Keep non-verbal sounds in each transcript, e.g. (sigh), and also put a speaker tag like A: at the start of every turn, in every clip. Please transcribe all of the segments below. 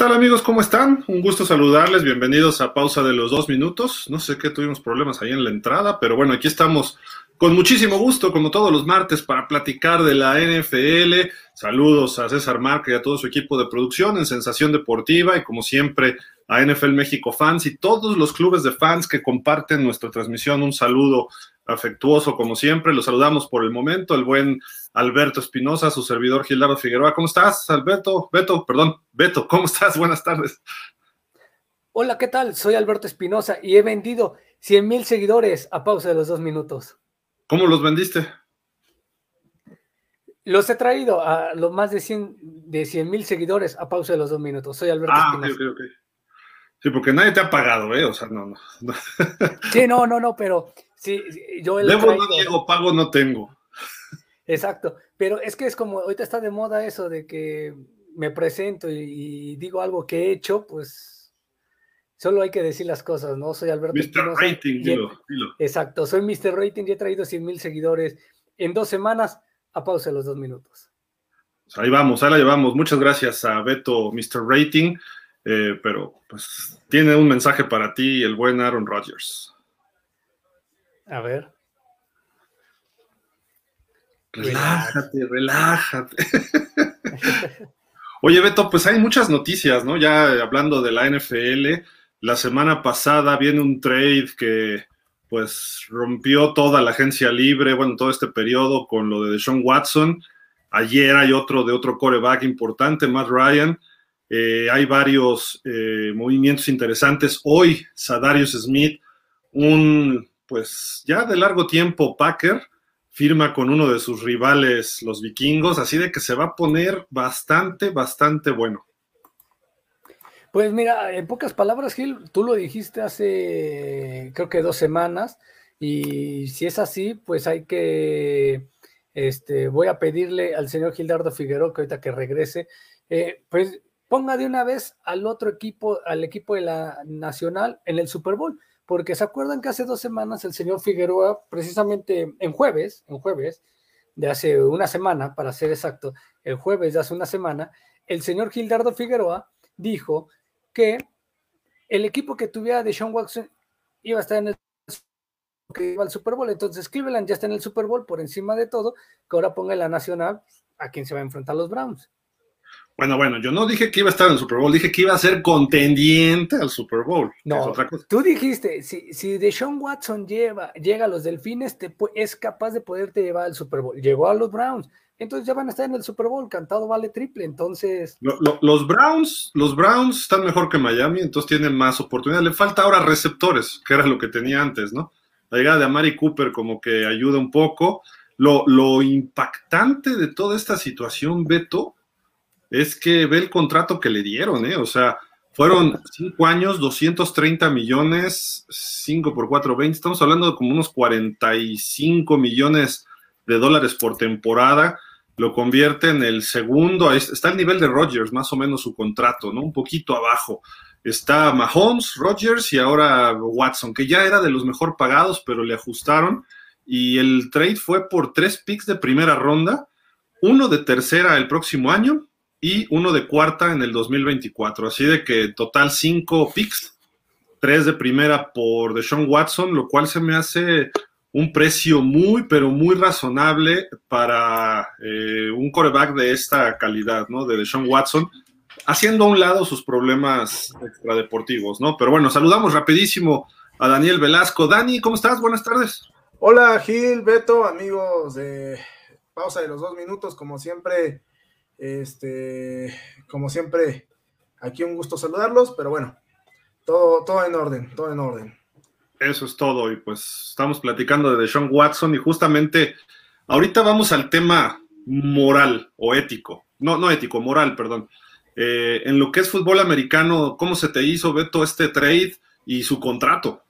A: ¿Qué tal amigos? ¿Cómo están? Un gusto saludarles. Bienvenidos a Pausa de los Dos Minutos. No sé qué tuvimos problemas ahí en la entrada, pero bueno, aquí estamos con muchísimo gusto, como todos los martes, para platicar de la NFL. Saludos a César Marca y a todo su equipo de producción en Sensación Deportiva y como siempre a NFL México Fans y todos los clubes de fans que comparten nuestra transmisión. Un saludo afectuoso como siempre. Los saludamos por el momento, el buen Alberto Espinosa, su servidor Gilardo Figueroa. ¿Cómo estás, Alberto? Beto, perdón, Beto, ¿cómo estás? (laughs) Buenas tardes.
B: Hola, ¿qué tal? Soy Alberto Espinosa y he vendido 100 mil seguidores a pausa de los dos minutos.
A: ¿Cómo los vendiste?
B: Los he traído a los más de 100 de mil seguidores a pausa de los dos minutos. Soy Alberto ah, Espinosa.
A: Sí, porque nadie te ha pagado, ¿eh? O sea, no, no. (laughs)
B: Sí, no, no, no, pero sí, yo
A: el Debo no pago no tengo.
B: Exacto, pero es que es como, ahorita está de moda eso de que me presento y, digo algo que he hecho, pues solo hay que decir las cosas, ¿no? Soy Alberto.
A: Mr. Rating, dilo,
B: Exacto, soy Mr. Rating y he traído 100 mil seguidores en dos semanas a pausa los dos minutos.
A: Pues ahí vamos, ahí la llevamos. Muchas gracias a Beto, Mr. Rating, eh, pero pues tiene un mensaje para ti el buen Aaron Rodgers.
B: A ver.
A: Relájate, relájate. (laughs) Oye, Beto, pues hay muchas noticias, ¿no? Ya hablando de la NFL, la semana pasada viene un trade que pues rompió toda la agencia libre, bueno, todo este periodo con lo de Deshaun Watson. Ayer hay otro de otro coreback importante, Matt Ryan. Eh, hay varios eh, movimientos interesantes. Hoy, Sadarius Smith, un pues ya de largo tiempo Packer, firma con uno de sus rivales, los vikingos, así de que se va a poner bastante, bastante bueno.
B: Pues mira, en pocas palabras, Gil, tú lo dijiste hace creo que dos semanas, y si es así, pues hay que, este, voy a pedirle al señor Gildardo Figueroa que ahorita que regrese, eh, pues ponga de una vez al otro equipo, al equipo de la Nacional en el Super Bowl porque se acuerdan que hace dos semanas el señor Figueroa, precisamente en jueves, en jueves de hace una semana, para ser exacto, el jueves de hace una semana, el señor Gildardo Figueroa dijo que el equipo que tuviera de Sean Watson iba a estar en el que iba al Super Bowl, entonces Cleveland ya está en el Super Bowl por encima de todo, que ahora ponga la nacional a quien se va a enfrentar los Browns.
A: Bueno, bueno, yo no dije que iba a estar en el Super Bowl, dije que iba a ser contendiente al Super Bowl.
B: No, tú dijiste, si, si Deshaun Watson lleva, llega a los Delfines, te, es capaz de poderte llevar al Super Bowl. Llegó a los Browns, entonces ya van a estar en el Super Bowl, cantado vale triple, entonces...
A: los Browns, los Browns están mejor que Miami, entonces tienen más oportunidades. Le falta ahora receptores, que era lo que tenía antes, ¿no? La llegada de Amari Cooper como que ayuda un poco. Lo, lo impactante de toda esta situación, Beto, es que ve el contrato que le dieron, ¿eh? O sea, fueron cinco años, 230 millones, 5 por 4, 20. Estamos hablando de como unos 45 millones de dólares por temporada. Lo convierte en el segundo, está al nivel de Rodgers, más o menos su contrato, ¿no? Un poquito abajo. Está Mahomes, Rodgers y ahora Watson, que ya era de los mejor pagados, pero le ajustaron. Y el trade fue por tres picks de primera ronda, uno de tercera el próximo año y uno de cuarta en el 2024. Así de que total cinco picks, tres de primera por Deshaun Watson, lo cual se me hace un precio muy, pero muy razonable para eh, un coreback de esta calidad, ¿no? De Deshaun Watson, haciendo a un lado sus problemas extradeportivos, ¿no? Pero bueno, saludamos rapidísimo a Daniel Velasco. Dani, ¿cómo estás? Buenas tardes.
C: Hola, Gil, Beto, amigos de Pausa de los dos minutos, como siempre este, como siempre, aquí un gusto saludarlos, pero bueno, todo, todo en orden, todo en orden.
A: Eso es todo, y pues estamos platicando de Sean Watson y justamente ahorita vamos al tema moral o ético, no, no ético, moral, perdón. Eh, en lo que es fútbol americano, ¿cómo se te hizo, Beto, este trade y su contrato?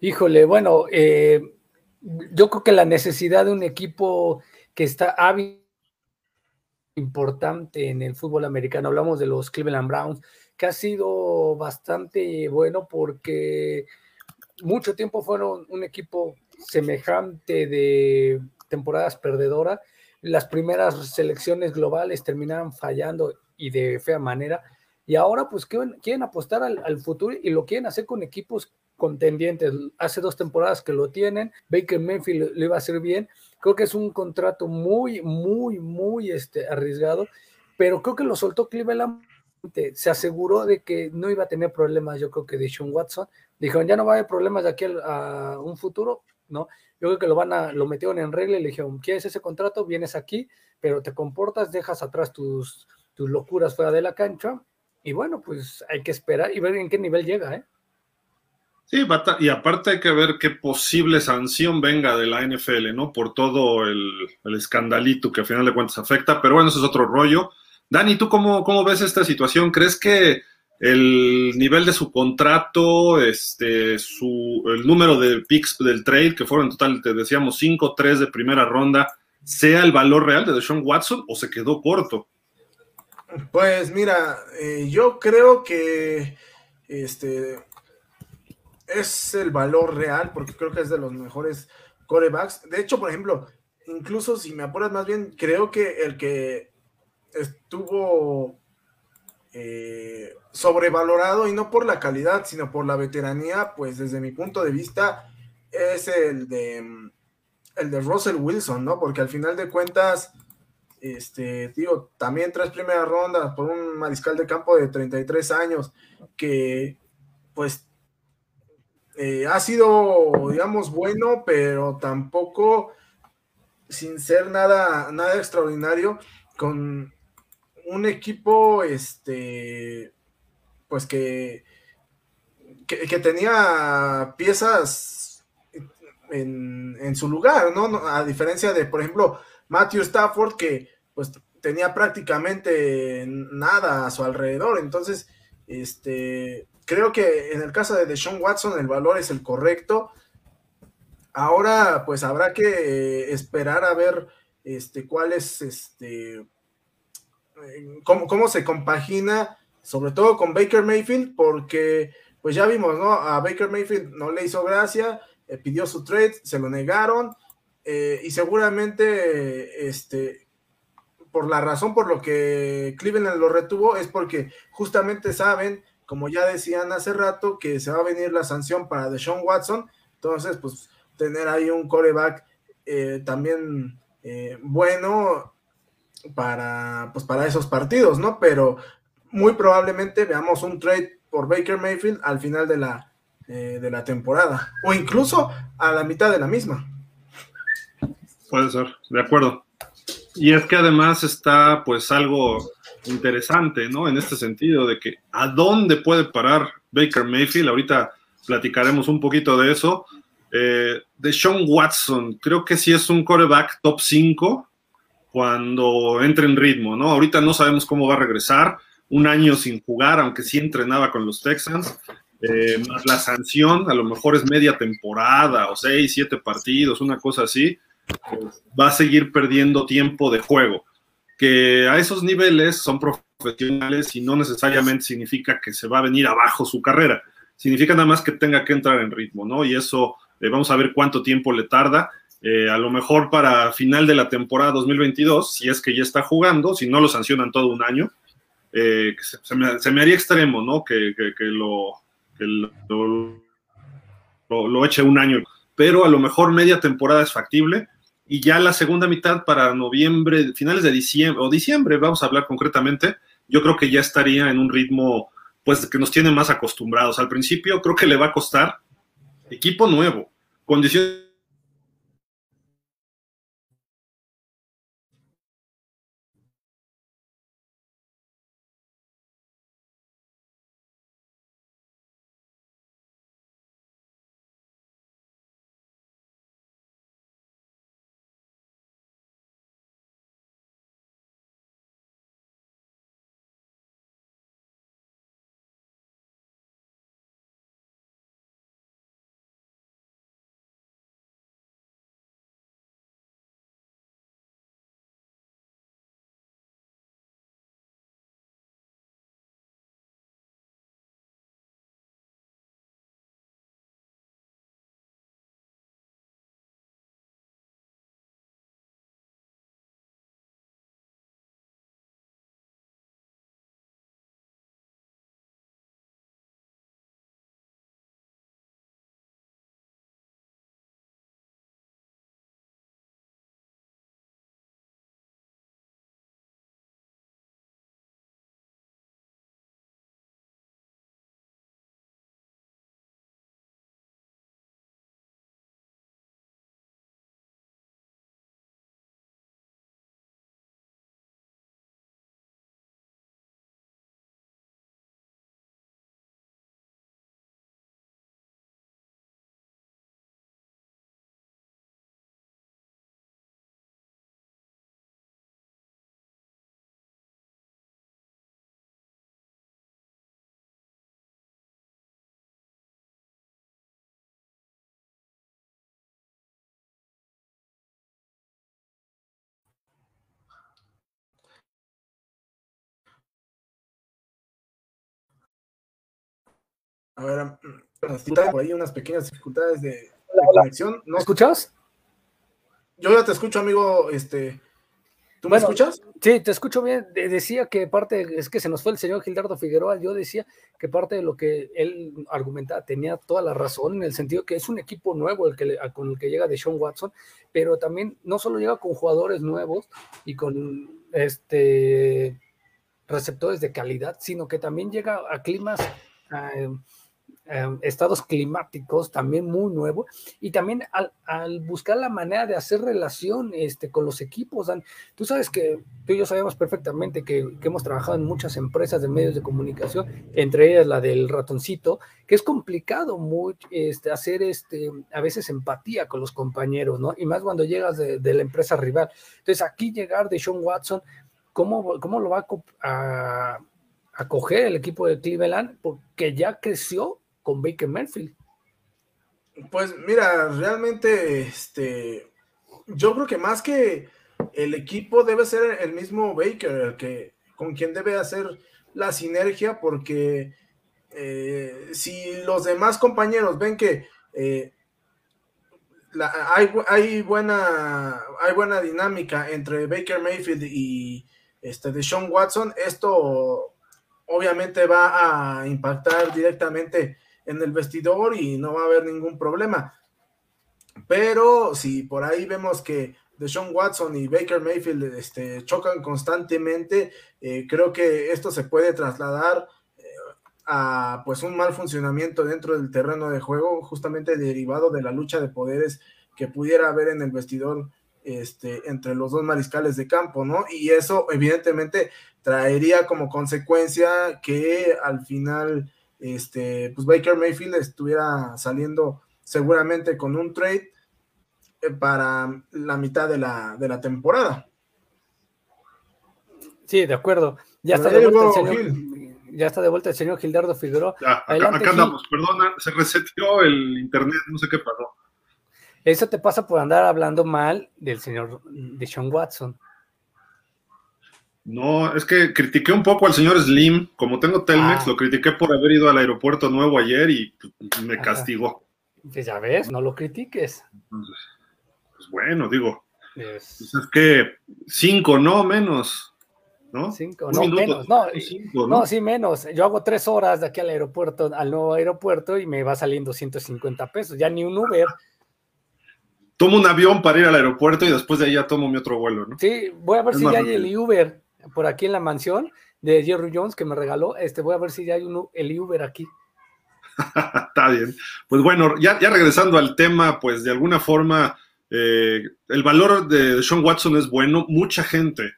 B: Híjole, bueno, eh, yo creo que la necesidad de un equipo que está hábil importante en el fútbol americano. Hablamos de los Cleveland Browns, que ha sido bastante bueno porque mucho tiempo fueron un equipo semejante de temporadas perdedoras. Las primeras selecciones globales terminaron fallando y de fea manera. Y ahora pues quieren, apostar al, futuro y lo quieren hacer con equipos contendientes. Hace dos temporadas que lo tienen, Baker Mayfield le iba a hacer bien. Creo que es un contrato muy, muy, muy este, arriesgado, pero creo que lo soltó Cleveland. Se aseguró de que no iba a tener problemas, yo creo que de Sean Watson. Dijeron, ya no va a haber problemas de aquí a un futuro, ¿no? Yo creo que lo van a, lo metieron en regla y le dijeron, ¿quieres ese contrato? Vienes aquí, pero te comportas, dejas atrás tus, tus locuras fuera de la cancha. Y bueno, pues hay que esperar y ver en qué nivel llega, ¿eh?
A: Sí, y aparte hay que ver qué posible sanción venga de la NFL, ¿no? Por todo el, escandalito que al final de cuentas afecta, pero bueno, eso es otro rollo. Dani, ¿tú cómo, cómo ves esta situación? ¿Crees que el nivel de su contrato, este, su, el número de picks del trade, que fueron en total, te decíamos, 5, 3 de primera ronda, sea el valor real de Deshaun Watson o se quedó corto?
C: Pues mira, eh, yo creo que este es el valor real, porque creo que es de los mejores corebacks. De hecho, por ejemplo, incluso si me apuras más bien, creo que el que estuvo eh, sobrevalorado y no por la calidad, sino por la veteranía, pues desde mi punto de vista es el de el de Russell Wilson, ¿no? Porque al final de cuentas, este, digo, también tres primeras rondas por un mariscal de campo de 33 años que pues eh, ha sido, digamos, bueno, pero tampoco sin ser nada, nada extraordinario, con un equipo, este, pues que, que, tenía piezas en, en, su lugar, ¿no? A diferencia de, por ejemplo, Matthew Stafford, que pues tenía prácticamente nada a su alrededor. Entonces, este, creo que en el caso de Deshaun Watson el valor es el correcto. Ahora, pues habrá que esperar a ver este, cuál es, este, eh, cómo, cómo se compagina, sobre todo con Baker Mayfield, porque pues ya vimos, ¿no? A Baker Mayfield no le hizo gracia, eh, pidió su trade, se lo negaron, eh, y seguramente, este, por la razón por lo que Cleveland lo retuvo, es porque justamente saben como ya decían hace rato, que se va a venir la sanción para Deshaun Watson, entonces pues tener ahí un coreback eh, también eh, bueno para, pues, para esos partidos, ¿no? Pero muy probablemente veamos un trade por Baker Mayfield al final de la, eh, de la temporada, o incluso a la mitad de la misma.
A: Puede ser, de acuerdo. Y es que además está pues algo interesante, ¿no? En este sentido de que a dónde puede parar Baker Mayfield. Ahorita platicaremos un poquito de eso. Eh, de Sean Watson, creo que sí es un coreback top 5 cuando entre en ritmo, ¿no? Ahorita no sabemos cómo va a regresar, un año sin jugar, aunque sí entrenaba con los Texans. Eh, más la sanción, a lo mejor es media temporada o seis, siete partidos, una cosa así, pues va a seguir perdiendo tiempo de juego que a esos niveles son profesionales y no necesariamente significa que se va a venir abajo su carrera, significa nada más que tenga que entrar en ritmo, ¿no? Y eso eh, vamos a ver cuánto tiempo le tarda. Eh, a lo mejor para final de la temporada 2022, si es que ya está jugando, si no lo sancionan todo un año, eh, se, me, haría extremo, ¿no? Que, lo, lo, lo eche un año, pero a lo mejor media temporada es factible y ya la segunda mitad para noviembre, finales de diciembre o diciembre, vamos a hablar concretamente, yo creo que ya estaría en un ritmo pues que nos tiene más acostumbrados. Al principio creo que le va a costar equipo nuevo, condiciones
C: A ver, por ahí unas pequeñas dificultades de, conexión. ¿No
B: escuchas?
C: Yo ya te escucho, amigo. Este, ¿Tú me escuchas?
B: Sí, te escucho bien. Decía que parte, es que se nos fue el señor Gildardo Figueroa, yo decía que parte de lo que él argumentaba tenía toda la razón en el sentido que es un equipo nuevo el que con el que llega de Sean Watson, pero también no solo llega con jugadores nuevos y con este receptores de calidad, sino que también llega a climas Em, estados climáticos también muy nuevos y también al, buscar la manera de hacer relación este, con los equipos. Dan. Tú sabes que tú y yo sabemos perfectamente que, hemos trabajado en muchas empresas de medios de comunicación, entre ellas la del ratoncito, que es complicado este, hacer este, a veces empatía con los compañeros, ¿no? Y más cuando llegas de, la empresa rival. Entonces aquí llegar de Sean Watson, ¿cómo, cómo lo va a, a coger el equipo de Cleveland? Porque ya creció con Baker Mayfield?
C: Pues mira, realmente, este, yo creo que más que el equipo debe ser el mismo Baker, que, con quien debe hacer la sinergia, porque eh, si los demás compañeros ven que eh, hay, hay, buena, hay buena dinámica entre Baker Mayfield y este, de Sean Watson, esto obviamente va a impactar directamente en el vestidor y no va a haber ningún problema. Pero si por ahí vemos que Deshaun Watson y Baker Mayfield este, chocan constantemente, eh, creo que esto se puede trasladar eh, a pues un mal funcionamiento dentro del terreno de juego, justamente derivado de la lucha de poderes que pudiera haber en el vestidor este, entre los dos mariscales de campo, ¿no? Y eso evidentemente traería como consecuencia que al final este, pues Baker Mayfield estuviera saliendo seguramente con un trade eh, para la mitad de la, de la temporada.
B: Sí, de acuerdo. Ya está, de vuelta el señor, ya está de vuelta el señor Gildardo Figueroa.
A: acá, andamos, perdona, se reseteó el internet, no sé qué pasó.
B: Eso te pasa por andar hablando mal del señor de Sean Watson.
A: No, es que critiqué un poco al señor Slim. Como tengo Telmex, ah. lo critiqué por haber ido al aeropuerto nuevo ayer y pues, me castigó.
B: Pues ya ves, no lo critiques.
A: pues bueno, digo. Pues es que cinco, no menos. ¿No?
B: Cinco, no, menos. No, ¿no? sí, menos. Yo hago tres horas de aquí al aeropuerto, al nuevo aeropuerto, y me va saliendo 150 pesos. Ya ni un Uber.
A: Tomo un avión para ir al aeropuerto y después de ahí ya tomo mi otro vuelo, ¿no?
B: Sí, voy a ver si ya hay el Uber por aquí en la mansión de Jerry Jones que me regaló. Este, voy a ver si ya hay uno, el Uber aquí. (laughs)
A: Está bien. Pues bueno, ya, ya regresando al tema, pues de alguna forma eh, el valor de Sean Watson es bueno. Mucha gente,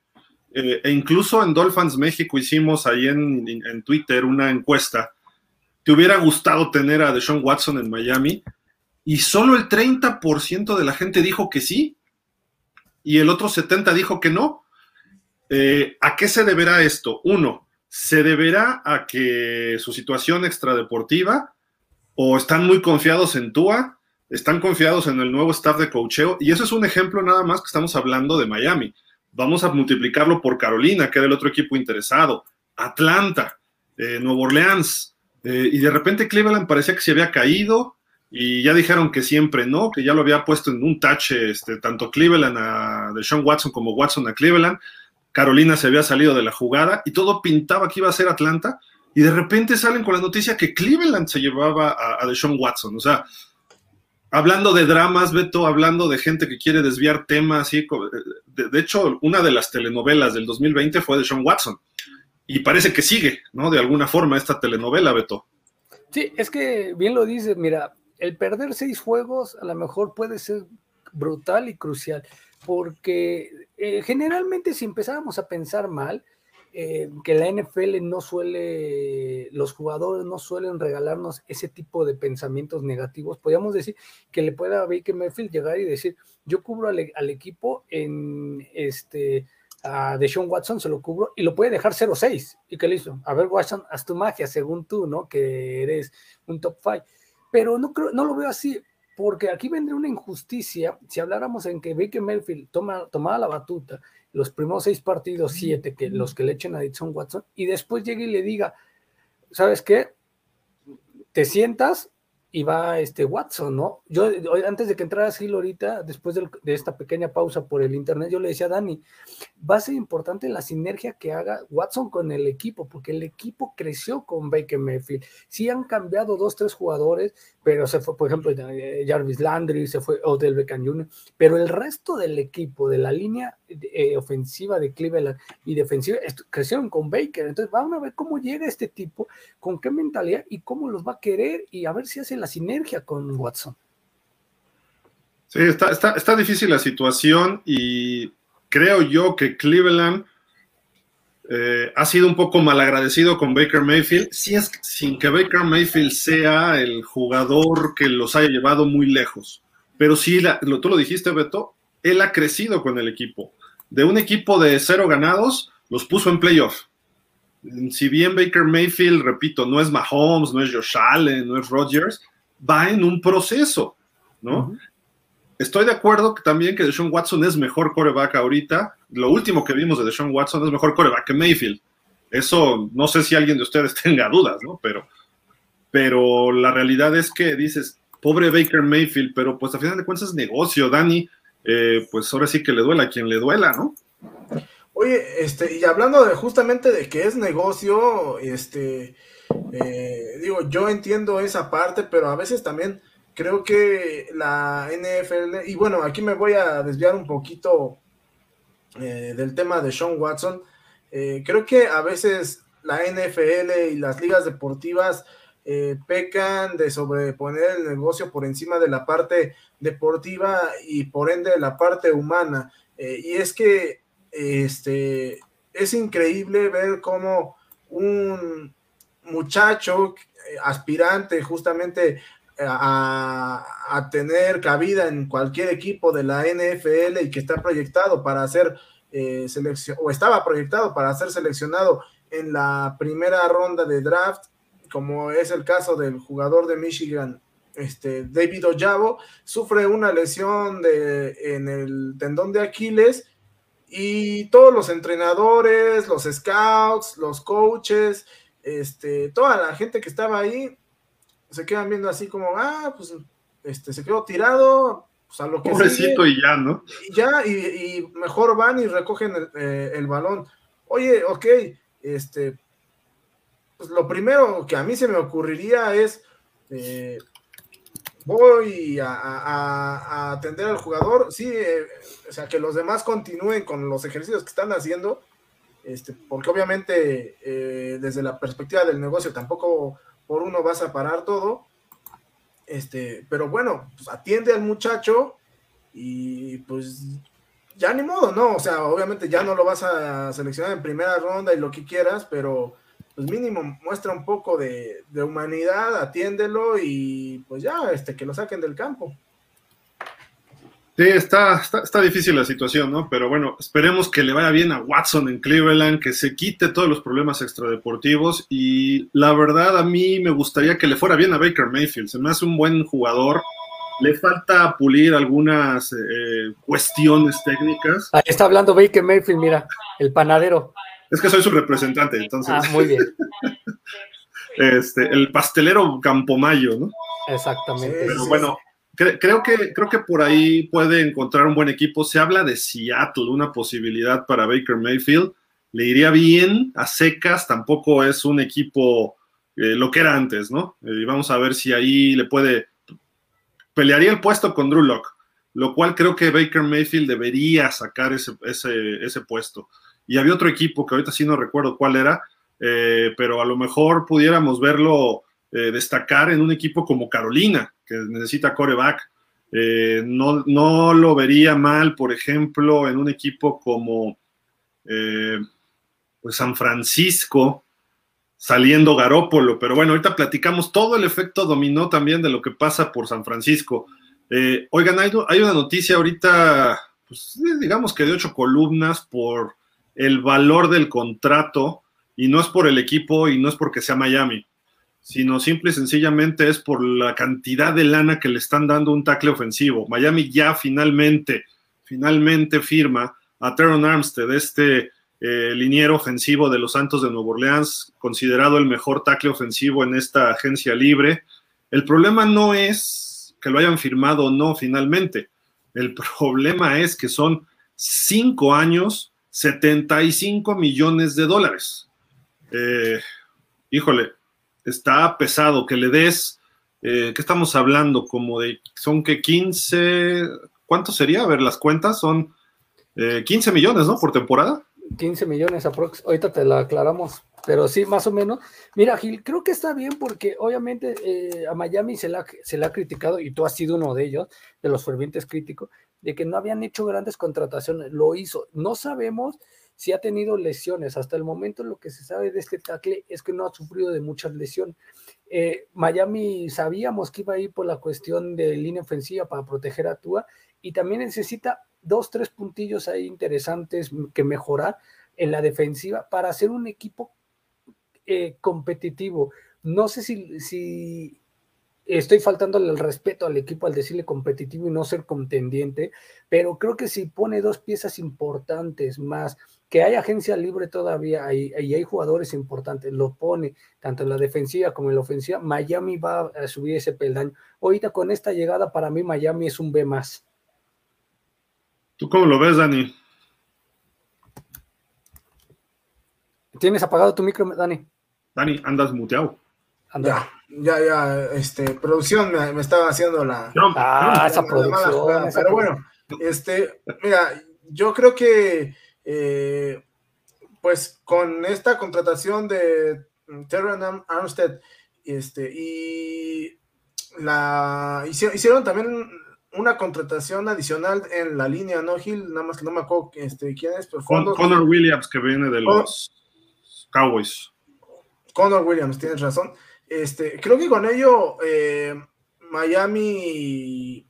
A: eh, e incluso en Dolphins México hicimos ahí en, en, Twitter una encuesta. ¿Te hubiera gustado tener a Deshaun Watson en Miami? Y solo el 30% de la gente dijo que sí, y el otro 70% dijo que no. Eh, ¿A qué se deberá esto? Uno, se deberá a que su situación extradeportiva o están muy confiados en Tua, están confiados en el nuevo staff de cocheo, y eso es un ejemplo nada más que estamos hablando de Miami. Vamos a multiplicarlo por Carolina, que era el otro equipo interesado, Atlanta, eh, Nuevo Orleans, eh, y de repente Cleveland parecía que se había caído, y ya dijeron que siempre no, que ya lo había puesto en un tache este, tanto Cleveland a de Sean Watson como Watson a Cleveland. Carolina se había salido de la jugada y todo pintaba que iba a ser Atlanta y de repente salen con la noticia que Cleveland se llevaba a, a Deshaun Watson. O sea, hablando de dramas, Beto, hablando de gente que quiere desviar temas. De, de, hecho, una de las telenovelas del 2020 fue de Watson. Y parece que sigue, ¿no? De alguna forma esta telenovela, Beto.
B: Sí, es que bien lo dices, mira, el perder seis juegos a lo mejor puede ser brutal y crucial, porque eh, generalmente si empezáramos a pensar mal, eh, que la NFL no suele, los jugadores no suelen regalarnos ese tipo de pensamientos negativos, podríamos decir que le pueda a Baker Mayfield llegar y decir, yo cubro al, equipo en este, a Deshaun Watson se lo cubro y lo puede dejar 0-6. ¿Y qué le hizo? A ver, Watson, haz tu magia, según tú, ¿no? Que eres un top 5. Pero no, creo, no lo veo así porque aquí vendría una injusticia si habláramos en que Baker Mayfield toma, tomaba la batuta los primeros seis partidos, siete, que los que le echen a Edson Watson, y después llegue y le diga, ¿sabes qué? te sientas y va este Watson, ¿no? Yo antes de que entrara Gil ahorita, después de, esta pequeña pausa por el internet, yo le decía a Dani, va a ser importante la sinergia que haga Watson con el equipo, porque el equipo creció con Baker Mayfield. Sí han cambiado dos, tres jugadores, pero se fue, por ejemplo, eh, Jarvis Landry, se fue Odell Beckham Jr., pero el resto del equipo, de la línea eh, ofensiva de Cleveland y defensiva, crecieron con Baker. Entonces, vamos a ver cómo llega este tipo, con qué mentalidad y cómo los va a querer y a ver si hace la sinergia con Watson.
A: Sí, está, está, difícil la situación y creo yo que Cleveland eh, ha sido un poco malagradecido con Baker Mayfield, si es, sin que Baker Mayfield sea el jugador que los haya llevado muy lejos. Pero sí, lo, tú lo dijiste, Beto, él ha crecido con el equipo. De un equipo de cero ganados, los puso en playoff. Si bien Baker Mayfield, repito, no es Mahomes, no es Josh Allen, no es Rodgers, va en un proceso, ¿no? Estoy de acuerdo que también que Deshaun Watson es mejor coreback ahorita. Lo último que vimos de Deshaun Watson es mejor coreback que Mayfield. Eso no sé si alguien de ustedes (laughs) tenga dudas, ¿no? Pero, pero la realidad es que dices, pobre Baker Mayfield, pero pues a final de cuentas es negocio, Dani. Eh, pues ahora sí que le duela a quien le duela, ¿no?
C: Oye, este, y hablando de justamente de que es negocio, este, eh, digo, yo entiendo esa parte, pero a veces también creo que la NFL, y bueno, aquí me voy a desviar un poquito eh, del tema de Sean Watson, eh, creo que a veces la NFL y las ligas deportivas pecan de sobreponer el negocio por encima de la parte deportiva y por ende de la parte humana. y es que este, es increíble ver cómo un, muchacho eh, aspirante justamente a, tener cabida en cualquier equipo de la NFL y que está proyectado para ser eh, selección o estaba proyectado para ser seleccionado en la primera ronda de draft, como es el caso del jugador de Michigan, este, David Ojabo, sufre una lesión de, en el tendón de Aquiles y todos los entrenadores, los scouts, los coaches, este, toda la gente que estaba ahí se quedan viendo así como, ah, pues este, se quedó tirado, pues a lo que
A: Pobrecito y ya, ¿no?
C: Y ya, y, mejor van y recogen eh, el, balón. Oye, ok, este, pues lo primero que a mí se me ocurriría es, eh, voy a, atender al jugador, sí, eh, o sea, que los demás continúen con los ejercicios que están haciendo, este, porque obviamente eh, desde la perspectiva del negocio tampoco por uno vas a parar todo, este, pero bueno, pues atiende al muchacho y pues ya ni modo, ¿no? O sea, obviamente ya no lo vas a seleccionar en primera ronda y lo que quieras, pero pues mínimo muestra un poco de, de humanidad, atiéndelo y pues ya, este, que lo saquen del campo.
A: Sí, está, está, difícil la situación, ¿no? Pero bueno, esperemos que le vaya bien a Watson en Cleveland, que se quite todos los problemas extradeportivos y la verdad a mí me gustaría que le fuera bien a Baker Mayfield, se me hace un buen jugador, le falta pulir algunas eh, cuestiones técnicas.
B: Ahí está hablando Baker Mayfield, mira, el panadero.
A: Es que soy su representante, entonces.
B: Ah, muy bien. (laughs)
A: este, el pastelero Campomayo, ¿no?
B: Exactamente.
A: Pero bueno, creo que, creo que por ahí puede encontrar un buen equipo. Se habla de Seattle, una posibilidad para Baker Mayfield. Le iría bien a secas, tampoco es un equipo eh, lo que era antes, ¿no? Y vamos a ver si ahí le puede. Pelearía el puesto con Drew Locke, lo cual creo que Baker Mayfield debería sacar ese, ese, puesto. Y había otro equipo que ahorita sí no recuerdo cuál era, eh, pero a lo mejor pudiéramos verlo eh, destacar en un equipo como Carolina, que necesita coreback. Eh, no, no, lo vería mal, por ejemplo, en un equipo como pues San Francisco, saliendo Garópolo. Pero bueno, ahorita platicamos todo el efecto dominó también de lo que pasa por San Francisco. oigan, hay, hay, una noticia ahorita, pues, digamos que de ocho columnas por el valor del contrato, y no es por el equipo y no es porque sea Miami sino simple y sencillamente es por la cantidad de lana que le están dando un tackle ofensivo. Miami ya finalmente, finalmente firma a Teron Armstead, este eh, liniero ofensivo de los Santos de Nueva Orleans, considerado el mejor tackle ofensivo en esta agencia libre. El problema no es que lo hayan firmado o no finalmente. El (laughs) problema es que son cinco años, 75 millones de dólares. Eh, híjole, está pesado que le des, eh, ¿qué estamos hablando? Como de, son que 15, ¿cuánto sería? A ver, las cuentas son 15 eh, millones, ¿no? Por temporada.
B: 15 millones aprox. Ahorita te la aclaramos, pero sí, más o menos. Mira, Gil, creo que está bien porque obviamente eh, a Miami se la, se ha criticado y tú has sido uno de ellos, de los fervientes críticos, de que no habían hecho grandes contrataciones. Lo hizo. No sabemos si ha tenido lesiones. Hasta el momento lo que se sabe de este tackle es que no ha sufrido de muchas lesiones. Eh, Miami sabíamos que iba a ir por la cuestión de línea ofensiva para proteger a Tua y también necesita dos, tres puntillos ahí interesantes que mejorar en la defensiva para hacer un equipo eh, competitivo. No sé si estoy faltándole el respeto al equipo al decirle competitivo y no ser contendiente, pero creo que si pone dos piezas importantes más, que hay agencia libre todavía y hay, hay, jugadores importantes, lo pone tanto en la defensiva como en la ofensiva, Miami va a subir ese peldaño. Ahorita con esta llegada, para mí Miami es un B más.
A: ¿Tú cómo lo ves, Dani?
B: ¿Tienes apagado tu micro, Dani?
A: Dani, andas muteado.
C: Ya, ya, ya, este, producción me, estaba haciendo la.
B: ah, esa producción.
C: pero bueno, este, mira, yo creo que, eh, pues, con esta contratación de Terran Armstead, este, y la hicieron, hicieron también una contratación adicional en la línea, ¿no, Gil? Nada más que no me acuerdo este, quién es, pero
A: Connor Williams, que viene de los Cowboys.
C: Connor Williams, tienes razón. Este, creo que con ello eh, Miami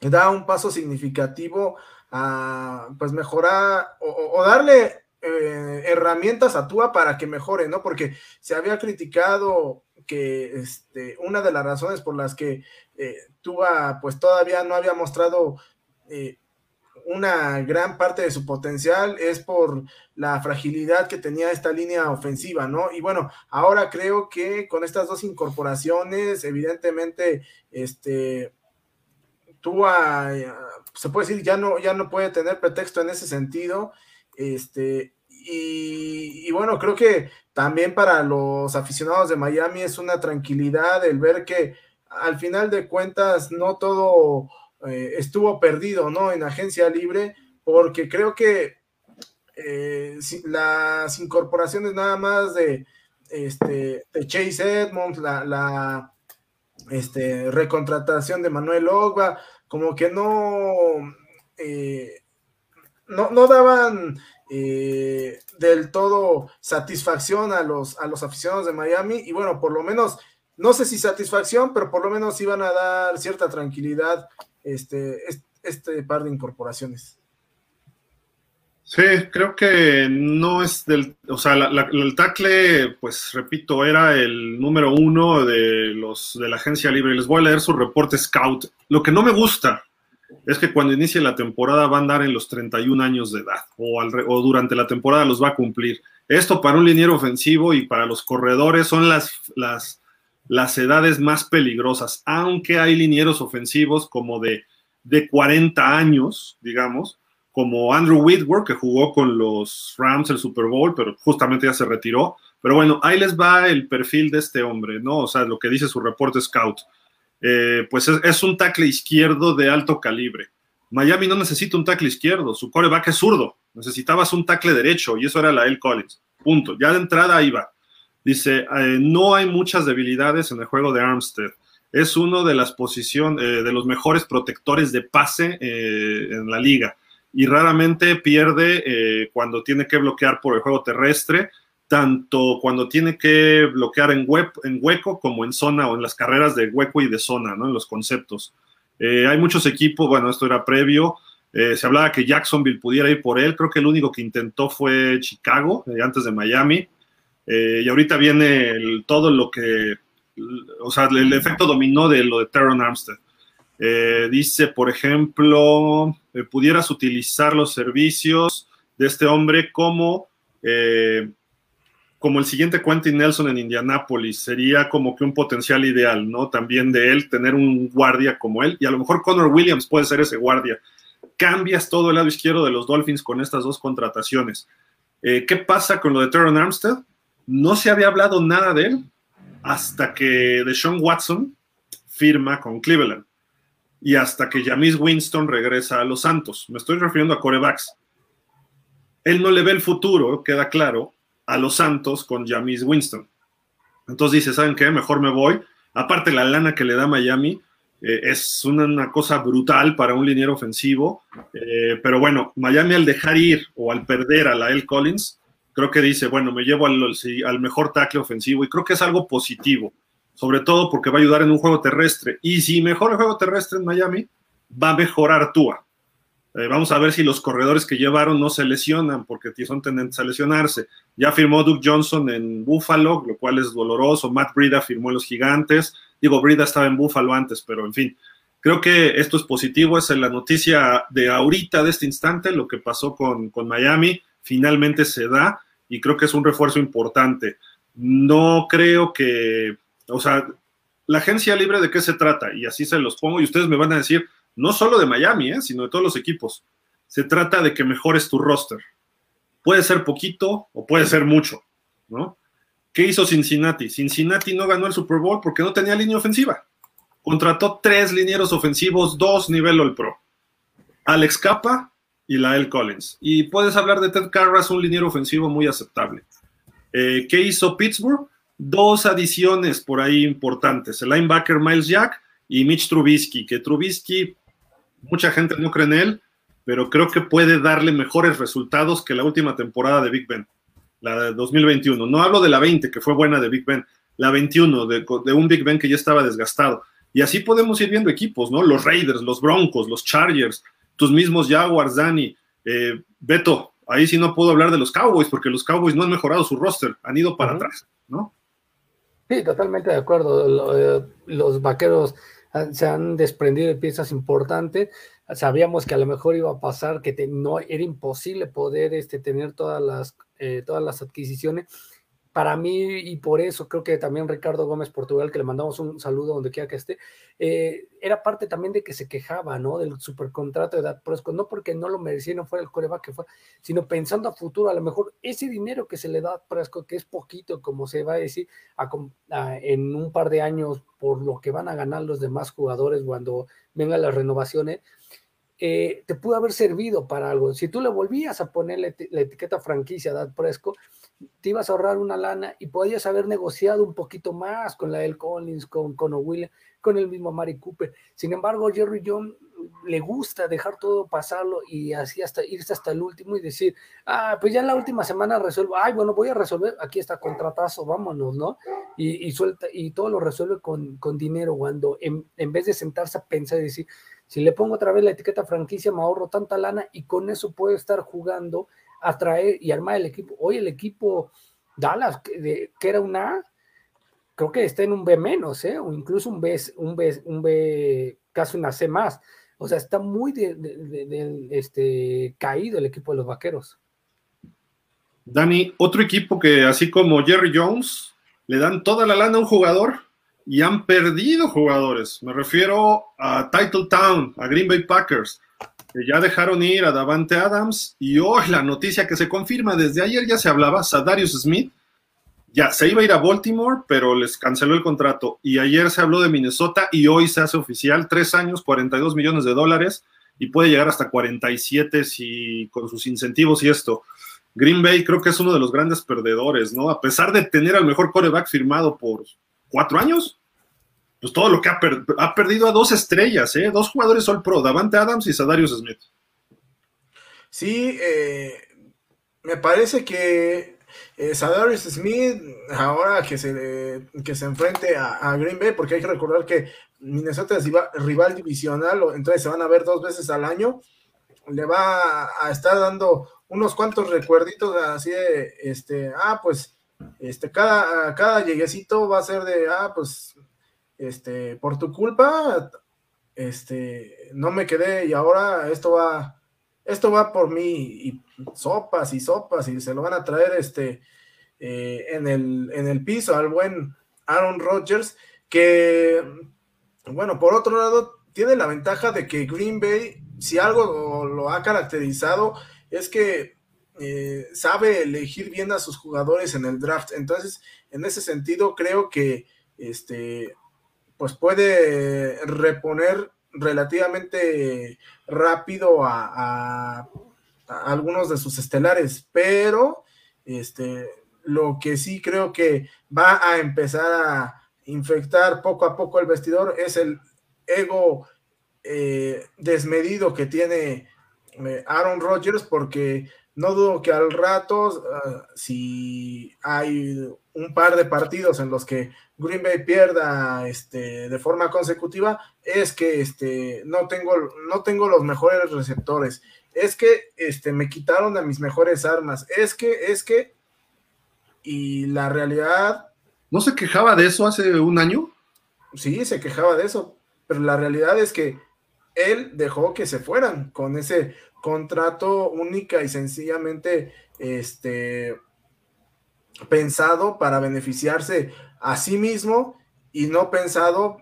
C: da un paso significativo a pues mejorar o, darle eh, herramientas a Tua para que mejore, ¿no? Porque se había criticado que este, una de las razones por las que eh, Tua pues todavía no había mostrado una gran parte de su potencial es por la fragilidad que tenía esta línea ofensiva, ¿no? Y bueno, ahora creo que con estas dos incorporaciones, evidentemente, este, Tua, eh, se puede decir, ya no, ya no puede tener pretexto en ese sentido, este, y, y, bueno, creo que también para los aficionados de Miami es una tranquilidad el ver que al final de cuentas no todo eh, estuvo perdido, ¿no? En agencia libre, porque creo que eh, las incorporaciones nada más de, este, Chase Edmonds, la, la este, recontratación de Manuel Ogba, como que no, eh, no, no, daban del todo satisfacción a los, a los aficionados de Miami y bueno, por lo menos no sé si satisfacción, pero por lo menos iban a dar cierta tranquilidad este, este, par de incorporaciones.
A: Sí, creo que no es del, o sea, el tackle, pues repito, era el número uno de los de la agencia libre. Les voy a leer su reporte scout. Lo que no me gusta es que cuando inicie la temporada va a andar en los 31 años de edad o, o durante la temporada los va a cumplir. Esto para un liniero ofensivo y para los corredores son las, las las edades más peligrosas, aunque hay linieros ofensivos como de, de 40 años, digamos, como Andrew Whitworth, que jugó con los Rams el Super Bowl, pero justamente ya se retiró. Pero bueno, ahí les va el perfil de este hombre, ¿no? O sea, lo que dice su reporte scout. Eh, pues es, un tackle izquierdo de alto calibre. Miami no necesita un tackle izquierdo, su coreback es zurdo. Necesitabas un tackle derecho y eso era la L. Collins. Punto. Ya de entrada ahí va. Dice, eh, no hay muchas debilidades en el juego de Armstead. Es uno de las posiciones, eh, de los mejores protectores de pase eh, en la liga. Y raramente pierde cuando tiene que bloquear por el juego terrestre, tanto cuando tiene que bloquear en, en hueco como en zona o en las carreras de hueco y de zona, ¿no? En los conceptos. hay muchos equipos, bueno, esto era previo, se hablaba que Jacksonville pudiera ir por él, creo que el único que intentó fue Chicago, antes de Miami, eh, y ahorita viene todo lo que, o sea, el, efecto dominó de lo de Teron Armstead. Eh, dice, por ejemplo, eh, pudieras utilizar los servicios de este hombre como, como el siguiente Quentin Nelson en Indianápolis, sería como que un potencial ideal, ¿no? También de él, tener un guardia como él, y a lo mejor Connor Williams puede ser ese guardia. Cambias todo el lado izquierdo de los Dolphins con estas dos contrataciones. ¿Qué pasa con lo de Teron Armstead? No se había hablado nada de él hasta que Deshaun Watson firma con Cleveland y hasta que Jamis Winston regresa a los Santos. Me estoy refiriendo a corebacks. Él no le ve el futuro, queda claro, a los Santos con Jamis Winston. Entonces dice, ¿saben qué? Mejor me voy. Aparte la lana que le da Miami eh, es una, cosa brutal para un liniero ofensivo. Eh, pero bueno, Miami al dejar ir o al perder a la L. Collins, creo que dice, bueno, me llevo al, al mejor tackle ofensivo y creo que es algo positivo, sobre todo porque va a ayudar en un juego terrestre. Y si mejora el juego terrestre en Miami, va a mejorar Tua. Eh, vamos a ver si los corredores que llevaron no se lesionan, porque son tendentes a lesionarse. Ya firmó Duke Johnson en Buffalo, lo cual es doloroso. Matt Brida firmó en los Gigantes. Digo, Brida estaba en Buffalo antes, pero en fin. Creo que esto es positivo, es la noticia de ahorita, de este instante, lo que pasó con, con Miami, finalmente se da y creo que es un refuerzo importante. No creo que, o sea, la agencia libre de qué se trata, y así se los pongo, y ustedes me van a decir, no solo de Miami, ¿eh? sino de todos los equipos. Se trata de que mejores tu roster. Puede ser poquito o puede ser mucho, ¿no? ¿Qué hizo Cincinnati? Cincinnati no ganó el Super Bowl porque no tenía línea ofensiva. Contrató tres linieros ofensivos, dos nivel All Pro. Alex Capa y Lael Collins. Y puedes hablar de Ted Carras, un liniero ofensivo muy aceptable. Eh, ¿Qué hizo Pittsburgh? Dos adiciones por ahí importantes. El linebacker Miles Jack y Mitch Trubisky, que Trubisky mucha gente no cree en él, pero creo que puede darle mejores resultados que la última temporada de Big Ben, la de 2021. No hablo de la 20, que fue buena de Big Ben, la 21, de, un Big Ben que ya estaba desgastado. Y así podemos ir viendo equipos, ¿no? Los Raiders, los Broncos, los Chargers, tus mismos Jaguars, Dani, eh, Beto. Ahí sí no puedo hablar de los Cowboys, porque los Cowboys no han mejorado su roster, han ido para atrás, ¿no?
B: Sí, totalmente de acuerdo. Eh, los vaqueros se han desprendido de piezas importantes. Sabíamos que a lo mejor iba a pasar, que no era imposible poder este, tener todas las, eh, todas las adquisiciones para mí, y por eso creo que también Ricardo Gómez Portugal, que le mandamos un saludo donde quiera que esté, eh, era parte también de que se quejaba, ¿no? Del supercontrato de Dad Prescott, no porque no lo merecía, no fuera el coreback que fue, sino pensando a futuro, a lo mejor ese dinero que se le da a Prescott, que es poquito, como se va a decir, en un par de años, por lo que van a ganar los demás jugadores cuando vengan las renovaciones, eh, te pudo haber servido para algo. Si tú le volvías a poner la, etiqueta franquicia a Dad Prescott, te ibas a ahorrar una lana y podías haber negociado un poquito más con la El Collins, con, con con el mismo Mari Cooper. Sin embargo, Jerry John le gusta dejar todo pasarlo y así hasta irse hasta el último y decir, ah, pues ya en la última semana resuelvo, ay, bueno, voy a resolver, aquí está contratazo, vámonos, ¿no? Y, suelta, y todo lo resuelve con, con dinero, cuando en, en, vez de sentarse a pensar y decir, si le pongo otra vez la etiqueta franquicia, me ahorro tanta lana y con eso puedo estar jugando atraer y armar el equipo. Hoy el equipo Dallas, que, era una creo que está en un B menos, ¿eh? o incluso un B, un B, un B casi una C más. O sea, está muy este, caído el equipo de los vaqueros.
A: Dani, otro equipo que así como Jerry Jones, le dan toda la lana a un jugador y han perdido jugadores. Me refiero a Title Town, a Green Bay Packers ya dejaron ir a Davante Adams y hoy la noticia que se confirma desde ayer ya se hablaba, Sadarius Smith ya se iba a ir a Baltimore, pero les canceló el contrato y ayer se habló de Minnesota y hoy se hace oficial, tres años, 42 millones de dólares y puede llegar hasta 47 si con sus incentivos y esto. Green Bay creo que es uno de los grandes perdedores, ¿no? A pesar de tener al mejor coreback firmado por cuatro años, pues todo lo que ha, ha perdido a dos estrellas, ¿eh? dos jugadores All Pro, Davante Adams y Sadarius Smith.
C: Sí, eh, me parece que eh, Sadarius Smith, ahora que se, que se enfrente a, Green Bay, porque hay que recordar que Minnesota es rival divisional, entonces se van a ver dos veces al año, le va a estar dando unos cuantos recuerditos así de, este, ah, pues, este, cada, cada lleguecito va a ser de, ah, pues, este, por tu culpa, este, no me quedé y ahora esto va, esto va por mí y sopas y sopas y se lo van a traer, este, eh, en, el, piso al buen Aaron Rodgers, que, bueno, por otro lado, tiene la ventaja de que Green Bay, si algo lo ha caracterizado, es que eh, sabe elegir bien a sus jugadores en el draft. Entonces, en ese sentido, creo que este, pues puede reponer relativamente rápido a, algunos de sus estelares, pero este, lo que sí creo que va a empezar a infectar poco a poco el vestidor es el ego eh, desmedido que tiene eh, Aaron Rodgers, porque no dudo que al rato, ah, si hay un par de partidos en los que Green Bay pierda este, de forma consecutiva, es que este, no, tengo, no tengo los mejores receptores, es que este, me quitaron a mis mejores armas, es que, es que, y la realidad...
A: ¿No se quejaba de eso hace un año?
C: Sí, se quejaba de eso, pero la realidad es que él dejó que se fueran con ese contrato única y sencillamente este, pensado para beneficiarse a sí mismo y no pensado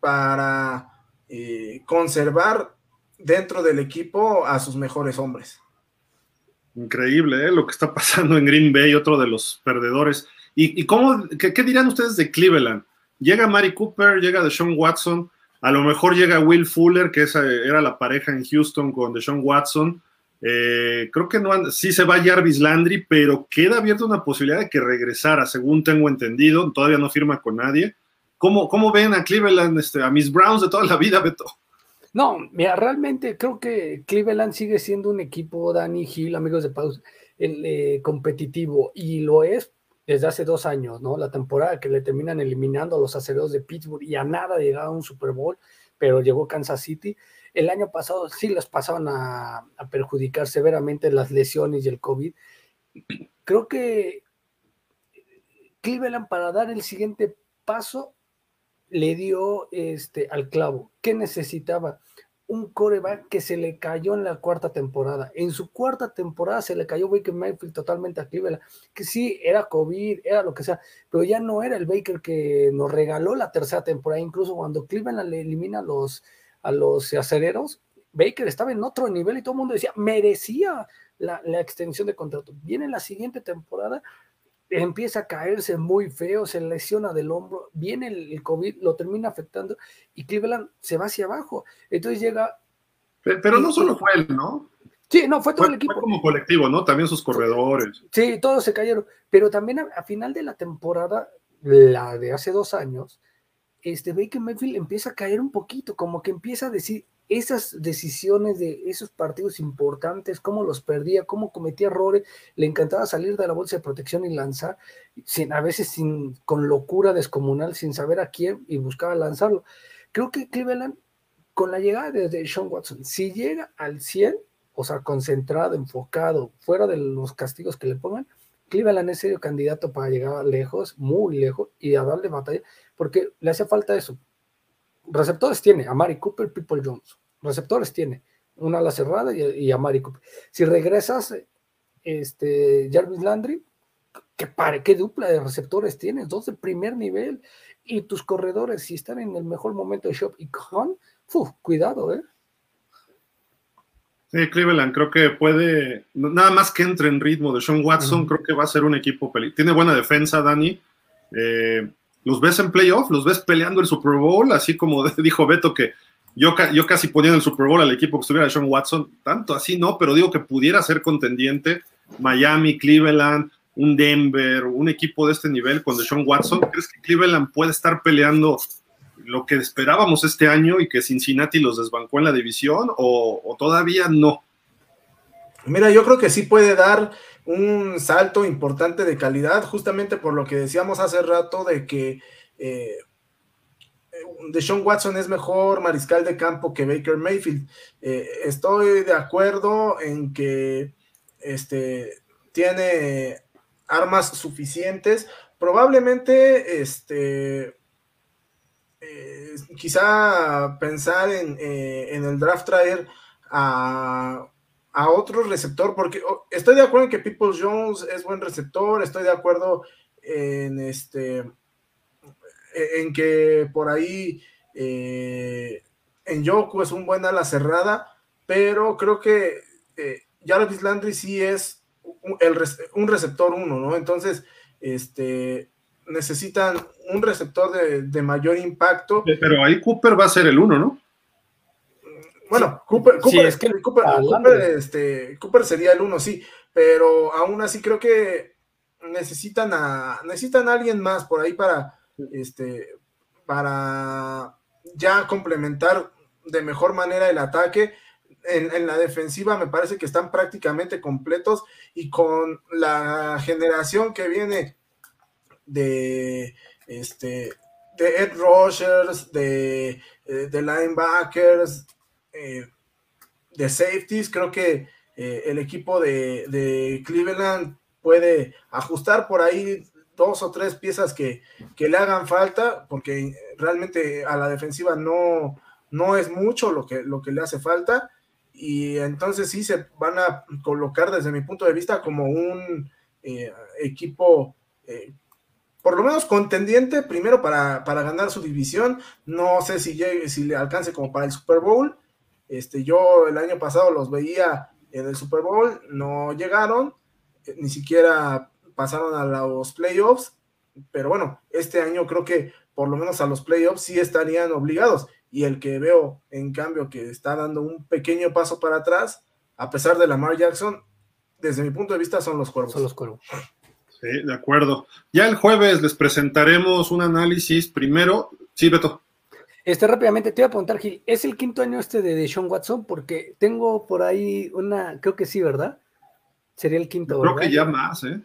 C: para eh, conservar dentro del equipo a sus mejores hombres.
A: Increíble ¿eh? lo que está pasando en Green Bay, otro de los perdedores. ¿Y, cómo, qué, dirán ustedes de Cleveland? Llega Mari Cooper, llega Deshaun Watson, a lo mejor llega Will Fuller, que esa era la pareja en Houston con Deshaun Watson. Eh, creo que no sí se va Jarvis Landry, pero queda abierta una posibilidad de que regresara, según tengo entendido. Todavía no firma con nadie. ¿Cómo, cómo ven a Cleveland, este, a Miss Browns de toda la vida, Beto?
B: No, mira, realmente creo que Cleveland sigue siendo un equipo, Danny Hill, amigos de Pausa, el, eh, competitivo, y lo es desde hace dos años, ¿no? La temporada que le terminan eliminando a los acereros de Pittsburgh y a nada de llegar a un Super Bowl, pero llegó Kansas City. El año pasado sí les pasaban a, perjudicar severamente las lesiones y el COVID. Creo que Cleveland para dar el siguiente paso le dio este, al clavo. ¿Qué necesitaba? Un coreback que se le cayó en la cuarta temporada. En su cuarta temporada se le cayó Baker Mayfield totalmente a Cleveland, que sí, era COVID, era lo que sea, pero ya no era el Baker que nos regaló la tercera temporada, incluso cuando Cleveland le elimina a los, a los acereros, Baker estaba en otro nivel y todo el mundo decía, merecía la, la extensión de contrato. Viene la siguiente temporada empieza a caerse muy feo, se lesiona del hombro, viene el, COVID, lo termina afectando y Cleveland se va hacia abajo. Entonces llega.
A: Pero, no solo fue él, ¿no?
B: Sí, no, fue todo el equipo.
A: Fue como colectivo, ¿no? También sus corredores.
B: Sí, todos se cayeron. Pero también a, final de la temporada, la de hace dos años, este Baker Mayfield empieza a caer un poquito, como que empieza a decir, esas decisiones de esos partidos importantes, cómo los perdía, cómo cometía errores, le encantaba salir de la bolsa de protección y lanzar, sin, a veces sin, con locura descomunal, sin saber a quién y buscaba lanzarlo. Creo que Cleveland, con la llegada de, Sean Watson, si llega al 100, o sea, concentrado, enfocado, fuera de los castigos que le pongan, Cleveland es serio candidato para llegar lejos, muy lejos, y a darle batalla, porque le hace falta eso, receptores tiene a Mari Cooper, People Jones. Receptores tiene una ala cerrada y, a Mari Cooper. Si regresas, este, Jarvis Landry, ¿qué, pare, qué dupla de receptores tienes, dos de primer nivel. Y tus corredores, si están en el mejor momento de Shop y Con, cuidado, ¿eh?
A: Sí, Cleveland creo que puede, nada más que entre en ritmo de Sean Watson, creo que va a ser un equipo peli. Tiene buena defensa, Dani. Eh, los ves en playoff, los ves peleando el Super Bowl, así como (laughs) dijo Beto que yo, yo casi ponía en el Super Bowl al equipo que estuviera Sean Watson, tanto así no, pero digo que pudiera ser contendiente Miami, Cleveland, un Denver, un equipo de este nivel con Sean Watson. ¿Crees que Cleveland puede estar peleando lo que esperábamos este año y que Cincinnati los desbancó en la división o, o todavía no?
C: Mira, yo creo que sí puede dar un salto importante de calidad, justamente por lo que decíamos hace rato de que eh, Deshaun Watson es mejor mariscal de campo que Baker Mayfield. Eh, estoy de acuerdo en que este, tiene armas suficientes. Probablemente, este, eh, quizá pensar en, en el draft traer a a otro receptor, porque oh, estoy de acuerdo en que People Jones es buen receptor, estoy de acuerdo en este e, en que por ahí eh, en Yoku es un buen ala cerrada, pero creo que eh, Jarvis Landry sí es un, receptor uno, ¿no? Entonces, este necesitan un receptor de, mayor impacto.
A: Pero ahí Cooper va a ser el uno, ¿no?
C: Bueno, Cooper, este, Cooper, sería el uno, sí, pero aún así creo que necesitan a, necesitan a alguien más por ahí para, este, para ya complementar de mejor manera el ataque. En, la defensiva me parece que están prácticamente completos y con la generación que viene de este de Ed Rogers, de, eh, de linebackers, eh, de safeties, creo que eh, el equipo de, Cleveland puede ajustar por ahí dos o tres piezas que, que, le hagan falta, porque realmente a la defensiva no, no es mucho lo que, lo que le hace falta, y entonces sí se van a colocar desde mi punto de vista como un eh, equipo por lo menos contendiente primero para, para, ganar su división, no sé si, llegue, si le alcance como para el Super Bowl, este, yo el año pasado los veía en el Super Bowl, no llegaron, eh, ni siquiera pasaron a los playoffs, pero bueno, este año creo que por lo menos a los playoffs sí estarían obligados. Y el que veo, en cambio, que está dando un pequeño paso para atrás, a pesar de Lamar Jackson, desde mi punto de vista son los cuervos.
B: Son los cuervos.
A: Sí, de acuerdo. Ya el jueves les presentaremos un análisis primero. Sí, Beto.
B: Este, rápidamente te voy a preguntar, Gil, ¿es el quinto año este de Sean Watson? Porque tengo por ahí una, creo que sí, ¿verdad? Sería el quinto,
A: Creo que ya más, ¿eh?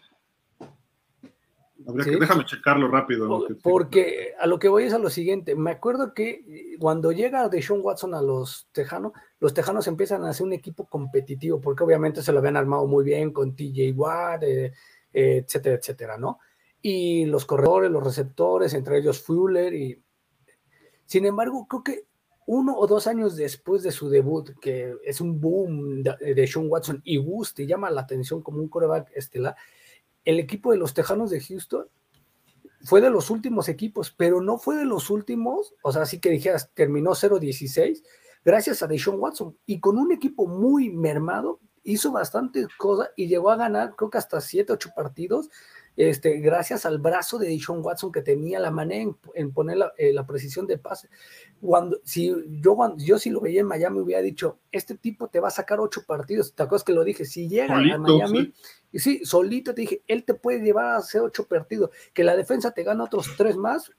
A: déjame checarlo rápido.
B: porque a lo que voy es a lo siguiente. Me acuerdo que cuando llega Sean Watson a los Tejanos, los Tejanos empiezan a hacer un equipo competitivo, porque obviamente se lo habían armado muy bien con TJ Watt, eh, eh, etcétera, etcétera, ¿no? Y los corredores, los receptores, entre ellos Fuller y sin embargo, creo que uno o dos años después de su debut, que es un boom de, Sean Watson y gusta y llama la atención como un coreback estelar, el equipo de los Tejanos de Houston fue de los últimos equipos, pero no fue de los últimos, o sea, así que dijeras, terminó 0-16, gracias a Deshaun Watson, y con un equipo muy mermado, hizo bastantes cosas y llegó a ganar, creo que hasta 7, 8 partidos, este, gracias al brazo de Deshaun Watson que tenía la manera en, poner eh, la, precisión de pase. Cuando, si yo, yo si lo veía en Miami hubiera dicho, este tipo te va a sacar ocho partidos, ¿te acuerdas que lo dije? Si llega a Miami, y sí, solito te dije, él te puede llevar a hacer ocho partidos, que la defensa te gana otros tres más,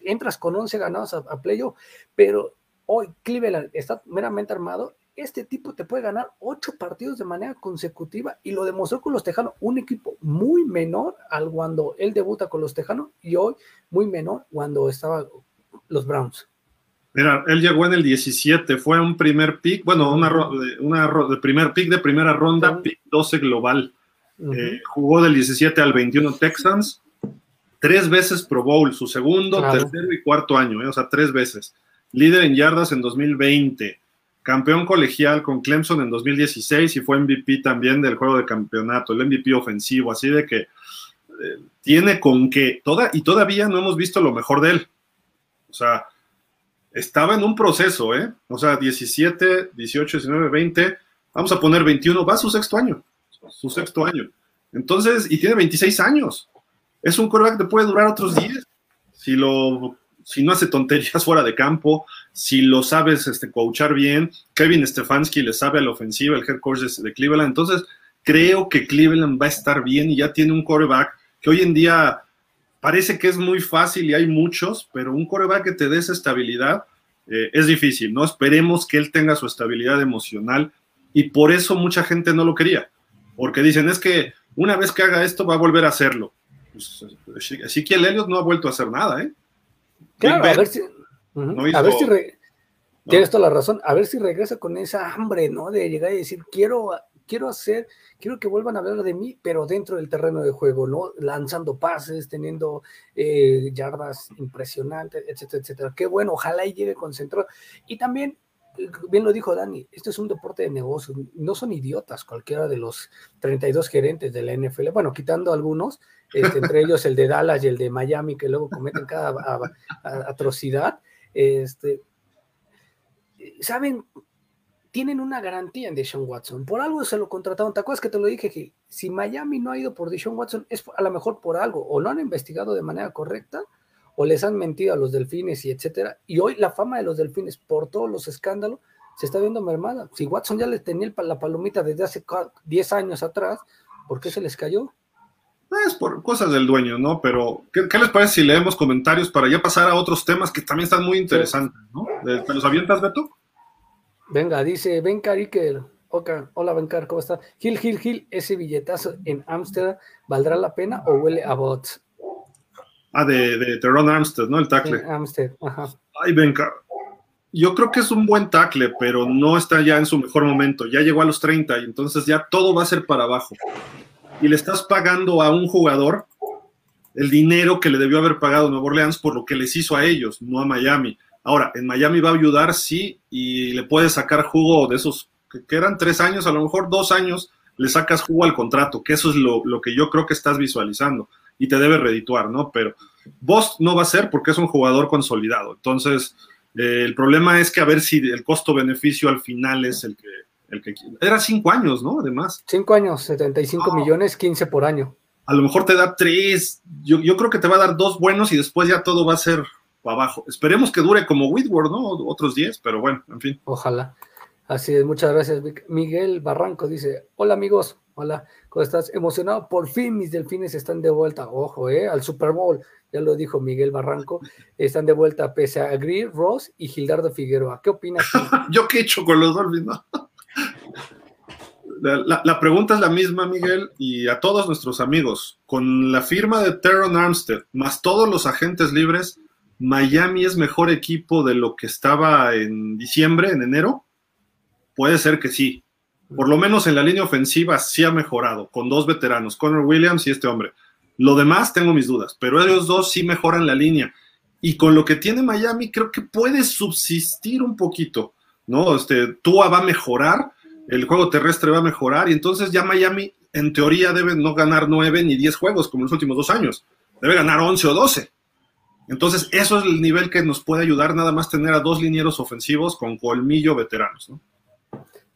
B: entras con 11 ganados a, a playoff, pero hoy Cleveland está meramente armado este tipo te puede ganar ocho partidos de manera consecutiva y lo demostró con los Tejanos, un equipo muy menor al cuando él debuta con los Tejanos y hoy muy menor cuando estaba los Browns.
A: Mira, él llegó en el 17, fue un primer pick, bueno, una, una primer pick de primera ronda, pick 12 global. Eh, jugó del 17 al 21 Texans, tres veces Pro Bowl, su segundo, tercero y cuarto año, eh, o sea, tres veces. Líder en yardas en 2020 campeón colegial con Clemson en 2016 y fue MVP también del juego de campeonato, el MVP ofensivo, así de que eh, tiene con que, toda, y todavía no hemos visto lo mejor de él. O sea, estaba en un proceso, ¿eh? O sea, 17, 18, 19, 20, vamos a poner 21, va a su sexto año, su sexto año. Entonces, y tiene 26 años. Es un coreback que puede durar otros 10 si lo si no hace tonterías (laughs) fuera de campo, si lo sabes este, coachar bien, Kevin Stefanski le sabe a la ofensiva, el head coach de Cleveland, entonces creo que Cleveland va a estar bien y ya tiene un quarterback que hoy en día parece que es muy fácil y hay muchos, pero un quarterback que te dé esa estabilidad eh, es difícil, ¿no? Esperemos que él tenga su estabilidad emocional y por eso mucha gente no lo quería, porque dicen, es que una vez que haga esto va a volver a hacerlo. Pues, así que el Elliot no ha vuelto a hacer nada, ¿eh?
B: Claro, a ver si, a ver si tienes toda la razón, a ver si regresa con esa hambre, ¿no? De llegar y decir, quiero, quiero hacer, quiero que vuelvan a hablar de mí, pero dentro del terreno de juego, ¿no? Lanzando pases, teniendo eh, yardas impresionantes, etcétera, etcétera. Qué bueno, ojalá y llegue concentrado. Y también bien lo dijo Dani, esto es un deporte de negocios, no son idiotas cualquiera de los 32 gerentes de la NFL, bueno, quitando algunos, este, entre (laughs) ellos el de Dallas y el de Miami, que luego cometen cada atrocidad, este, saben, tienen una garantía en Deshaun Watson, por algo se lo contrataron, ¿te acuerdas que te lo dije? Que si Miami no ha ido por Deshaun Watson, es a lo mejor por algo, o no han investigado de manera correcta, o les han mentido a los delfines y etcétera. Y hoy la fama de los delfines por todos los escándalos se está viendo mermada. Si Watson ya les tenía la palomita desde hace 10 años atrás, ¿por qué se les cayó?
A: Es por cosas del dueño, ¿no? Pero, ¿qué, les parece si leemos comentarios para ya pasar a otros temas que también están muy interesantes, ¿no? ¿Te los avientas, Beto?
B: Venga, dice Bencar Iker. Hola, Bencar, ¿cómo estás? Gil, Gil, Gil, ese billetazo en Ámsterdam, ¿valdrá la pena o huele a bots?
A: Ah, de, de Teron Armstead, ¿no? El tackle.
B: Armstead, ajá.
A: Ay, venga. Yo creo que es un buen tackle, pero no está ya en su mejor momento. Ya llegó a los 30 y entonces ya todo va a ser para abajo. Y le estás pagando a un jugador el dinero que le debió haber pagado Nuevo Orleans por lo que les hizo a ellos, no a Miami. Ahora, en Miami va a ayudar, sí, y le puedes sacar jugo de esos que, eran tres años, a lo mejor dos años, le sacas jugo al contrato, que eso es lo, lo que yo creo que estás visualizando y te debe redituar, ¿no? Pero vos no va a ser porque es un jugador consolidado. Entonces, eh, el problema es que a ver si el costo-beneficio al final es el que, el que... Era cinco años, ¿no? Además.
B: Cinco años, 75 millones, 15 por año.
A: A lo mejor te da tres, yo, yo creo que te va a dar dos buenos y después ya todo va a ser abajo. Esperemos que dure como Whitworth, ¿no? Otros diez, pero bueno, en fin.
B: Ojalá. Así es, muchas gracias. Miguel Barranco dice, hola amigos, hola, ¿cómo estás? Emocionado, por fin mis delfines están de vuelta, ojo, ¿eh? Al Super Bowl, ya lo dijo Miguel Barranco, están de vuelta pese a Greer, Ross y Gildardo Figueroa. ¿Qué opinas? (laughs)
A: Yo qué he hecho con los Dolphins, La, pregunta es la misma, Miguel, y a todos nuestros amigos. Con la firma de Teron Armstead, más todos los agentes libres, ¿Miami es mejor equipo de lo que estaba en diciembre, en enero? Puede ser que sí. Por lo menos en la línea ofensiva sí ha mejorado, con dos veteranos, Connor Williams y este hombre. Lo demás tengo mis dudas, pero ellos dos sí mejoran la línea. Y con lo que tiene Miami, creo que puede subsistir un poquito, ¿no? Este, Tua va a mejorar, el juego terrestre va a mejorar, y entonces ya Miami, en teoría, debe no ganar nueve ni diez juegos como en los últimos dos años. Debe ganar once o doce. Entonces, eso es el nivel que nos puede ayudar nada más tener a dos linieros ofensivos con colmillo veteranos, ¿no?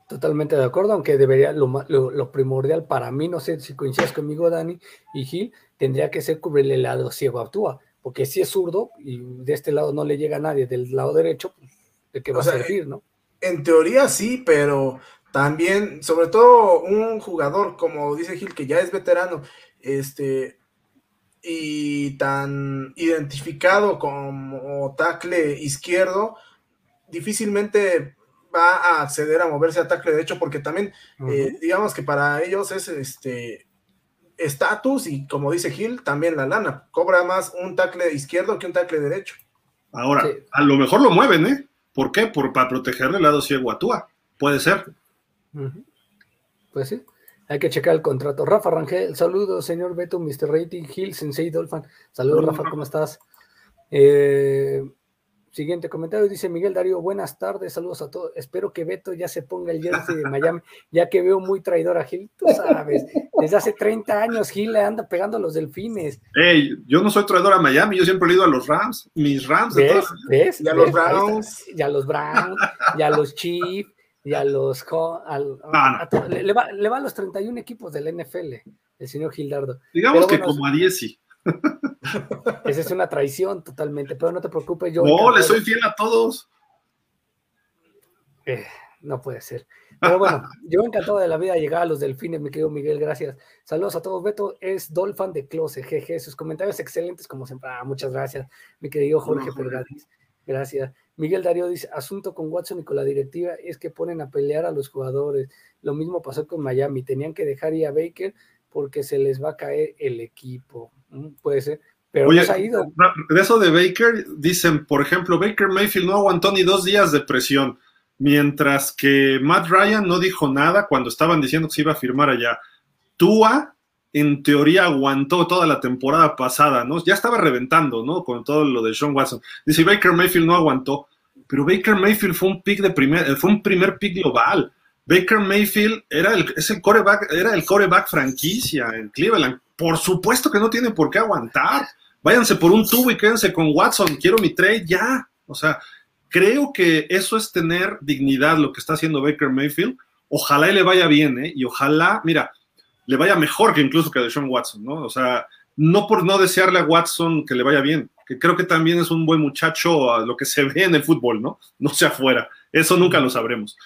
B: Totalmente de acuerdo, aunque debería, lo, primordial para mí, no sé si coincides conmigo, Dani y Gil, tendría que ser cubrirle el lado ciego a Tua, porque si es zurdo y de este lado no le llega a nadie, del lado derecho, pues, ¿de qué va a servir, no?
C: En teoría sí, pero también, sobre todo un jugador, como dice Gil, que ya es veterano, este, y tan identificado como tackle izquierdo, difícilmente va a acceder a moverse a tackle derecho porque también, eh, digamos que para ellos es este estatus y como dice Gil, también la lana. Cobra más un tackle izquierdo que un tackle derecho.
A: Ahora, a lo mejor lo mueven, ¿eh? ¿Por qué? Por, para protegerle el lado ciego a Tua. Puede ser.
B: Pues sí. Hay que checar el contrato. Rafa Rangel, saludos, señor Beto, Mr. Rating, Gil, Sensei Dolphin. Saludos, Rafa, ¿cómo estás? Eh, Siguiente comentario dice Miguel Darío, buenas tardes, saludos a todos. Espero que Beto ya se ponga el jersey de Miami, ya que veo muy traidor a Gil. Tú sabes, desde hace 30 años Gil le anda pegando a los delfines.
A: Hey, yo no soy traidor a Miami, yo siempre he ido a los Rams, mis Rams.
B: ¿Ves? ¿Ves?
C: Y a los Browns.
B: Y a los Browns, y a los Chiefs, y a los... le, va, le, va, a los 31 equipos del NFL, el señor Gildardo.
A: Digamos que como a 10 sí. (laughs)
B: Esa es una traición totalmente, pero no te preocupes. Yo
A: no, le soy fiel a todos.
B: Eh, no puede ser. Pero bueno, (laughs) yo encantado de la vida llegar a los delfines, mi querido Miguel, gracias. Saludos a todos. Beto es Dolphin de Close, GG. Sus comentarios excelentes, como siempre. Ah, muchas gracias, mi querido Jorge Pergadis. Gracias. Miguel Darío dice: Asunto con Watson y con la directiva es que ponen a pelear a los jugadores. Lo mismo pasó con Miami. Tenían que dejar ir a Baker porque se les va a caer el equipo. Mm, puede ser. Pero Oye, ha ido.
A: De eso de Baker, dicen, por ejemplo, Baker Mayfield no aguantó ni dos días de presión, mientras que Matt Ryan no dijo nada cuando estaban diciendo que se iba a firmar allá. Tua, en teoría, aguantó toda la temporada pasada, ¿no? Ya estaba reventando, ¿no? Con todo lo de Sean Watson. Dice, Baker Mayfield no aguantó. pero Baker Mayfield fue un pick de primer, fue un primer pick global. Baker Mayfield era el, es el coreback, era el coreback franquicia en Cleveland. Por supuesto que no tiene por qué aguantar. Váyanse por un tubo y quédense con Watson. Quiero mi trade ya. O sea, creo que eso es tener dignidad lo que está haciendo Baker Mayfield. Ojalá y le vaya bien, ¿eh? Y ojalá, mira, le vaya mejor que incluso que a Deshaun Watson, ¿no? O sea, no por no desearle a Watson que le vaya bien, que creo que también es un buen muchacho a lo que se ve en el fútbol, ¿no? No sea afuera. Eso nunca lo sabremos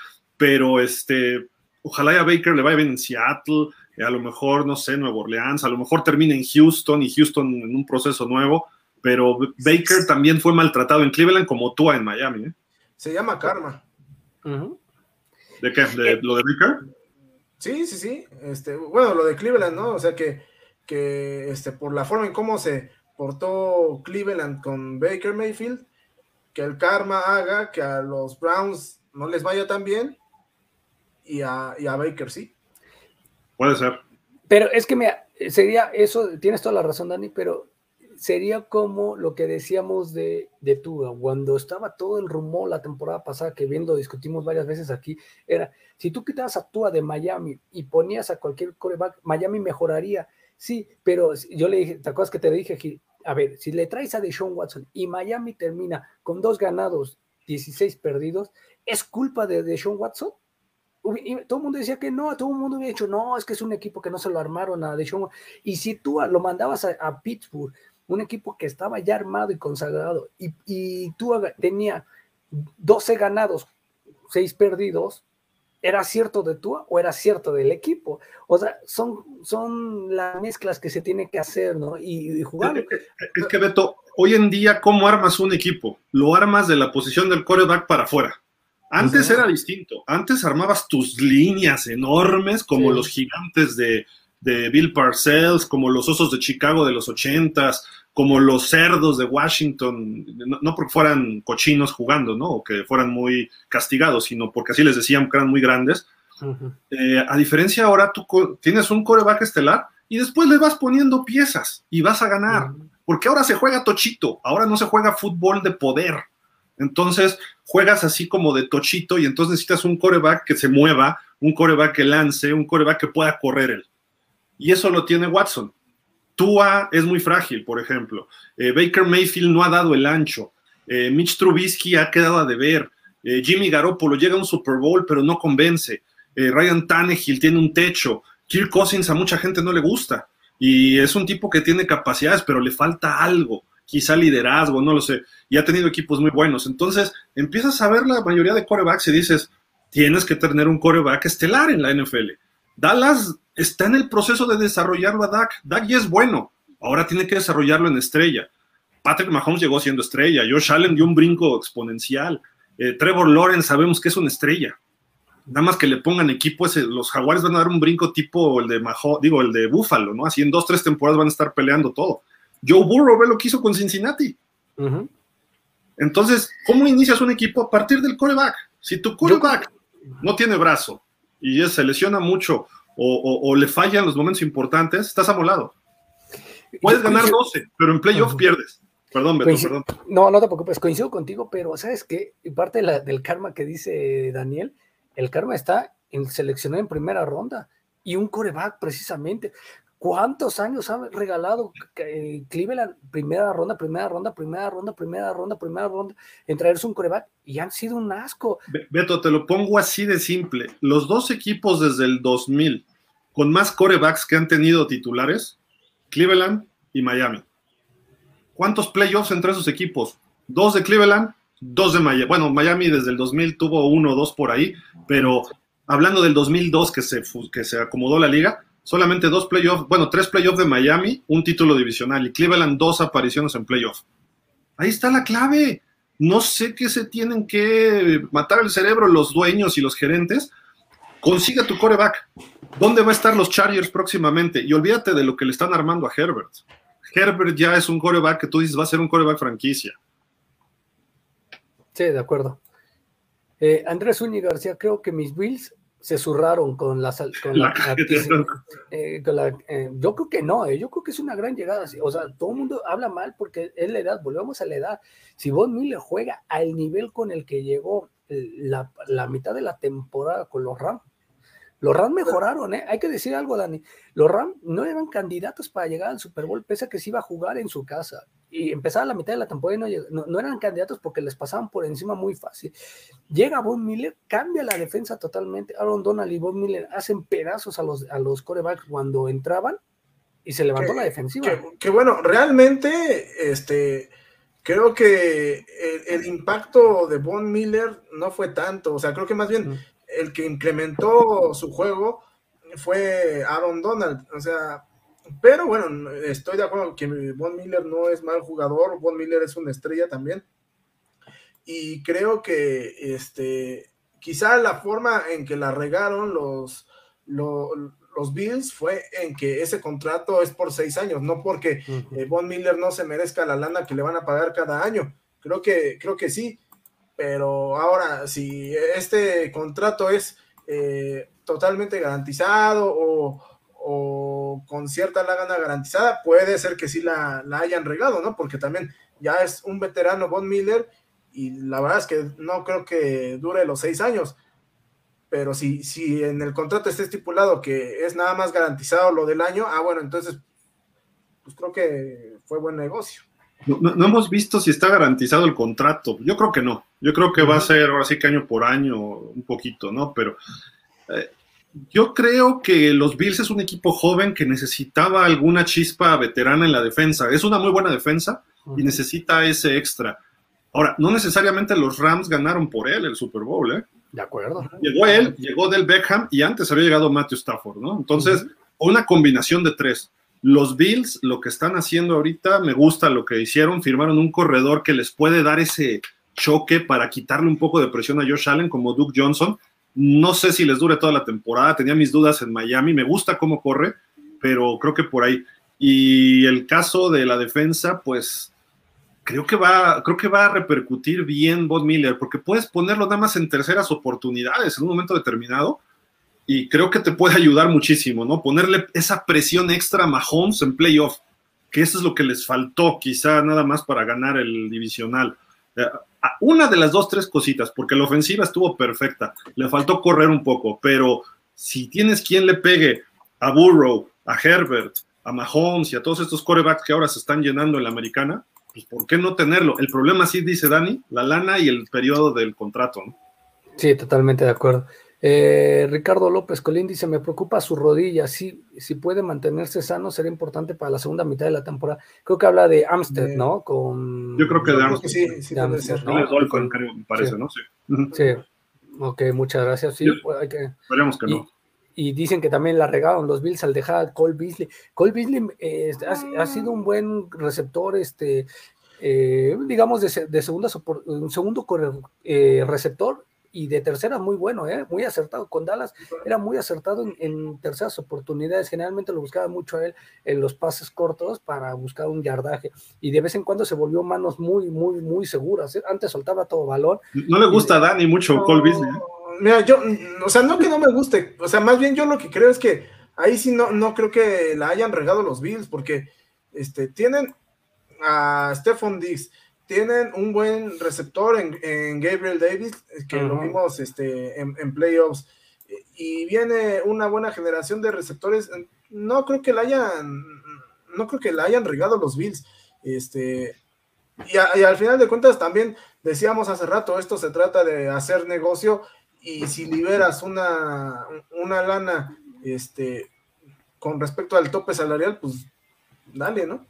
A: pero este, ojalá a Baker le vaya bien en Seattle, a lo mejor, no sé, Nueva Orleans, a lo mejor termine en Houston y Houston en un proceso nuevo, pero Baker también fue maltratado en Cleveland como tú en Miami. ¿eh?
C: Se llama karma.
A: ¿De qué? ¿De, ¿Lo de Baker?
C: Sí, sí, sí. Este, bueno, lo de Cleveland, ¿no? O sea que, que este, por la forma en cómo se portó Cleveland con Baker Mayfield, que el karma haga que a los Browns no les vaya tan bien y a, Baker sí.
A: Puede ser.
B: Pero es que me sería eso, tienes toda la razón, Dani, pero sería como lo que decíamos de, de Tua, cuando estaba todo el rumor la temporada pasada, que viendo, discutimos varias veces aquí, era, si tú quitabas a Tua de Miami y ponías a cualquier coreback, Miami mejoraría, sí, pero yo le dije, ¿te acuerdas que te dije aquí? A ver, si le traes a Deshaun Watson y Miami termina con dos ganados, 16 perdidos, ¿es culpa de Deshaun Watson? Todo el mundo decía que no, todo el mundo había dicho, no, es que es un equipo que no se lo armaron a Deshaun. Y si tú lo mandabas a, Pittsburgh, un equipo que estaba ya armado y consagrado, y, y tú tenía 12 ganados, 6 perdidos, ¿era cierto de tú o era cierto del equipo? O sea, son, son las mezclas que se tiene que hacer, ¿no? Y, y jugar.
A: Es que, Beto, hoy en día, ¿cómo armas un equipo? Lo armas de la posición del quarterback para afuera. Antes era distinto. Antes armabas tus líneas enormes, como los gigantes de, Bill Parcells, como los osos de Chicago de los ochentas, como los cerdos de Washington, no, porque fueran cochinos jugando, ¿no? O que fueran muy castigados, sino porque así les decían que eran muy grandes. Eh, a diferencia ahora, tú tienes un coreback estelar y después le vas poniendo piezas y vas a ganar. Porque ahora se juega tochito, ahora no se juega fútbol de poder. Entonces juegas así como de tochito y entonces necesitas un coreback que se mueva, un coreback que lance, un coreback que pueda correr él. Y eso lo tiene Watson. Tua es muy frágil, por ejemplo. Eh, Baker Mayfield no ha dado el ancho. Eh, Mitch Trubisky ha quedado a deber. Eh, Jimmy Garoppolo llega a un Super Bowl, pero no convence. Ryan Tannehill tiene un techo. Kirk Cousins a mucha gente no le gusta. Y es un tipo que tiene capacidades, pero le falta algo quizá liderazgo, no lo sé, y ha tenido equipos muy buenos. Entonces, empiezas a ver la mayoría de corebacks y dices, tienes que tener un coreback estelar en la NFL. Dallas está en el proceso de desarrollarlo a Dak. Dak ya es bueno, ahora tiene que desarrollarlo en estrella. Patrick Mahomes llegó siendo estrella, Josh Allen dio un brinco exponencial, eh, Trevor Lawrence sabemos que es una estrella. Nada más que le pongan equipo, ese, los Jaguares van a dar un brinco tipo el de Mahomes, digo, el de Buffalo, ¿no? Así en dos, tres temporadas van a estar peleando todo. Joe Burrow ve lo que hizo con Cincinnati. Entonces, ¿cómo inicias un equipo a partir del coreback? Si tu coreback no tiene brazo y se lesiona mucho o, le falla en los momentos importantes, estás amolado. Puedes ganar 12, pero en playoff pierdes. Perdón, Beto, perdón.
B: No, no te preocupes, coincido contigo, pero ¿sabes qué? Parte del karma que dice Daniel, el karma está en seleccionar en primera ronda y un coreback precisamente. ¿Cuántos años ha regalado eh, Cleveland? Primera ronda, primera ronda, primera ronda, primera ronda, primera ronda, en traerse un coreback y han sido un asco.
A: Beto, te lo pongo así de simple. Los dos equipos desde el 2000 con más corebacks que han tenido titulares, Cleveland y Miami. ¿Cuántos playoffs entre esos equipos? Dos de Cleveland, dos de Miami. Bueno, Miami desde el 2000 tuvo uno o dos por ahí, pero hablando del 2002 que se, que se acomodó la liga, solamente dos playoffs, bueno, tres playoffs de Miami, un título divisional y Cleveland dos apariciones en playoffs. Ahí está la clave. No sé qué se tienen que matar el cerebro los dueños y los gerentes. Consiga tu coreback. ¿Dónde va a estar los Chargers próximamente? Y olvídate de lo que le están armando a Herbert. Herbert ya es un coreback que tú dices va a ser un coreback franquicia.
B: Sí, de acuerdo. Eh, Andrés Uñi García, creo que mis Bills se zurraron con la, con la, eh, eh, yo creo que no, eh, yo creo que es una gran llegada. O sea, todo el mundo habla mal porque es la edad, volvemos a la edad. Si Von Miller juega al nivel con el que llegó la, la mitad de la temporada con los Rams, los Rams mejoraron, ¿eh? Hay que decir algo, Dani. Los Rams no eran candidatos para llegar al Super Bowl, pese a que se iba a jugar en su casa. Y empezaba la mitad de la temporada y no, no, eran candidatos porque les pasaban por encima muy fácil. Llega Von Miller, cambia la defensa totalmente. Aaron Donald y Von Miller hacen pedazos a los, a los corebacks cuando entraban y se levantó la defensiva.
C: Que, bueno, realmente, este, creo que el, impacto de Von Miller no fue tanto. O sea, creo que más bien el que incrementó su juego fue Aaron Donald. O sea, pero bueno, estoy de acuerdo que Von Miller no es mal jugador, Von Miller es una estrella también. Y creo que este, quizá la forma en que la regaron los, los, Bills fue en que ese contrato es por seis años, no porque eh, Von Miller no se merezca la lana que le van a pagar cada año. Creo que, creo que sí, pero ahora, si este contrato es eh, totalmente garantizado o, con cierta lana garantizada, puede ser que sí la, hayan regado, ¿no? Porque también ya es un veterano Von Miller y la verdad es que no creo que dure los seis años. Pero si, si en el contrato está estipulado que es nada más garantizado lo del año, ah, bueno, entonces, pues creo que fue buen negocio.
A: No, hemos visto si está garantizado el contrato. Yo creo que no. Yo creo que va a ser ahora sí que año por año, un poquito, ¿no? Pero eh, yo creo que los Bills es un equipo joven que necesitaba alguna chispa veterana en la defensa. Es una muy buena defensa y necesita ese extra. Ahora, no necesariamente los Rams ganaron por él el Super Bowl, ¿eh?
B: De acuerdo.
A: Llegó él, llegó Del Beckham y antes había llegado Matthew Stafford, ¿no? Entonces, una combinación de tres. Los Bills, lo que están haciendo ahorita, me gusta lo que hicieron, firmaron un corredor que les puede dar ese choque para quitarle un poco de presión a Josh Allen como Duke Johnson. No sé si les dure toda la temporada, tenía mis dudas en Miami, me gusta cómo corre, pero creo que por ahí. Y el caso de la defensa, pues creo que va, creo que va a repercutir bien Bob Miller, porque puedes ponerlo nada más en terceras oportunidades en un momento determinado y creo que te puede ayudar muchísimo, ¿no? Ponerle esa presión extra a Mahomes en playoff, que eso es lo que les faltó, quizá nada más para ganar el divisional. Una de las dos, tres cositas, porque la ofensiva estuvo perfecta, le faltó correr un poco, pero si tienes quien le pegue a Burrow, a Herbert, a Mahomes y a todos estos corebacks que ahora se están llenando en la americana, pues ¿por qué no tenerlo? El problema sí, dice Dani, la lana y el periodo del contrato, ¿no?
B: Sí, totalmente de acuerdo. Eh, Ricardo López Colín dice, me preocupa su rodilla, si, si puede mantenerse sano será importante para la segunda mitad de la temporada. Creo que habla de Amstead, ¿no? Con...
A: Yo creo que de Amstead. Sí, sí, ¿no? me parece, ¿no? Sí.
B: sí. Ok, muchas gracias. Sí,
A: pues, hay que... Esperemos que no.
B: Y dicen que también la regaron los Bills al dejar a Cole Beasley. Cole Beasley eh, ha, sido un buen receptor, este, eh, digamos, de, de segunda, un segundo eh, receptor y de tercera muy bueno, ¿eh? muy acertado. Con Dallas era muy acertado en, terceras oportunidades. Generalmente lo buscaba mucho a él en los pases cortos para buscar un yardaje. Y de vez en cuando se volvió manos muy, muy, muy seguras. ¿eh? Antes soltaba todo balón.
A: No le gusta a Dani mucho Cole Beasley. ¿eh?
C: Mira, yo, o sea, no que no me guste. O sea, más bien yo lo que creo es que ahí sí no, no creo que la hayan regado los Bills, porque este, tienen a Stephon Diggs tienen un buen receptor en, Gabriel Davis, que lo vimos este, en, playoffs, y viene una buena generación de receptores. No creo que la hayan, no creo que la hayan regado los Bills. Este, y, al final de cuentas también decíamos hace rato, esto se trata de hacer negocio y si liberas una, una lana este, con respecto al tope salarial, pues dale, ¿no?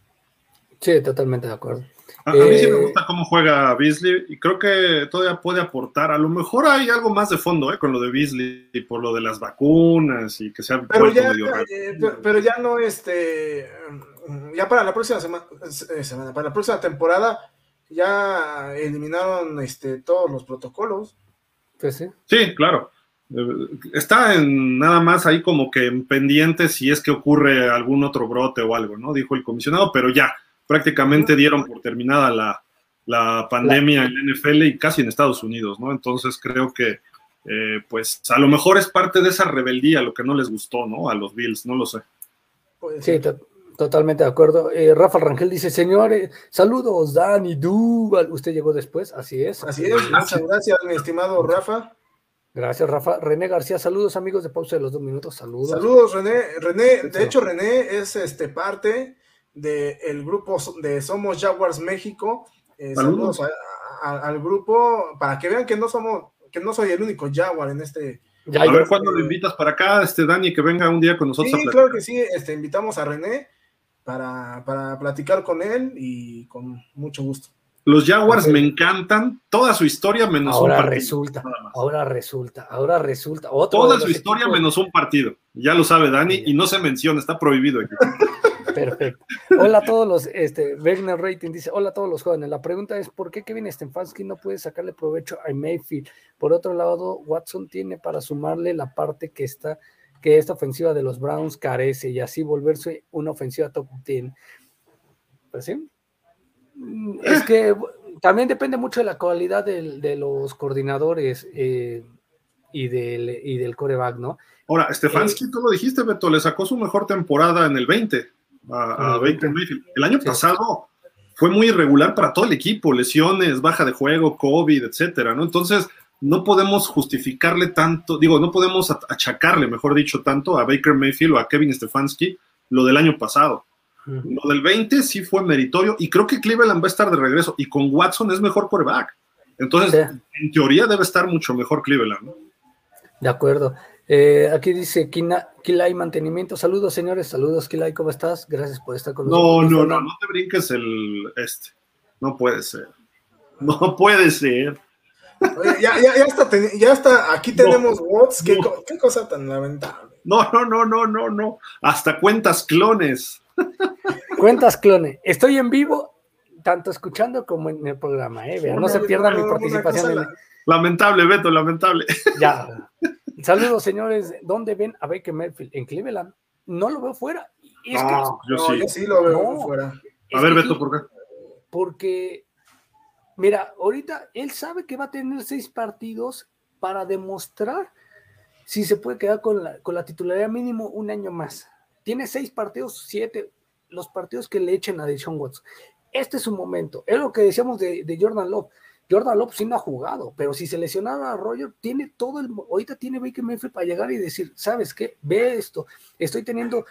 B: Sí, totalmente de acuerdo.
A: A, mí sí me eh, gusta cómo juega Beasley y creo que todavía puede aportar. A lo mejor hay algo más de fondo ¿eh? con lo de Beasley y por lo de las vacunas y que se ha
C: pero ya, eh, pero, ya no, este, ya para la próxima eh, semana, para la próxima temporada ya eliminaron este, todos los protocolos.
B: Pues sí.
A: Sí, claro. Está en nada más ahí como que en pendiente si es que ocurre algún otro brote o algo, ¿no? Dijo el comisionado, pero ya prácticamente dieron por terminada la, pandemia en NFL y casi en Estados Unidos, ¿no? Entonces creo que eh, pues a lo mejor es parte de esa rebeldía lo que no les gustó, ¿no? A los Bills, no lo sé.
B: Sí, totalmente de acuerdo. Eh, Rafa Rangel dice, señores, saludos, Dani Duval. Usted llegó después, así es.
C: Así es, muchas gracias, mi estimado Rafa.
B: Gracias, Rafa. René García, saludos amigos de Pausa de los Dos Minutos, saludos.
C: Saludos, René. René, de hecho, René es este parte del grupo de Somos Jaguars México. Eh, saludos, al grupo para que vean que no somos, que no soy el único Jaguar en este.
A: a ver cuándo lo invitas para acá, este Dani, que venga un día con nosotros.
C: Sí, claro que sí, este, invitamos a René para, para platicar con él y con mucho gusto.
A: Los Jaguars me encantan, toda su historia menos
B: ahora un partido. Resulta, ahora resulta, ahora resulta.
A: toda su historia menos un partido. Ya lo sabe Dani y no se menciona, está prohibido aquí. (laughs)
B: Perfecto. Hola a todos los, este, Wegner Rating dice, hola a todos los jóvenes. La pregunta es, ¿por qué Kevin Stefanski no puede sacarle provecho a Mayfield? Por otro lado, Watson tiene para sumarle la parte que está, que esta ofensiva de los Browns carece y así volverse una ofensiva top 10. Pues sí, Mm, es que también depende mucho de la cualidad de los coordinadores eh, y, del, y del coreback, ¿no?
A: Ahora, Stefanski, eh, tú lo dijiste, Beto, le sacó su mejor temporada en el 20 a, Baker Mayfield. El año pasado fue muy irregular para todo el equipo, lesiones, baja de juego, COVID, etcétera, ¿no? Entonces, no podemos justificarle tanto, digo, no podemos achacarle, mejor dicho, tanto a Baker Mayfield o a Kevin Stefanski lo del año pasado. Lo del 20 sí fue meritorio y creo que Cleveland va a estar de regreso y con Watson es mejor quarterback. Entonces, en teoría debe estar mucho mejor Cleveland.
B: De acuerdo. Eh, aquí dice Kilay Mantenimiento. Saludos, señores. Saludos, Kilay. ¿Cómo estás? Gracias por estar con
A: nosotros. No, no, no, no te brinques el este. No puede ser. No puede ser.
C: ya, ya, ya, está, ya está. Aquí tenemos bots. ¿Qué, ¿Qué cosa tan lamentable?
A: No, no, no, no, no, no. Hasta cuentas clones. (laughs)
B: Cuentas clones. Estoy en vivo, tanto escuchando como en el programa. ¿eh? no se pierda mi participación.
A: Lamentable, Beto, lamentable.
B: Ya. (laughs) Saludos, señores. ¿Dónde ven a Baker Mayfield? En Cleveland. No lo veo fuera.
C: no, yo, sí. lo veo fuera.
A: A ver, Beto, ¿por qué?
B: Porque, mira, ahorita él sabe que va a tener seis partidos para demostrar si se puede quedar con la, con la titularidad mínimo un año más tiene seis partidos, siete, los partidos que le echen a Deshaun Watson. Este es su momento. Es lo que decíamos de, Jordan Love. Jordan Love sí no ha jugado, pero si se lesionara a Roger, tiene todo el. Ahorita tiene Baker Mayfield para llegar y decir, ¿sabes qué? Ve esto. Estoy teniendo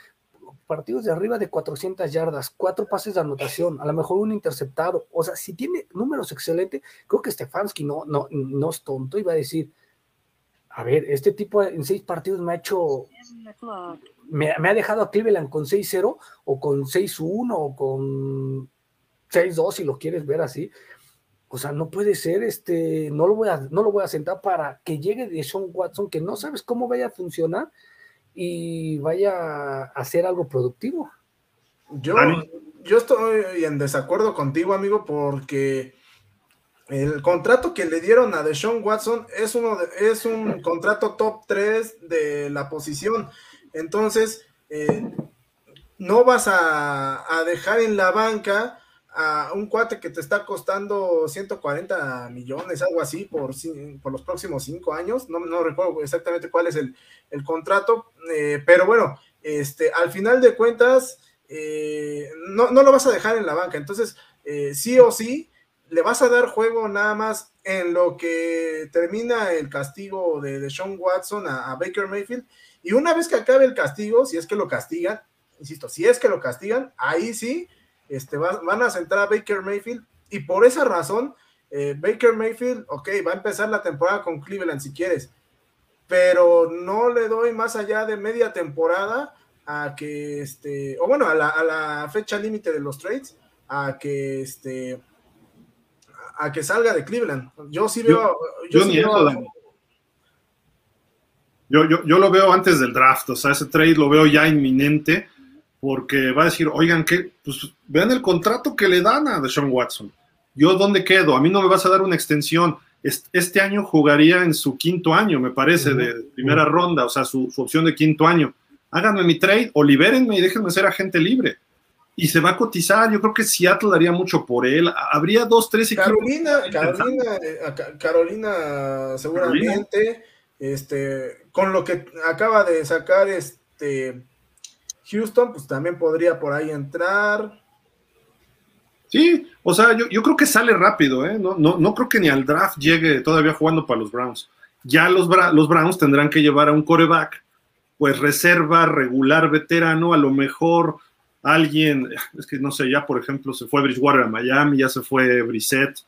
B: partidos de arriba de 400 yardas, cuatro pases de anotación, a lo mejor un interceptado. O sea, si tiene números excelentes, creo que Stefanski no, no, no es tonto y va a decir, a ver, este tipo en seis partidos me ha hecho me, ha dejado a Cleveland con 6-0 o con 6-1 o con 6-2 si lo quieres ver así. O sea, no puede ser, este, no lo voy a, no lo voy a sentar para que llegue de Sean Watson, que no sabes cómo vaya a funcionar y vaya a hacer algo productivo.
C: Yo, yo estoy en desacuerdo contigo, amigo, porque el contrato que le dieron a Deshaun Watson es, uno es un contrato top 3 de la posición. Entonces, eh, no vas a, dejar en la banca a un cuate que te está costando 140 millones, algo así, por, por los próximos cinco años. No, no recuerdo exactamente cuál es el, contrato, eh, pero bueno, este, al final de cuentas, eh, no, lo vas a dejar en la banca. Entonces, sí o sí, le vas a dar juego nada más en lo que termina el castigo de, de Sean Watson a Baker Mayfield y una vez que acabe el castigo, si es que lo castigan, insisto, si es que lo castigan, ahí sí este, van a centrar a Baker Mayfield. Y por esa razón, eh, Baker Mayfield, ok, va a empezar la temporada con Cleveland si quieres, pero no le doy más allá de media temporada a que, este, o bueno, a la, fecha límite de los trades, a que, este, a que salga de Cleveland. Yo sí veo, yo, sí veo,
A: yo, yo, yo, lo veo antes del draft, o sea, ese trade lo veo ya inminente, porque va a decir, oigan, ¿qué? Pues vean el contrato que le dan a Deshaun Watson. ¿Yo dónde quedo? A mí no me vas a dar una extensión. Este año jugaría en su quinto año, me parece, de primera ronda, o sea, su, opción de quinto año. Háganme mi trade o libérenme y déjenme ser agente libre. Y se va a cotizar. Yo creo que Seattle daría mucho por él. Habría dos, tres
C: equipos. Carolina, Carolina, eh, Carolina seguramente. este, con lo que acaba de sacar este Houston, pues también podría por ahí entrar.
A: Sí, o sea, yo, creo que sale rápido, ¿eh? No, no, creo que ni al draft llegue todavía jugando para los Browns. Ya los, los Browns tendrán que llevar a un coreback, pues reserva, regular, veterano, a lo mejor alguien, es que no sé, ya por ejemplo se fue Bridgewater a Miami, ya se fue Brissett,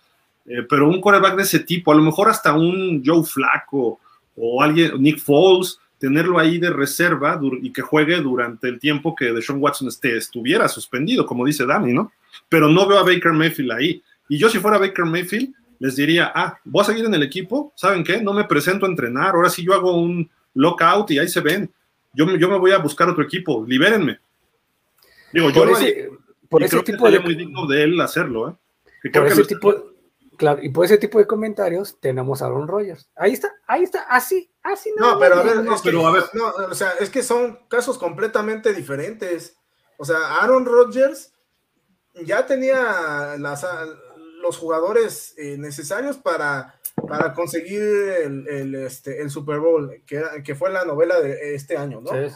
A: eh, pero un coreback de ese tipo, a lo mejor hasta un Joe Flaco o alguien, Nick Foles, tenerlo ahí de reserva y que juegue durante el tiempo que Deshaun Watson esté, estuviera suspendido, como dice Danny, ¿no? Pero no veo a Baker Mayfield ahí. Y yo si fuera Baker Mayfield, les diría, ah, voy a seguir en el equipo, ¿saben qué? No me presento a entrenar, ahora sí yo hago un lockout y ahí se ven. Yo, yo me voy a buscar otro equipo, libérenme. Digo, yo
B: por ese tipo de...
A: muy digno de él hacerlo, ¿eh?
B: por ese tipo, Claro, y por ese tipo de comentarios tenemos a Aaron Rodgers. Ahí está, ahí está, así, así
C: no. No, pero a ver, es que, No, o sea, es que son casos completamente diferentes. O sea, Aaron Rodgers ya tenía las, los jugadores eh, necesarios para, para conseguir el, este, el Super Bowl, que, que fue la novela de este año, ¿no? Sí.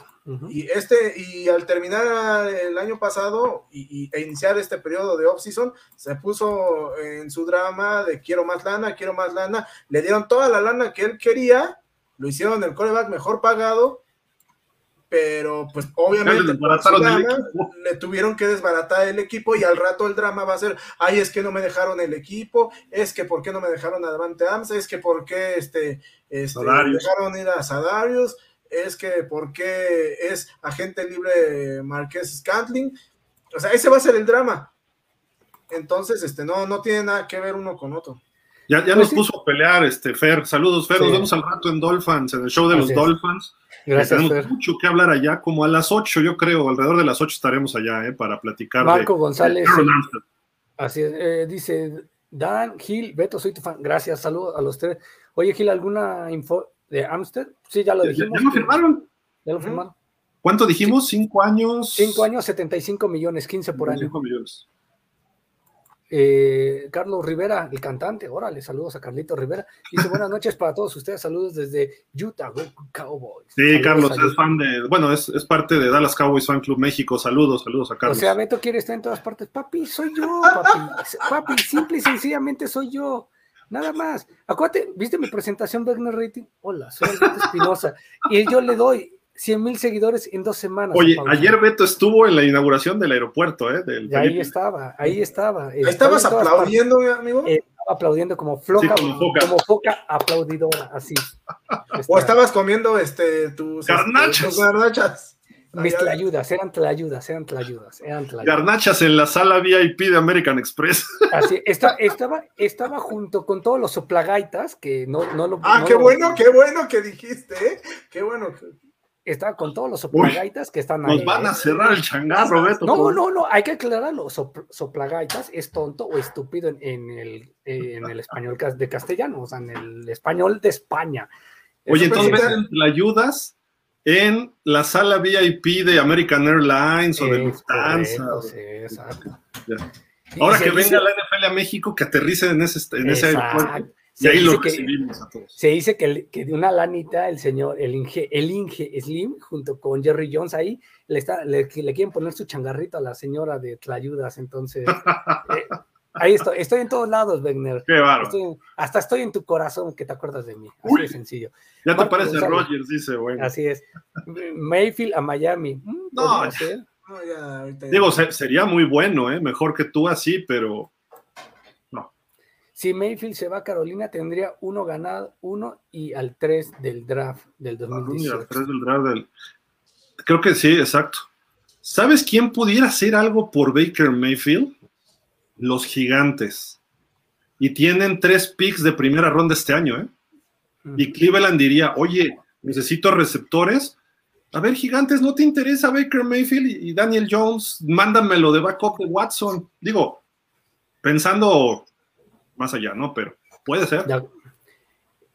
C: Y este, y al terminar el año pasado y, e iniciar este periodo de off-season, se puso en su drama de quiero más lana, quiero más lana, le dieron toda la lana que él quería, lo hicieron el coreback mejor pagado, pero pues obviamente (laughs) le tuvieron que desbaratar el equipo y al rato el drama va a ser, ay, es que no me dejaron el equipo, es que por qué no me dejaron a Davante Adams, es que por qué este, este dejaron ir a Sadarius, es que por qué es agente libre Marqués Scantling. O sea, ese va a ser el drama. Entonces, este, no, no tiene nada que ver uno con otro.
A: Ya, ya pues nos puso a pelear, este, Fer. Saludos, Fer. Nos vemos al rato en Dolphins, en el show de los Dolphins. Gracias, Tenemos mucho que hablar allá, como a las 8, yo creo, alrededor de las 8 estaremos allá, ¿eh? Para platicar.
B: Marco González. así es, eh, dice Dan, Gil, Beto, soy tu fan. Gracias, saludos a los tres. Oye, Gil, ¿alguna info, de Amster. Sí, ya lo dijimos.
A: ¿Ya, lo firmaron?
B: Ya lo firmaron.
A: ¿Cuánto dijimos? ¿Cinco años?
B: Cinco años, 75 millones, 15 por año.
A: Cinco millones.
B: Eh, Carlos Rivera, el cantante, órale, saludos a Carlito Rivera. Dice buenas noches para todos ustedes, saludos desde Utah Cowboys.
A: Sí, Carlos, es fan de, bueno, es, es, parte de Dallas Cowboys Fan Club México, saludos, saludos a Carlos.
B: O sea, Beto quiere estar en todas partes, papi, soy yo, papi, (laughs) papi, simple y sencillamente soy yo. Nada más. Acuérdate, ¿viste mi presentación Wagner Rating? Hola, soy Alberto Espinosa. (laughs) y yo le doy 100 mil seguidores en dos semanas.
A: Oye, ayer Beto estuvo en la inauguración del aeropuerto, ¿eh?
B: ahí estaba, ahí estaba.
C: ¿Estabas aplaudiendo, amigo?
B: Eh, estaba aplaudiendo como floca, como, foca. aplaudidora, así. (laughs)
C: o estabas comiendo este, tus,
A: garnachas.
C: Este, tus garnachas.
B: Mis tlayudas, eran tlayudas, eran tlayudas, eran tlayudas.
A: Garnachas en la sala VIP de American Express. (laughs)
B: Así, estaba, estaba junto con todos los soplagaitas, que no, no lo...
C: Ah, qué bueno, qué bueno que dijiste, ¿eh? Qué bueno
B: Estaba con todos los soplagaitas que están
A: ahí. Nos van a ¿eh? cerrar el changarro, Beto.
B: No, no, no, hay que aclararlo. soplagaitas es tonto o estúpido en, el, en el español de castellano, o sea, en el español de España.
A: Oye, entonces venden ayudas en la sala VIP de American Airlines o de Lufthansa.
B: Sí, exacto.
A: Ahora que venga la NFL a México, que aterrice en ese, en ese aeropuerto. Y ahí lo recibimos a todos.
B: Se dice que, que, de una lanita el señor, el Inge, el Inge Slim, junto con Jerry Jones ahí, le, está, le, quieren poner su changarrito a la señora de Tlayudas. Entonces, (laughs) eh, Ahí estoy, estoy en todos lados, Wegner.
A: Qué
B: hasta estoy en tu corazón que te acuerdas de mí. Así de sencillo.
A: Ya te parece Rogers, dice, bueno.
B: Así es. Mayfield a Miami.
A: No, digo, sería muy bueno, ¿eh? Mejor que tú así, pero no.
B: Si Mayfield se va a Carolina, tendría uno ganado, uno y al tres del draft del 2018.
A: al tres del draft del... Creo que sí, exacto. ¿Sabes quién pudiera hacer algo por Baker Mayfield? Los gigantes. Y tienen tres picks de primera ronda este año, ¿eh? Y Cleveland diría, oye, necesito receptores. A ver, gigantes, ¿no te interesa Baker Mayfield y Daniel Jones? Mándamelo de backup de Watson. Digo, pensando más allá, ¿no? Pero puede ser.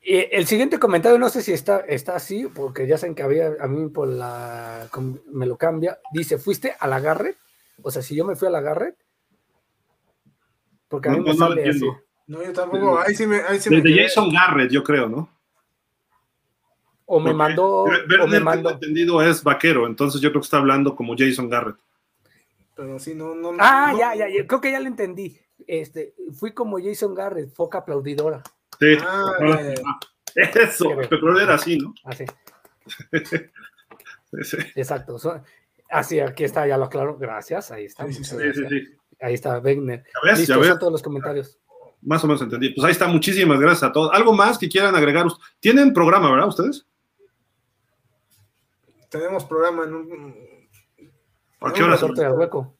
B: El siguiente comentario, no sé si está, está así, porque ya saben que había, a mí por la, me lo cambia. Dice, ¿fuiste a la Garrett? O sea, si yo me fui a la Garrett, porque a mí me sale así.
C: No, yo tampoco. Ahí sí me. Ahí sí
A: de, Jason Garrett, yo creo, ¿no?
B: O me mandó.
A: o me mandó. entendido es vaquero, entonces yo creo que está hablando como Jason Garrett.
C: Pero sí, no, no.
B: Ah, ya, ya, creo que ya lo entendí. Este, fui como Jason Garrett, foca aplaudidora.
A: Sí. Ah, (laughs) Eso, pero era así, ¿no?
B: Así. (laughs) Exacto. Así, aquí está, ya lo aclaro. Gracias, ahí está. Sí, sí, ahí está, Wegner.
A: Ya ves, ya ves.
B: todos los comentarios.
A: Más o menos entendí. Pues ahí está, muchísimas gracias a todos. ¿Algo más que quieran agregar? ¿Tienen programa, verdad, ustedes?
C: Tenemos programa en un.
A: ¿A qué hora?
B: hueco.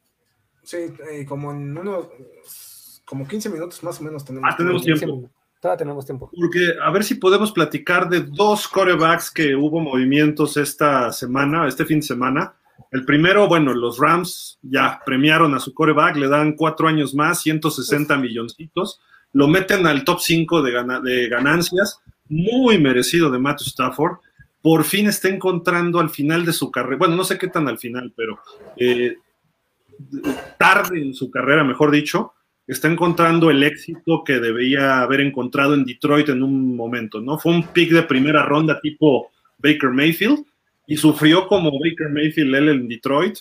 C: Sí, eh, como en unos. Como 15 minutos más o menos tenemos.
A: Ah, tenemos tiempo.
B: Todavía tenemos tiempo.
A: Porque a ver si podemos platicar de dos corebacks que hubo movimientos esta semana, este fin de semana. El primero, bueno, los Rams ya premiaron a su coreback, le dan cuatro años más, 160 milloncitos, lo meten al top 5 de, ganancias, muy merecido de Matthew Stafford. Por fin está encontrando al final de su carrera, bueno, no sé qué tan al final, pero eh, tarde en su carrera, mejor dicho, está encontrando el éxito que debía haber encontrado en Detroit en un momento, ¿no? Fue un pick de primera ronda tipo Baker Mayfield y sufrió como Baker Mayfield él en Detroit,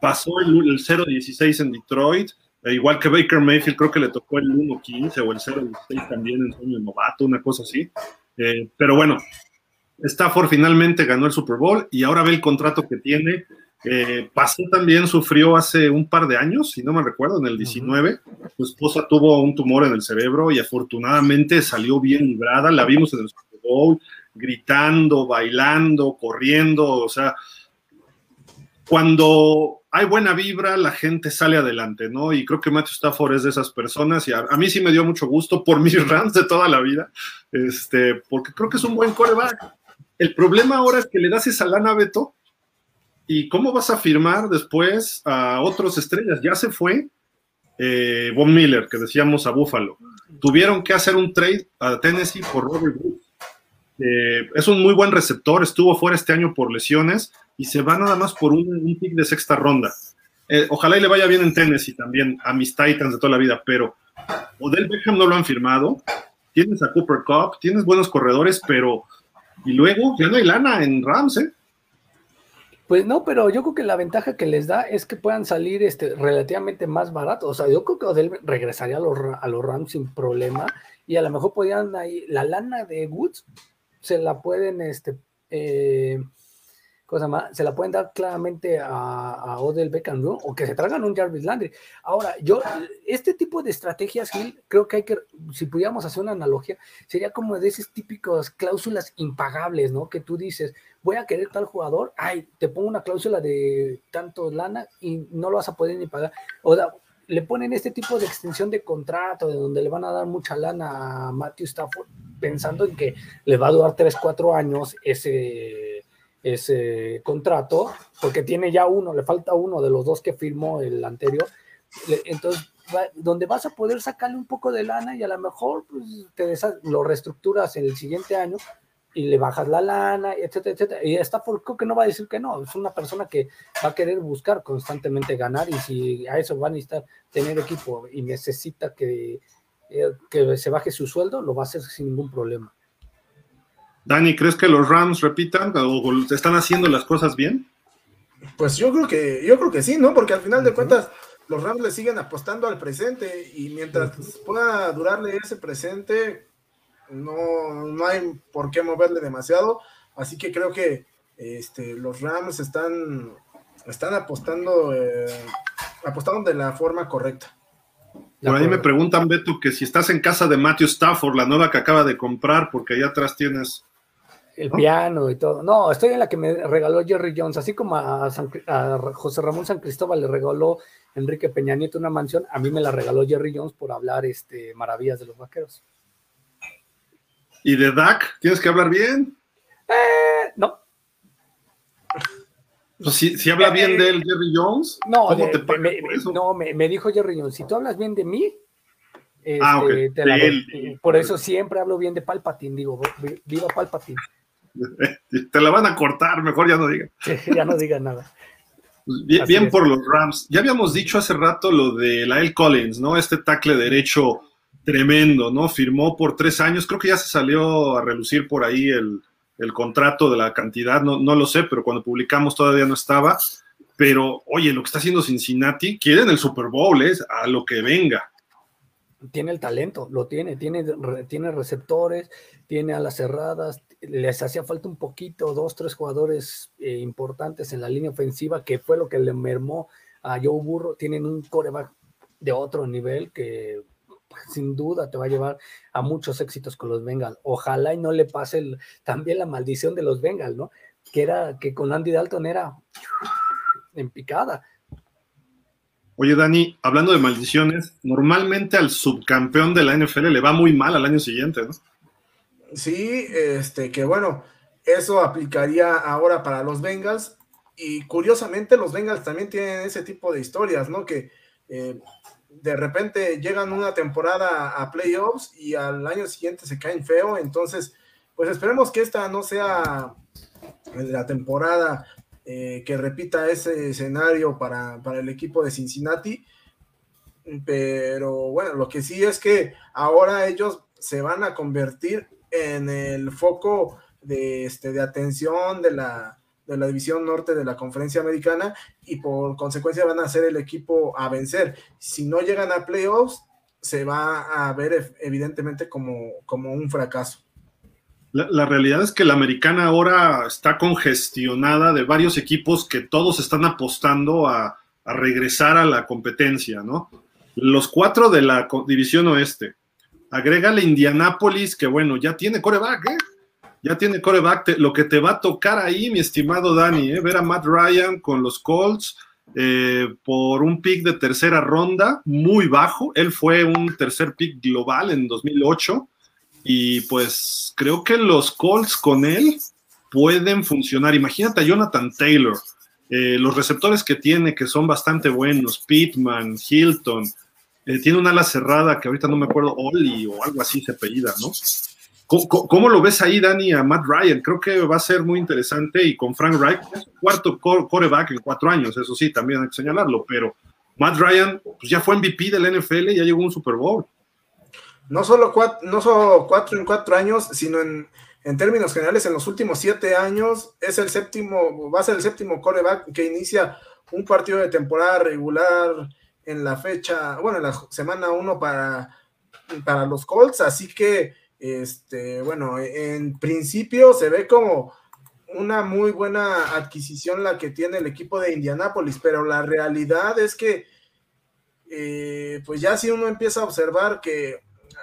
A: pasó el, el 0-16 en Detroit, e igual que Baker Mayfield creo que le tocó el 1-15 o el 0-16 también en sueño novato, una cosa así, eh, pero bueno, Stafford finalmente ganó el Super Bowl y ahora ve el contrato que tiene, eh, pasó también, sufrió hace un par de años, si no me recuerdo, en el 19. Su esposa tuvo un tumor en el cerebro y afortunadamente salió bien librada. La vimos en el Super Bowl, gritando, bailando, corriendo. O sea, cuando hay buena vibra, la gente sale adelante, ¿no? Y creo que Matthew Stafford es de esas personas y a, mí sí me dio mucho gusto por mis (laughs) Rams de toda la vida, este, porque creo que es un buen coreback. El problema ahora es que le das esa lana a Beto ¿Y cómo vas a firmar después a otros estrellas? Ya se fue eh, Von Miller, que decíamos a Buffalo. Tuvieron que hacer un trade a Tennessee por Robert Woods. Eh, es un muy buen receptor, estuvo fuera este año por lesiones y se va nada más por un, pick de sexta ronda. Eh, ojalá y le vaya bien en Tennessee también, a mis Titans de toda la vida, pero Odell Beckham no lo han firmado. Tienes a Cooper Cup, tienes buenos corredores, pero. Y luego ya no hay lana en Rams, ¿eh?
B: Pues no, pero yo creo que la ventaja que les da es que puedan salir este, relativamente más baratos. O sea, yo creo que Odell regresaría a los, a los Rams sin problema y a lo mejor podrían ahí, la lana de Woods se la pueden este, eh, cosa más, se la pueden dar claramente a, Odell Beckham o que se traigan un Jarvis Landry. Ahora, yo, este tipo de estrategias, creo que hay que, si pudiéramos hacer una analogía, sería como de esas típicas cláusulas impagables, ¿no? Que tú dices, voy a querer tal jugador, ay, te pongo una cláusula de tanto lana y no lo vas a poder ni pagar. O le ponen este tipo de extensión de contrato, de donde le van a dar mucha lana a Matthew Stafford, pensando en que le va a durar 3, 4 años ese ese contrato, porque tiene ya uno, le falta uno de los dos que firmó el anterior. Entonces, donde vas a poder sacarle un poco de lana y a lo mejor pues, te lo reestructuras en el siguiente año y le bajas la lana, etcétera, etcétera. Y está por creo que no va a decir que no, es una persona que va a querer buscar constantemente ganar y si a eso va a necesitar tener equipo y necesita que, eh, que se baje su sueldo, lo va a hacer sin ningún problema.
A: Dani, ¿crees que los Rams repitan o están haciendo las cosas bien?
C: Pues yo creo que, yo creo que sí, ¿no? Porque al final de cuentas, los Rams le siguen apostando al presente y mientras pueda durarle ese presente, no, no hay por qué moverle demasiado. Así que creo que este, los Rams están, están apostando, eh, apostando de la forma correcta.
A: Por ahí me preguntan, Beto, que si estás en casa de Matthew Stafford, la nueva que acaba de comprar, porque allá atrás tienes
B: el piano y todo. No, estoy en la que me regaló Jerry Jones, así como a, José Ramón San Cristóbal le regaló Enrique Peña Nieto una mansión, a mí me la regaló Jerry Jones por hablar este, maravillas de los vaqueros.
A: ¿Y de Dak? ¿Tienes que hablar bien?
B: Eh, no.
A: Pues si, habla bien de él Jerry Jones,
B: no, te me, No, me, dijo Jerry Jones, si tú hablas bien de mí,
A: ah,
B: este, por eso siempre hablo bien de Palpatine, digo, viva Palpatine. (laughs)
A: Te la van a cortar, mejor ya no digan. (laughs)
B: ya no digan nada.
A: Pues bien, por los Rams. Ya habíamos dicho hace rato lo de Lael Collins, ¿no? Este tackle derecho tremendo, ¿no? Firmó por tres años, creo que ya se salió a relucir por ahí el, el contrato de la cantidad, no, no lo sé, pero cuando publicamos todavía no estaba. Pero, oye, lo que está haciendo Cincinnati, quieren el Super Bowl, es a lo que venga.
B: Tiene el talento, lo tiene, tiene, tiene receptores, tiene alas cerradas, les hacía falta un poquito, dos, tres jugadores eh, importantes en la línea ofensiva, que fue lo que le mermó a Joe Burro. Tienen un coreback de otro nivel que sin duda te va a llevar a muchos éxitos con los Bengals. Ojalá y no le pase también la maldición de los Bengals, ¿no? Que era que con Andy Dalton era en picada.
A: Oye, Dani, hablando de maldiciones, normalmente al subcampeón de la NFL le va muy mal al año siguiente, ¿no?
C: Sí, este, que bueno, eso aplicaría ahora para los Bengals. Y curiosamente, los Bengals también tienen ese tipo de historias, ¿no? Que eh, de repente llegan una temporada a playoffs y al año siguiente se caen feo. Entonces, pues esperemos que esta no sea la temporada eh, que repita ese escenario para, para, el equipo de Cincinnati. Pero bueno, lo que sí es que ahora ellos se van a convertir en el foco de, este, de atención de la, de la división norte de la conferencia americana y por consecuencia van a ser el equipo a vencer. Si no llegan a playoffs, se va a ver evidentemente como, como un fracaso.
A: La, realidad es que la americana ahora está congestionada de varios equipos que todos están apostando a, a regresar a la competencia, ¿no? Los cuatro de la división oeste. Agrégale Indianápolis, que bueno, ya tiene coreback, ¿eh? Ya tiene coreback. lo que te va a tocar ahí, mi estimado Dani, ¿eh? ver a Matt Ryan con los Colts eh, por un pick de tercera ronda, muy bajo. Él fue un tercer pick global en 2008 y pues creo que los Colts con él pueden funcionar. Imagínate a Jonathan Taylor, eh, los receptores que tiene que son bastante buenos, Pittman, Hilton. tiene una ala cerrada que ahorita no me acuerdo, Oli o algo así se apellida, ¿no? ¿Cómo, lo ves ahí, Dani, a Matt Ryan? Creo que va a ser muy interesante y con Frank Reich, cuarto coreback en cuatro años, eso sí, también hay que señalarlo, pero Matt Ryan pues ya fue MVP del NFL y ya llegó un Super Bowl.
C: No solo cuatro, no solo cuatro en cuatro años, sino en, en términos generales, en los últimos siete años es el séptimo, va a ser el séptimo coreback que inicia un partido de temporada regular en la fecha, bueno, en la semana uno para, para los Colts, así que este, bueno, en principio se ve como una muy buena adquisición la que tiene el equipo de Indianápolis, pero la realidad es que, eh, pues ya si uno empieza a observar que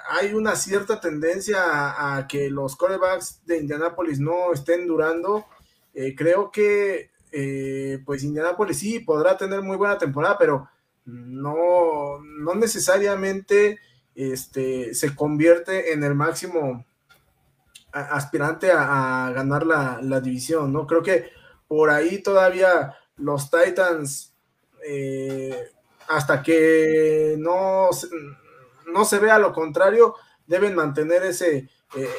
C: hay una cierta tendencia a, que los corebacks de Indianápolis no estén durando, eh, creo que, eh, pues Indianápolis sí podrá tener muy buena temporada, pero no, no necesariamente este, se convierte en el máximo aspirante a, ganar la, división, ¿no? Creo que por ahí todavía los Titans, eh, hasta que no, no se vea lo contrario, deben mantener ese, eh,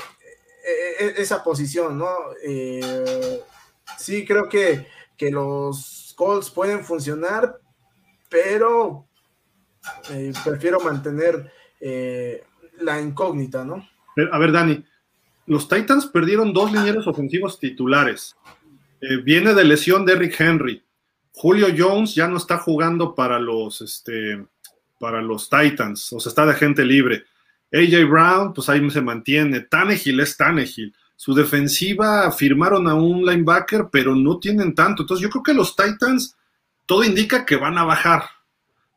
C: e, e, esa posición, ¿no? Eh, sí, creo que, que los Colts pueden funcionar, pero prefiero mantener eh, la incógnita, ¿no?
A: A ver, Dani, los Titans perdieron dos linieros ofensivos titulares. Eh, viene de lesión de Rick Henry. Julio Jones ya no está jugando para los, este, para los Titans, o sea, está de gente libre. AJ Brown, pues ahí se mantiene. Tannehill es Tannehill. Su defensiva firmaron a un linebacker, pero no tienen tanto. Entonces, yo creo que los Titans, todo indica que van a bajar.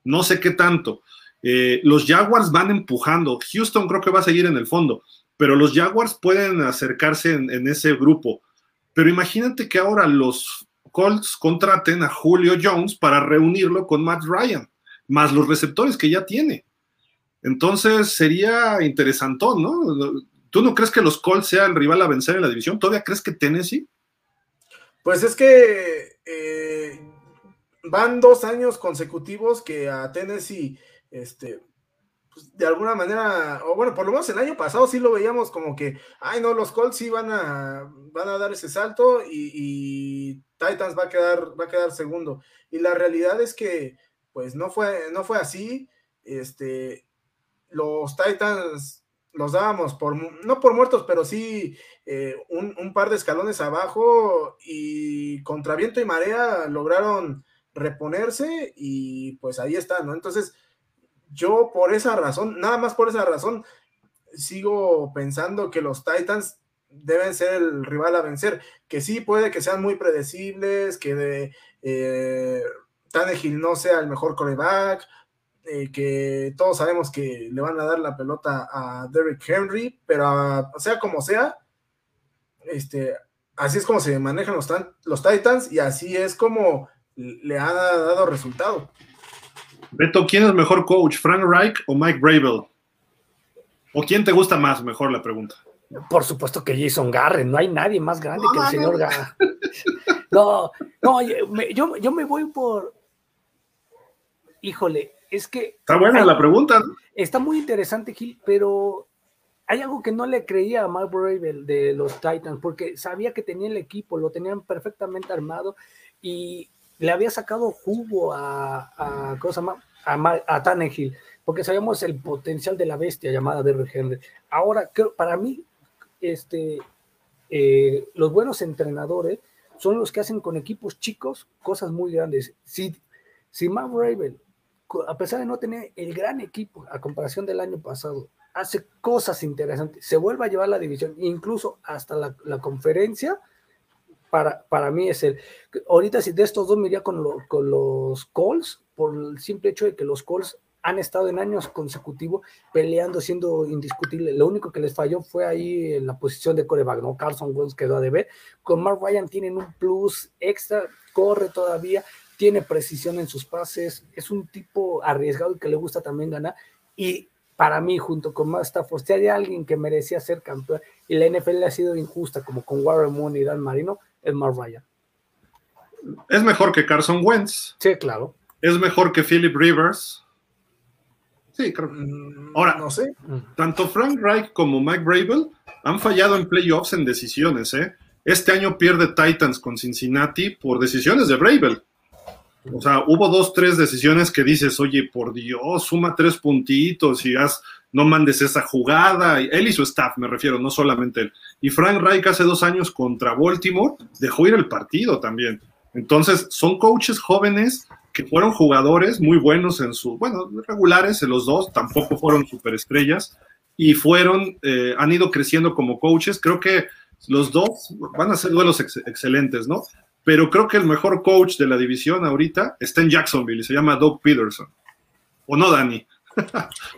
A: No sé qué tanto. Eh, los Jaguars van empujando. Houston creo que va a seguir en el fondo, pero los Jaguars pueden acercarse en, ese grupo. Pero imagínate que ahora los Colts contraten a Julio Jones para reunirlo con Matt Ryan, más los receptores que ya tiene. Entonces sería interesantón, ¿no? ¿Tú no crees que los Colts sean el rival a vencer en la división? ¿Todavía crees que Tennessee?
C: Pues es que eh, van dos años consecutivos que a Tennessee este, pues, de alguna manera, o bueno, por lo menos el año pasado sí lo veíamos como que, ay no, los Colts sí van a, van a dar ese salto y, Titans va a quedar, va a quedar segundo. Y la realidad es que, pues no fue, no fue así. Este, los Titans los dábamos por, no por muertos, pero sí eh, un, par de escalones abajo y contra viento y marea lograron reponerse y pues ahí está, ¿no? Entonces, yo por esa razón, nada más por esa razón, sigo pensando que los Titans deben ser el rival a vencer, que sí puede que sean muy predecibles, que de, eh, no sea el mejor coreback, eh, que todos sabemos que le van a dar la pelota a Derrick Henry, pero sea como sea, este, así es como se manejan los, los Titans y así es como le ha dado resultado.
A: Beto, ¿quién es mejor coach, Frank Reich o Mike Bravel? ¿O quién te gusta más? Mejor la pregunta.
B: Por supuesto que Jason Garren, no hay nadie más grande que el señor Garren. No, no, (laughs) yo, yo me voy por. Híjole, es que.
A: Está buena la pregunta.
B: Está muy interesante, Gil, pero hay algo que no le creía a Mark Bravel de los Titans, porque sabía que tenía el equipo, lo tenían perfectamente armado y le había sacado jugo a, a, cosa, a, Tannehill, porque sabíamos el potencial de la bestia llamada Derrick Henry. Ahora, creo, para mí, este, eh, los buenos entrenadores son los que hacen con equipos chicos cosas muy grandes. Si, si Mark Bravel a pesar de no tener el gran equipo a comparación del año pasado, hace cosas interesantes, se vuelve a llevar la división, incluso hasta la, conferencia, para, para mí es el... Ahorita si de estos dos me con, con los Colts, por el simple hecho de que los Colts han estado en años consecutivos peleando, siendo indiscutible. Lo único que les falló fue ahí en la posición de coreback, ¿no? Carson Wentz quedó a deber. Con Mark Ryan tienen un plus extra, corre todavía, tiene precisión en sus pases, es un tipo arriesgado y que le gusta también ganar. Y para mí, junto con Matt Stafford, si hay alguien que merecía ser campeón y la NFL ha sido injusta, como con Warren Moon y Dan Marino, es Ryan.
A: Es mejor que Carson Wentz.
B: Sí, claro.
A: Es mejor que Philip Rivers. Sí, creo.
C: Mm, Ahora, no sé.
A: Tanto Frank Reich como Mike Bravel han fallado en playoffs en decisiones, ¿eh? Este año pierde Titans con Cincinnati por decisiones de Bravel. O sea, hubo dos, tres decisiones que dices, oye, por Dios, suma tres puntitos y haz, no mandes esa jugada. Él y su staff, me refiero, no solamente él. Y Frank Reich hace dos años contra Baltimore dejó ir el partido también. Entonces, son coaches jóvenes que fueron jugadores muy buenos en su, bueno, regulares en los dos, tampoco fueron superestrellas y fueron, eh, han ido creciendo como coaches. Creo que los dos van a ser duelos excelentes, ¿no? pero creo que el mejor coach de la división ahorita está en Jacksonville y se llama Doug Peterson. ¿O no, Dani?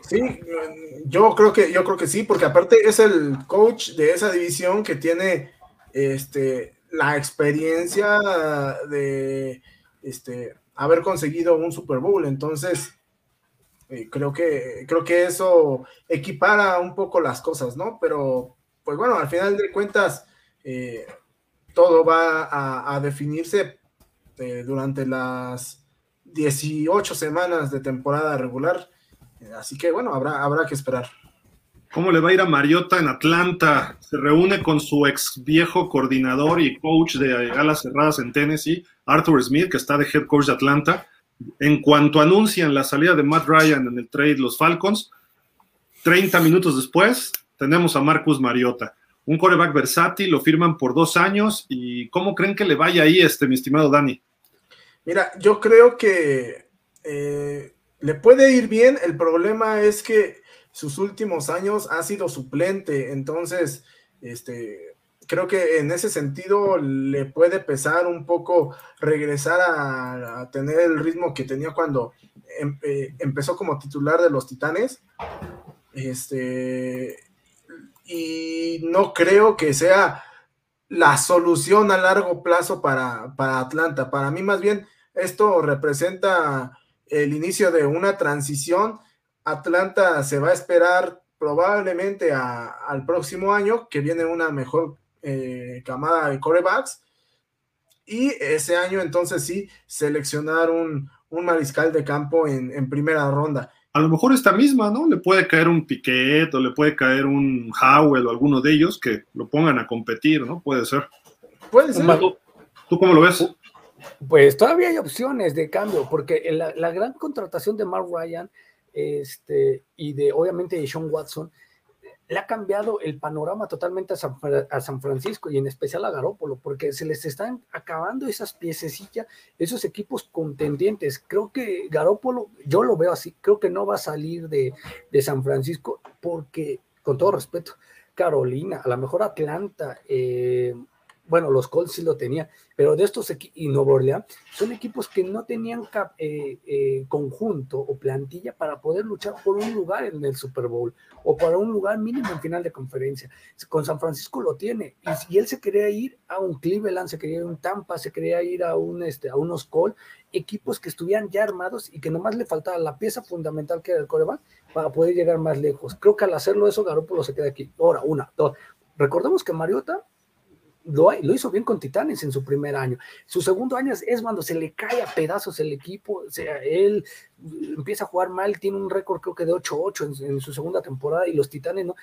C: Sí, yo creo que yo creo que sí, porque aparte es el coach de esa división que tiene este la experiencia de este haber conseguido un Super Bowl, entonces eh, creo que creo que eso equipara un poco las cosas, ¿no? Pero pues bueno, al final de cuentas eh, todo va a, definirse eh, durante las 18 semanas de temporada regular. Así que bueno, habrá, habrá que esperar.
A: ¿Cómo le va a ir a Mariota en Atlanta? Se reúne con su ex viejo coordinador y coach de alas cerradas en Tennessee, Arthur Smith, que está de head coach de Atlanta. En cuanto anuncian la salida de Matt Ryan en el trade los Falcons, 30 minutos después tenemos a Marcus Mariota un coreback versátil, lo firman por dos años. ¿Y cómo creen que le vaya ahí, este, mi estimado Dani?
C: Mira, yo creo que eh, le puede ir bien. El problema es que sus últimos años ha sido suplente. Entonces, este, creo que en ese sentido le puede pesar un poco regresar a, tener el ritmo que tenía cuando em, eh, empezó como titular de los Titanes. Este, y no creo que sea la solución a largo plazo para, Atlanta. Para mí más bien esto representa el inicio de una transición. Atlanta se va a esperar probablemente al próximo año, que viene una mejor eh, camada de corebacks. Y ese año entonces sí seleccionar un, mariscal de campo en, en primera ronda
A: a lo mejor esta misma, ¿no? Le puede caer un Piquet o le puede caer un Howell o alguno de ellos que lo pongan a competir, ¿no? Puede ser.
C: Puede ser.
A: ¿Tú, cómo lo ves?
B: Pues todavía hay opciones de cambio, porque la, gran contratación de Mark Ryan este, y de obviamente de Sean Watson le ha cambiado el panorama totalmente a San, Francisco y en especial a Garópolo, porque se les están acabando esas piececillas, esos equipos contendientes. Creo que Garópolo, yo lo veo así, creo que no va a salir de, de San Francisco porque, con todo respeto, Carolina, a lo mejor Atlanta, eh, bueno, los Colts sí lo tenían, pero de estos y Nuevo Orleans son equipos que no tenían eh, eh, conjunto o plantilla para poder luchar por un lugar en el Super Bowl o para un lugar mínimo en final de conferencia. Con San Francisco lo tiene y si él se quería ir a un Cleveland, se quería ir a un Tampa, se quería ir a un este, a unos Colts, equipos que estuvieran ya armados y que nomás le faltaba la pieza fundamental que era el coreback para poder llegar más lejos. Creo que al hacerlo eso, Garoppolo se queda aquí. Ahora, una, dos. Recordemos que Mariota lo, hizo bien con Titanes en su primer año. Su segundo año es, cuando se le cae a pedazos el equipo. O sea, él empieza a jugar mal, tiene un récord creo que de 8-8 en, su segunda temporada y los Titanes no.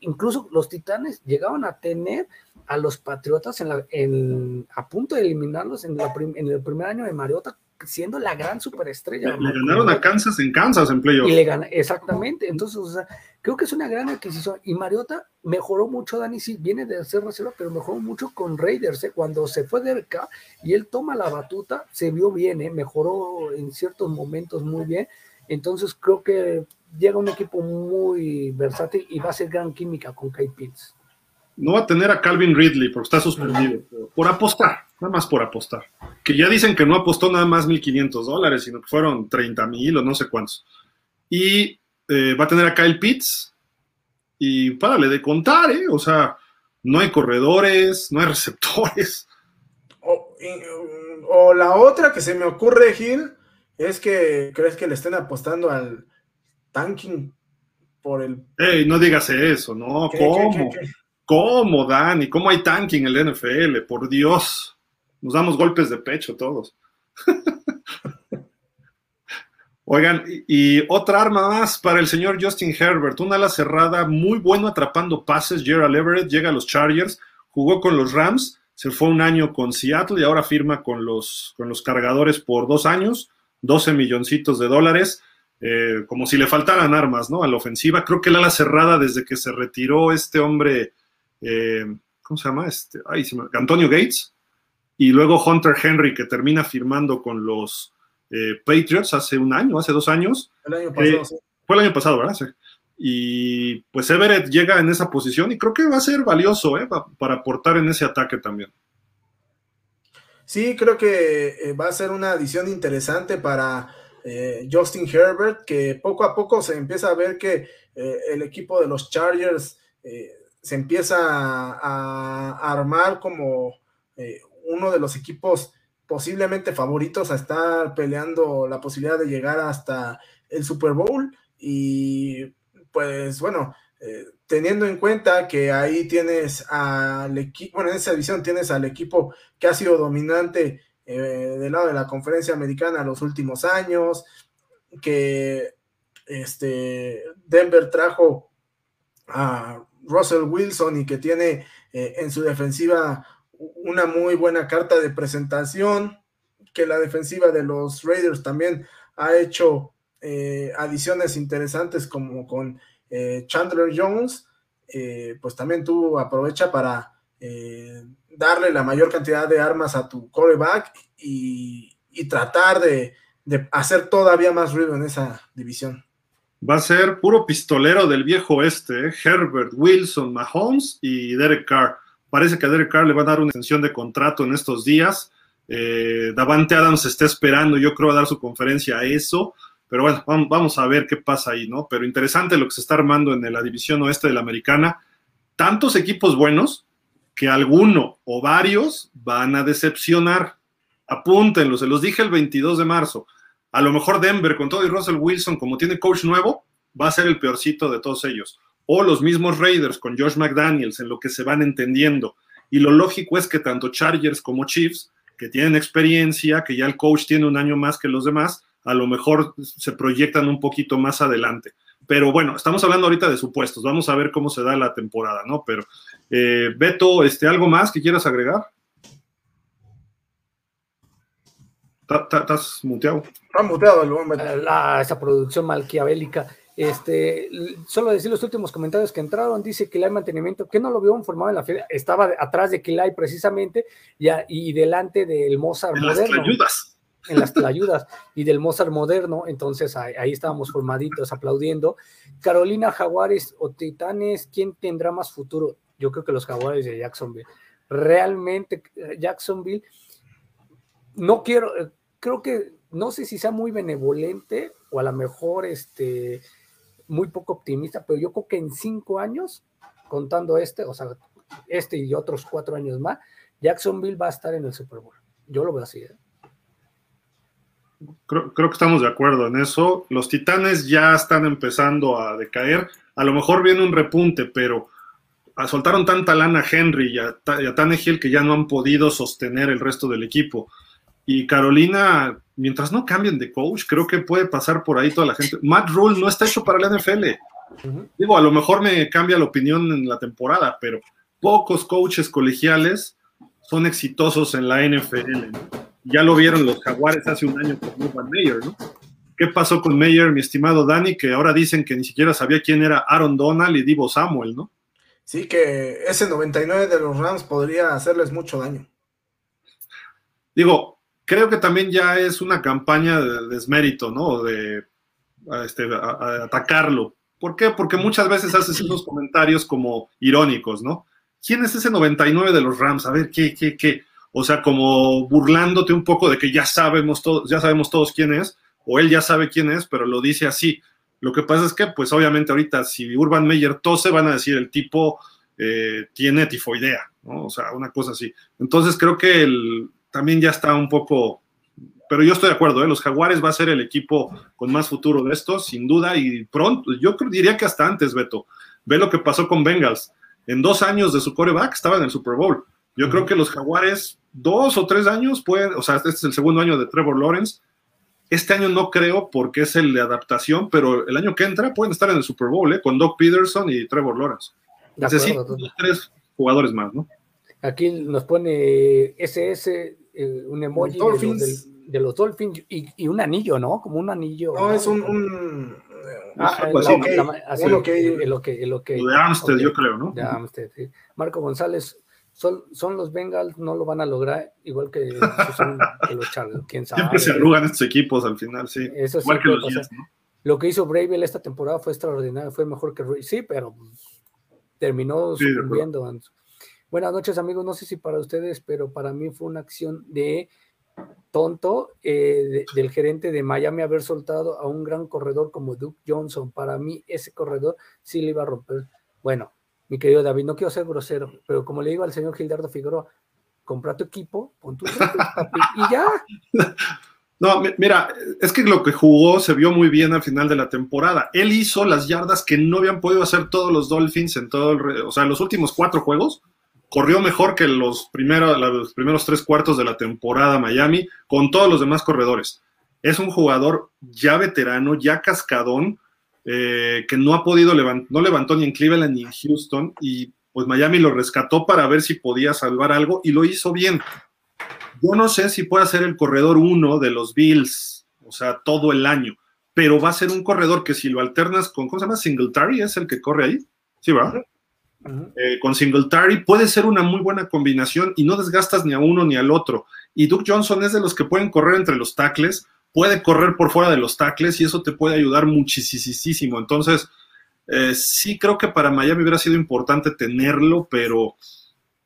B: Incluso los Titanes llegaban a tener a los Patriotas en a punto de eliminarlos en, en el primer año de Mariota siendo la gran superestrella.
A: Le, ganaron a Kansas en Kansas en playoff.
B: Y le gana, exactamente. Entonces, o sea, creo que es una gran adquisición. Y Mariota mejoró mucho, Dani, sí, viene de ser reserva, pero mejoró mucho con Raiders. ¿eh? Cuando se fue de acá y él toma la batuta, se vio bien, ¿eh? mejoró en ciertos momentos muy bien. Entonces, creo que llega un equipo muy versátil y va a ser gran química con Kate Pitts.
A: No va a tener a Calvin Ridley porque está suspendido, por apostar, nada más por apostar que ya dicen que no apostó nada más 1.500 dólares, sino que fueron 30.000 o no sé cuántos. Y eh, va a tener acá el Pitts. Y párale de contar, ¿eh? O sea, no hay corredores, no hay (laughs) receptores.
C: O, la otra que se me ocurre, Gil, es que crees que le estén apostando al tanking por el.
A: ¡Ey, no digas eso! No, ¿cómo? ¿Cómo, Dani? ¿Cómo hay tanking en el NFL? Por Dios. Nos damos golpes de pecho todos. (laughs) Oigan, y, otra arma más para el señor Justin Herbert, una ala cerrada muy bueno atrapando pases. Gerald Everett llega a los Chargers, jugó con los Rams, se fue un año con Seattle y ahora firma con los, con los cargadores por dos años, 12 milloncitos de dólares. Eh, como si le faltaran armas, ¿no? A la ofensiva. Creo que el ala cerrada desde que se retiró este hombre, eh, ¿cómo se llama? Este, ay, Antonio Gates, y luego Hunter Henry, que termina firmando con los eh, Patriots hace un año, hace dos años.
C: El año pasado, eh,
A: Fue el año pasado, ¿verdad? Sí. Y pues Everett llega en esa posición y creo que va a ser valioso ¿eh? para aportar en ese ataque también.
C: Sí, creo que va a ser una adición interesante para Justin Herbert, que poco a poco se empieza a ver que el equipo de los Chargers se empieza a, armar como uno de los equipos posiblemente favoritos a estar peleando la posibilidad de llegar hasta el Super Bowl. Y pues bueno, eh, teniendo en cuenta que ahí tienes al equipo, bueno, en esa edición tienes al equipo que ha sido dominante eh, del lado de la conferencia americana los últimos años, que este, Denver trajo a Russell Wilson y que tiene eh, en su defensiva una muy buena carta de presentación, que la defensiva de los Raiders también ha hecho eh, adiciones interesantes como con eh, Chandler Jones, eh, pues también tú aprovecha para darle la mayor cantidad de armas a tu coreback y, tratar de, hacer todavía más ruido en esa división.
A: Va a ser puro pistolero del viejo oeste, Herbert, Wilson, Mahomes y Derek Carr. Parece que a Derek Carr le va a dar una extensión de contrato en estos días. Eh, Davante Adams está esperando, yo creo, a dar su conferencia a eso. Pero bueno, vamos a ver qué pasa ahí, ¿no? Pero interesante lo que se está armando en la división oeste de la americana. Tantos equipos buenos que alguno o varios van a decepcionar. Apúntenlo, se los dije el 22 de marzo. A lo mejor Denver, con todo y Russell Wilson, como tiene coach nuevo, va a ser el peorcito de todos ellos o los mismos Raiders con Josh McDaniels en lo que se van entendiendo. Y lo lógico es que tanto Chargers como Chiefs, que tienen experiencia, que ya el coach tiene un año más que los demás, a lo mejor se proyectan un poquito más adelante. Pero bueno, estamos hablando ahorita de supuestos, vamos a ver cómo se da la temporada, ¿no? Pero, eh, Beto, este, ¿algo más que quieras agregar? ¿Estás muteado?
C: Está muteado el
B: hombre. esa producción malquiabélica Este, solo decir los últimos comentarios que entraron, dice que hay mantenimiento, que no lo vio formado en la feria, estaba atrás de Kilay precisamente ya, y delante del Mozart
A: en
B: moderno.
A: Las ayudas.
B: En las ayudas y del Mozart moderno, entonces ahí, ahí, estábamos formaditos aplaudiendo. Carolina Jaguares o Titanes, ¿quién tendrá más futuro? Yo creo que los Jaguares de Jacksonville. Realmente eh, Jacksonville, no quiero, eh, creo que no sé si sea muy benevolente o a lo mejor este muy poco optimista, pero yo creo que en cinco años, contando este, o sea, este y otros cuatro años más, Jacksonville va a estar en el Super Bowl. Yo lo veo así. ¿eh?
A: Creo, creo, que estamos de acuerdo en eso. Los Titanes ya están empezando a decaer. A lo mejor viene un repunte, pero soltaron tanta lana a Henry y a, y a que ya no han podido sostener el resto del equipo. Y Carolina, mientras no cambien de coach, creo que puede pasar por ahí toda la gente. Matt Rule no está hecho para la NFL. Uh -huh. Digo, a lo mejor me cambia la opinión en la temporada, pero pocos coaches colegiales son exitosos en la NFL. ¿no? Ya lo vieron los Jaguares hace un año con Urban Meyer, ¿no? ¿Qué pasó con Meyer, mi estimado Dani? Que ahora dicen que ni siquiera sabía quién era Aaron Donald y Divo Samuel, ¿no?
C: Sí, que ese 99 de los Rams podría hacerles mucho daño.
A: Digo, creo que también ya es una campaña de desmérito, ¿no? De este, a, a atacarlo. ¿Por qué? Porque muchas veces haces esos comentarios como irónicos, ¿no? ¿Quién es ese 99 de los Rams? A ver, ¿qué, qué, qué? O sea, como burlándote un poco de que ya sabemos todos, ya sabemos todos quién es, o él ya sabe quién es, pero lo dice así. Lo que pasa es que, pues obviamente ahorita, si Urban Meyer tose, van a decir el tipo eh, tiene tifoidea, ¿no? O sea, una cosa así. Entonces creo que el, también ya está un poco, pero yo estoy de acuerdo, ¿eh? los Jaguares va a ser el equipo con más futuro de estos, sin duda, y pronto, yo diría que hasta antes, Beto. Ve lo que pasó con Bengals. En dos años de su coreback estaba en el Super Bowl. Yo creo que los Jaguares, dos o tres años, pueden, o sea, este es el segundo año de Trevor Lawrence. Este año no creo porque es el de adaptación, pero el año que entra pueden estar en el Super Bowl, ¿eh? con Doug Peterson y Trevor Lawrence. Necesitan tres jugadores más, ¿no?
B: Aquí nos pone SS, eh, un emoji de los, del, de los, Dolphins y, y, un anillo, ¿no? Como un anillo.
C: No, ¿no? es un. un
B: ah, okay, así, okay. okay, el okay.
A: Lo de Amstead, okay. yo creo, ¿no?
B: De Amstead, sí. Marco González, son, son, los Bengals, no lo van a lograr, igual que, son, que los Chargers, quién sabe.
A: Siempre se arrugan estos equipos al final, sí.
B: Eso
A: igual
B: sí
A: que los
B: Jets, ¿no? Lo que hizo Bravel esta temporada fue extraordinario, fue mejor que Ruiz, sí, pero terminó
A: Sí,
B: sucumbiendo. Buenas noches, amigos. No sé si para ustedes, pero para mí fue una acción de tonto eh, de, del gerente de Miami haber soltado a un gran corredor como Duke Johnson. Para mí, ese corredor sí le iba a romper. Bueno, mi querido David, no quiero ser grosero, pero como le digo al señor Gildardo Figueroa, compra tu equipo, pon tu (laughs) papi, y ya.
A: No, mira, es que lo que jugó se vio muy bien al final de la temporada. Él hizo las yardas que no habían podido hacer todos los Dolphins en todo el, o sea, en los últimos cuatro juegos. Corrió mejor que los, los primeros tres cuartos de la temporada Miami con todos los demás corredores. Es un jugador ya veterano, ya cascadón, eh, que no ha podido levantar, no levantó ni en Cleveland ni en Houston, y pues Miami lo rescató para ver si podía salvar algo y lo hizo bien. Yo no sé si puede ser el corredor uno de los Bills, o sea, todo el año, pero va a ser un corredor que si lo alternas con, ¿cómo se llama? Singletary es el que corre ahí. Sí, ¿verdad? Uh -huh. eh, con Singletary puede ser una muy buena combinación y no desgastas ni a uno ni al otro. Y Duke Johnson es de los que pueden correr entre los tackles, puede correr por fuera de los tackles y eso te puede ayudar muchísimo. Entonces, eh, sí creo que para Miami hubiera sido importante tenerlo, pero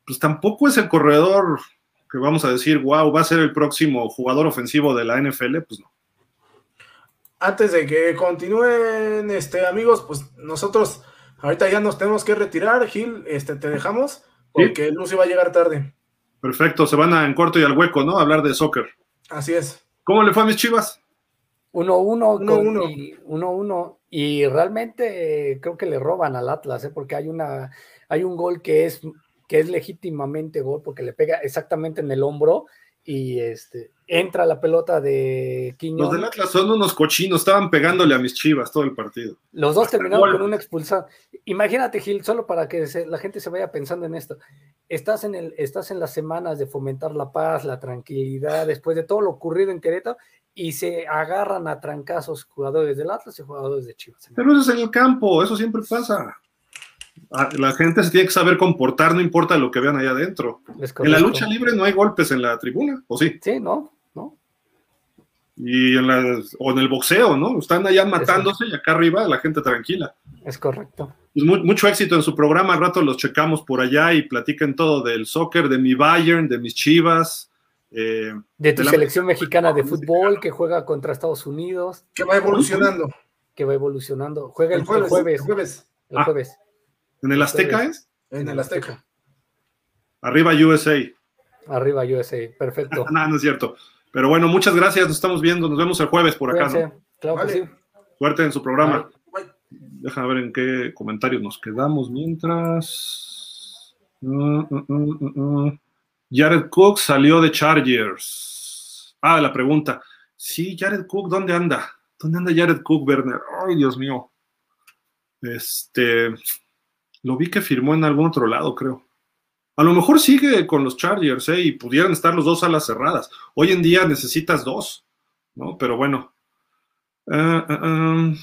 A: pues tampoco es el corredor que vamos a decir, wow, va a ser el próximo jugador ofensivo de la NFL, pues no.
C: Antes de que continúen, este, amigos, pues nosotros ahorita ya nos tenemos que retirar. Gil, este, te dejamos porque ¿Sí? Lucy va a llegar tarde.
A: Perfecto, se van a, en corto y al hueco, ¿no? A hablar de soccer.
C: Así es.
A: ¿Cómo le fue a mis chivas?
B: 1-1. 1-1. Y realmente eh, creo que le roban al Atlas, ¿eh? porque hay, una, hay un gol que es que es legítimamente gol porque le pega exactamente en el hombro y este entra la pelota de Quiñón.
A: Los del Atlas son unos cochinos, estaban pegándole a mis chivas todo el partido.
B: Los dos terminaron con un expulsado. Imagínate, Gil, solo para que la gente se vaya pensando en esto. Estás en, el, estás en las semanas de fomentar la paz, la tranquilidad, después de todo lo ocurrido en Querétaro, y se agarran a trancazos jugadores del Atlas y jugadores de Chivas.
A: Pero eso es en el campo, eso siempre pasa. Ah, la gente se tiene que saber comportar, no importa lo que vean allá adentro. En la lucha libre no hay golpes en la tribuna, ¿o sí?
B: Sí, no.
A: Y en la, o en el boxeo, ¿no? Están allá matándose y acá arriba la gente tranquila.
B: Es correcto.
A: Pues mucho éxito en su programa, al rato los checamos por allá y platiquen todo del soccer, de mi Bayern, de mis Chivas.
B: Eh, de tu selección mexicana de fútbol que juega contra Estados Unidos.
C: Que va evolucionando.
B: Que va evolucionando. Juega el, jueves. El jueves. El
A: ah.
B: jueves.
A: ¿En el Azteca es?
C: En el Azteca.
A: Arriba USA.
B: Arriba USA, perfecto. (laughs)
A: no, no es cierto. Pero bueno, muchas gracias, nos estamos viendo, nos vemos el jueves por acá.
B: Claro que sí.
A: Suerte en su programa. Déjame ver en qué comentarios nos quedamos mientras. Mm, mm, mm, Jared Cook salió de Chargers. Ah, la pregunta. Sí, Jared Cook, ¿dónde anda? ¿Dónde anda Jared Cook, Werner? Ay, Dios mío. Este, lo vi que firmó en algún otro lado, creo. A lo mejor sigue con los Chargers, ¿eh? Y pudieran estar los dos alas cerradas. Hoy en día necesitas dos, ¿no? Pero bueno. Eh, eh, eh,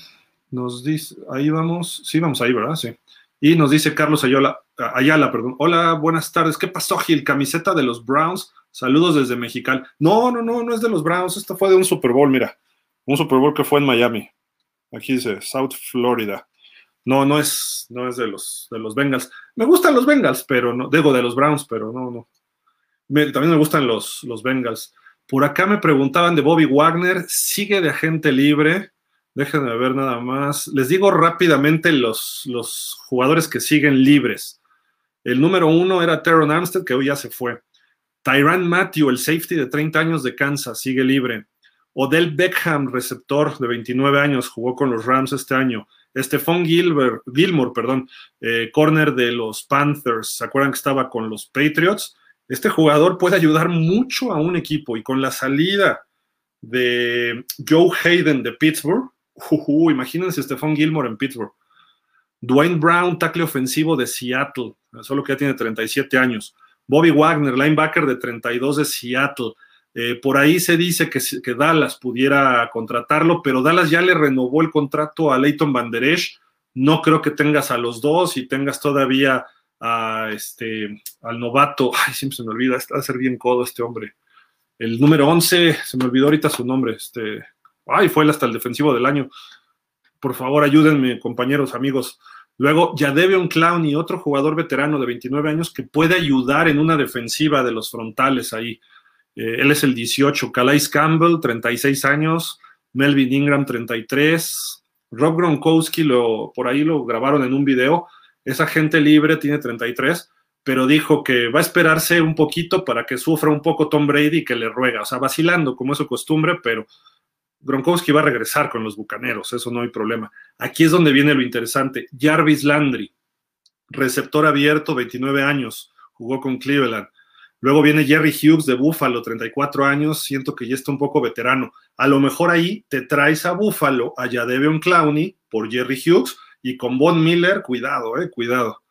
A: nos dice, ahí vamos, sí, vamos ahí, ¿verdad? Sí. Y nos dice Carlos Ayala, Ayala, perdón. Hola, buenas tardes. ¿Qué pasó, Gil? Camiseta de los Browns. Saludos desde Mexicali. No, no, no, no es de los Browns. Esto fue de un Super Bowl, mira. Un Super Bowl que fue en Miami. Aquí dice South Florida. No, no es, no es de los, de los Bengals. Me gustan los Bengals, pero no, digo de los Browns, pero no, no. también me gustan los, los Bengals. Por acá me preguntaban de Bobby Wagner, sigue de agente libre. Déjenme ver nada más. Les digo rápidamente los, los jugadores que siguen libres. El número uno era Teron Armstead, que hoy ya se fue. Tyran Matthew, el safety de 30 años de Kansas, sigue libre. Odell Beckham, receptor de 29 años, jugó con los Rams este año. Stephon Gilbert, Gilmore, perdón, eh, corner de los Panthers, ¿se acuerdan que estaba con los Patriots? Este jugador puede ayudar mucho a un equipo y con la salida de Joe Hayden de Pittsburgh, imagínense Stephon Gilmore en Pittsburgh. Dwayne Brown, tackle ofensivo de Seattle, solo que ya tiene 37 años. Bobby Wagner, linebacker de 32 de Seattle. Eh, por ahí se dice que, Dallas pudiera contratarlo, pero Dallas ya le renovó el contrato a Leighton Van Der Esch. No creo que tengas a los dos y tengas todavía a este, al novato. (laughs) Ay, siempre se me olvida, está a ser bien codo este hombre. El número 11, se me olvidó ahorita su nombre. Este, ay, fue hasta el defensivo del año. Por favor, ayúdenme, compañeros, amigos. Luego, Jadevion Clown y otro jugador veterano de 29 años que puede ayudar en una defensiva de los frontales ahí. Eh, él es el 18. Calais Campbell, 36 años. Melvin Ingram, 33. Rob Gronkowski, lo, por ahí lo grabaron en un video. Esa gente libre tiene 33, pero dijo que va a esperarse un poquito para que sufra un poco Tom Brady y que le ruega. O sea, vacilando como es su costumbre, pero Gronkowski va a regresar con los bucaneros, eso no hay problema. Aquí es donde viene lo interesante. Jarvis Landry, receptor abierto, 29 años, jugó con Cleveland. Luego viene Jerry Hughes de Buffalo, 34 años, siento que ya está un poco veterano. A lo mejor ahí te traes a Buffalo, a Jadeveon Clowney por Jerry Hughes y con Von Miller, cuidado, eh, cuidado.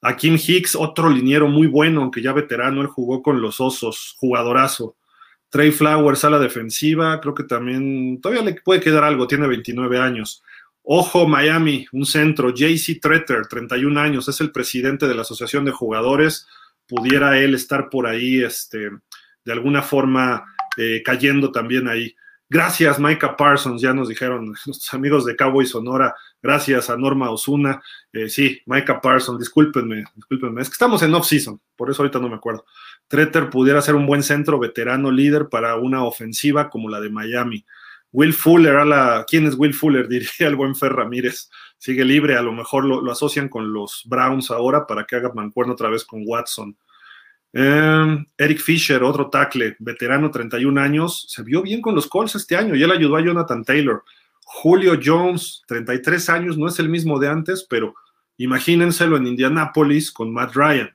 A: A Kim Hicks, otro liniero muy bueno, aunque ya veterano, él jugó con los Osos, jugadorazo. Trey Flowers a la defensiva, creo que también todavía le puede quedar algo, tiene 29 años. Ojo, Miami, un centro, JC Tretter, 31 años, es el presidente de la Asociación de Jugadores pudiera él estar por ahí, este, de alguna forma eh, cayendo también ahí. Gracias, Micah Parsons, ya nos dijeron (laughs) nuestros amigos de Cowboy Sonora. Gracias a Norma Osuna. Eh, sí, Micah Parsons, discúlpenme, discúlpenme. Es que estamos en off-season, por eso ahorita no me acuerdo. Treter pudiera ser un buen centro veterano líder para una ofensiva como la de Miami. Will Fuller, a la, ¿quién es Will Fuller? (laughs) Diría el buen Fer Ramírez. Sigue libre, a lo mejor lo, asocian con los Browns ahora para que haga mancuerno otra vez con Watson. Em, Eric Fisher, otro tackle, veterano, 31 años, se vio bien con los Colts este año y él ayudó a Jonathan Taylor. Julio Jones, 33 años, no es el mismo de antes, pero imagínenselo en Indianapolis con Matt Ryan.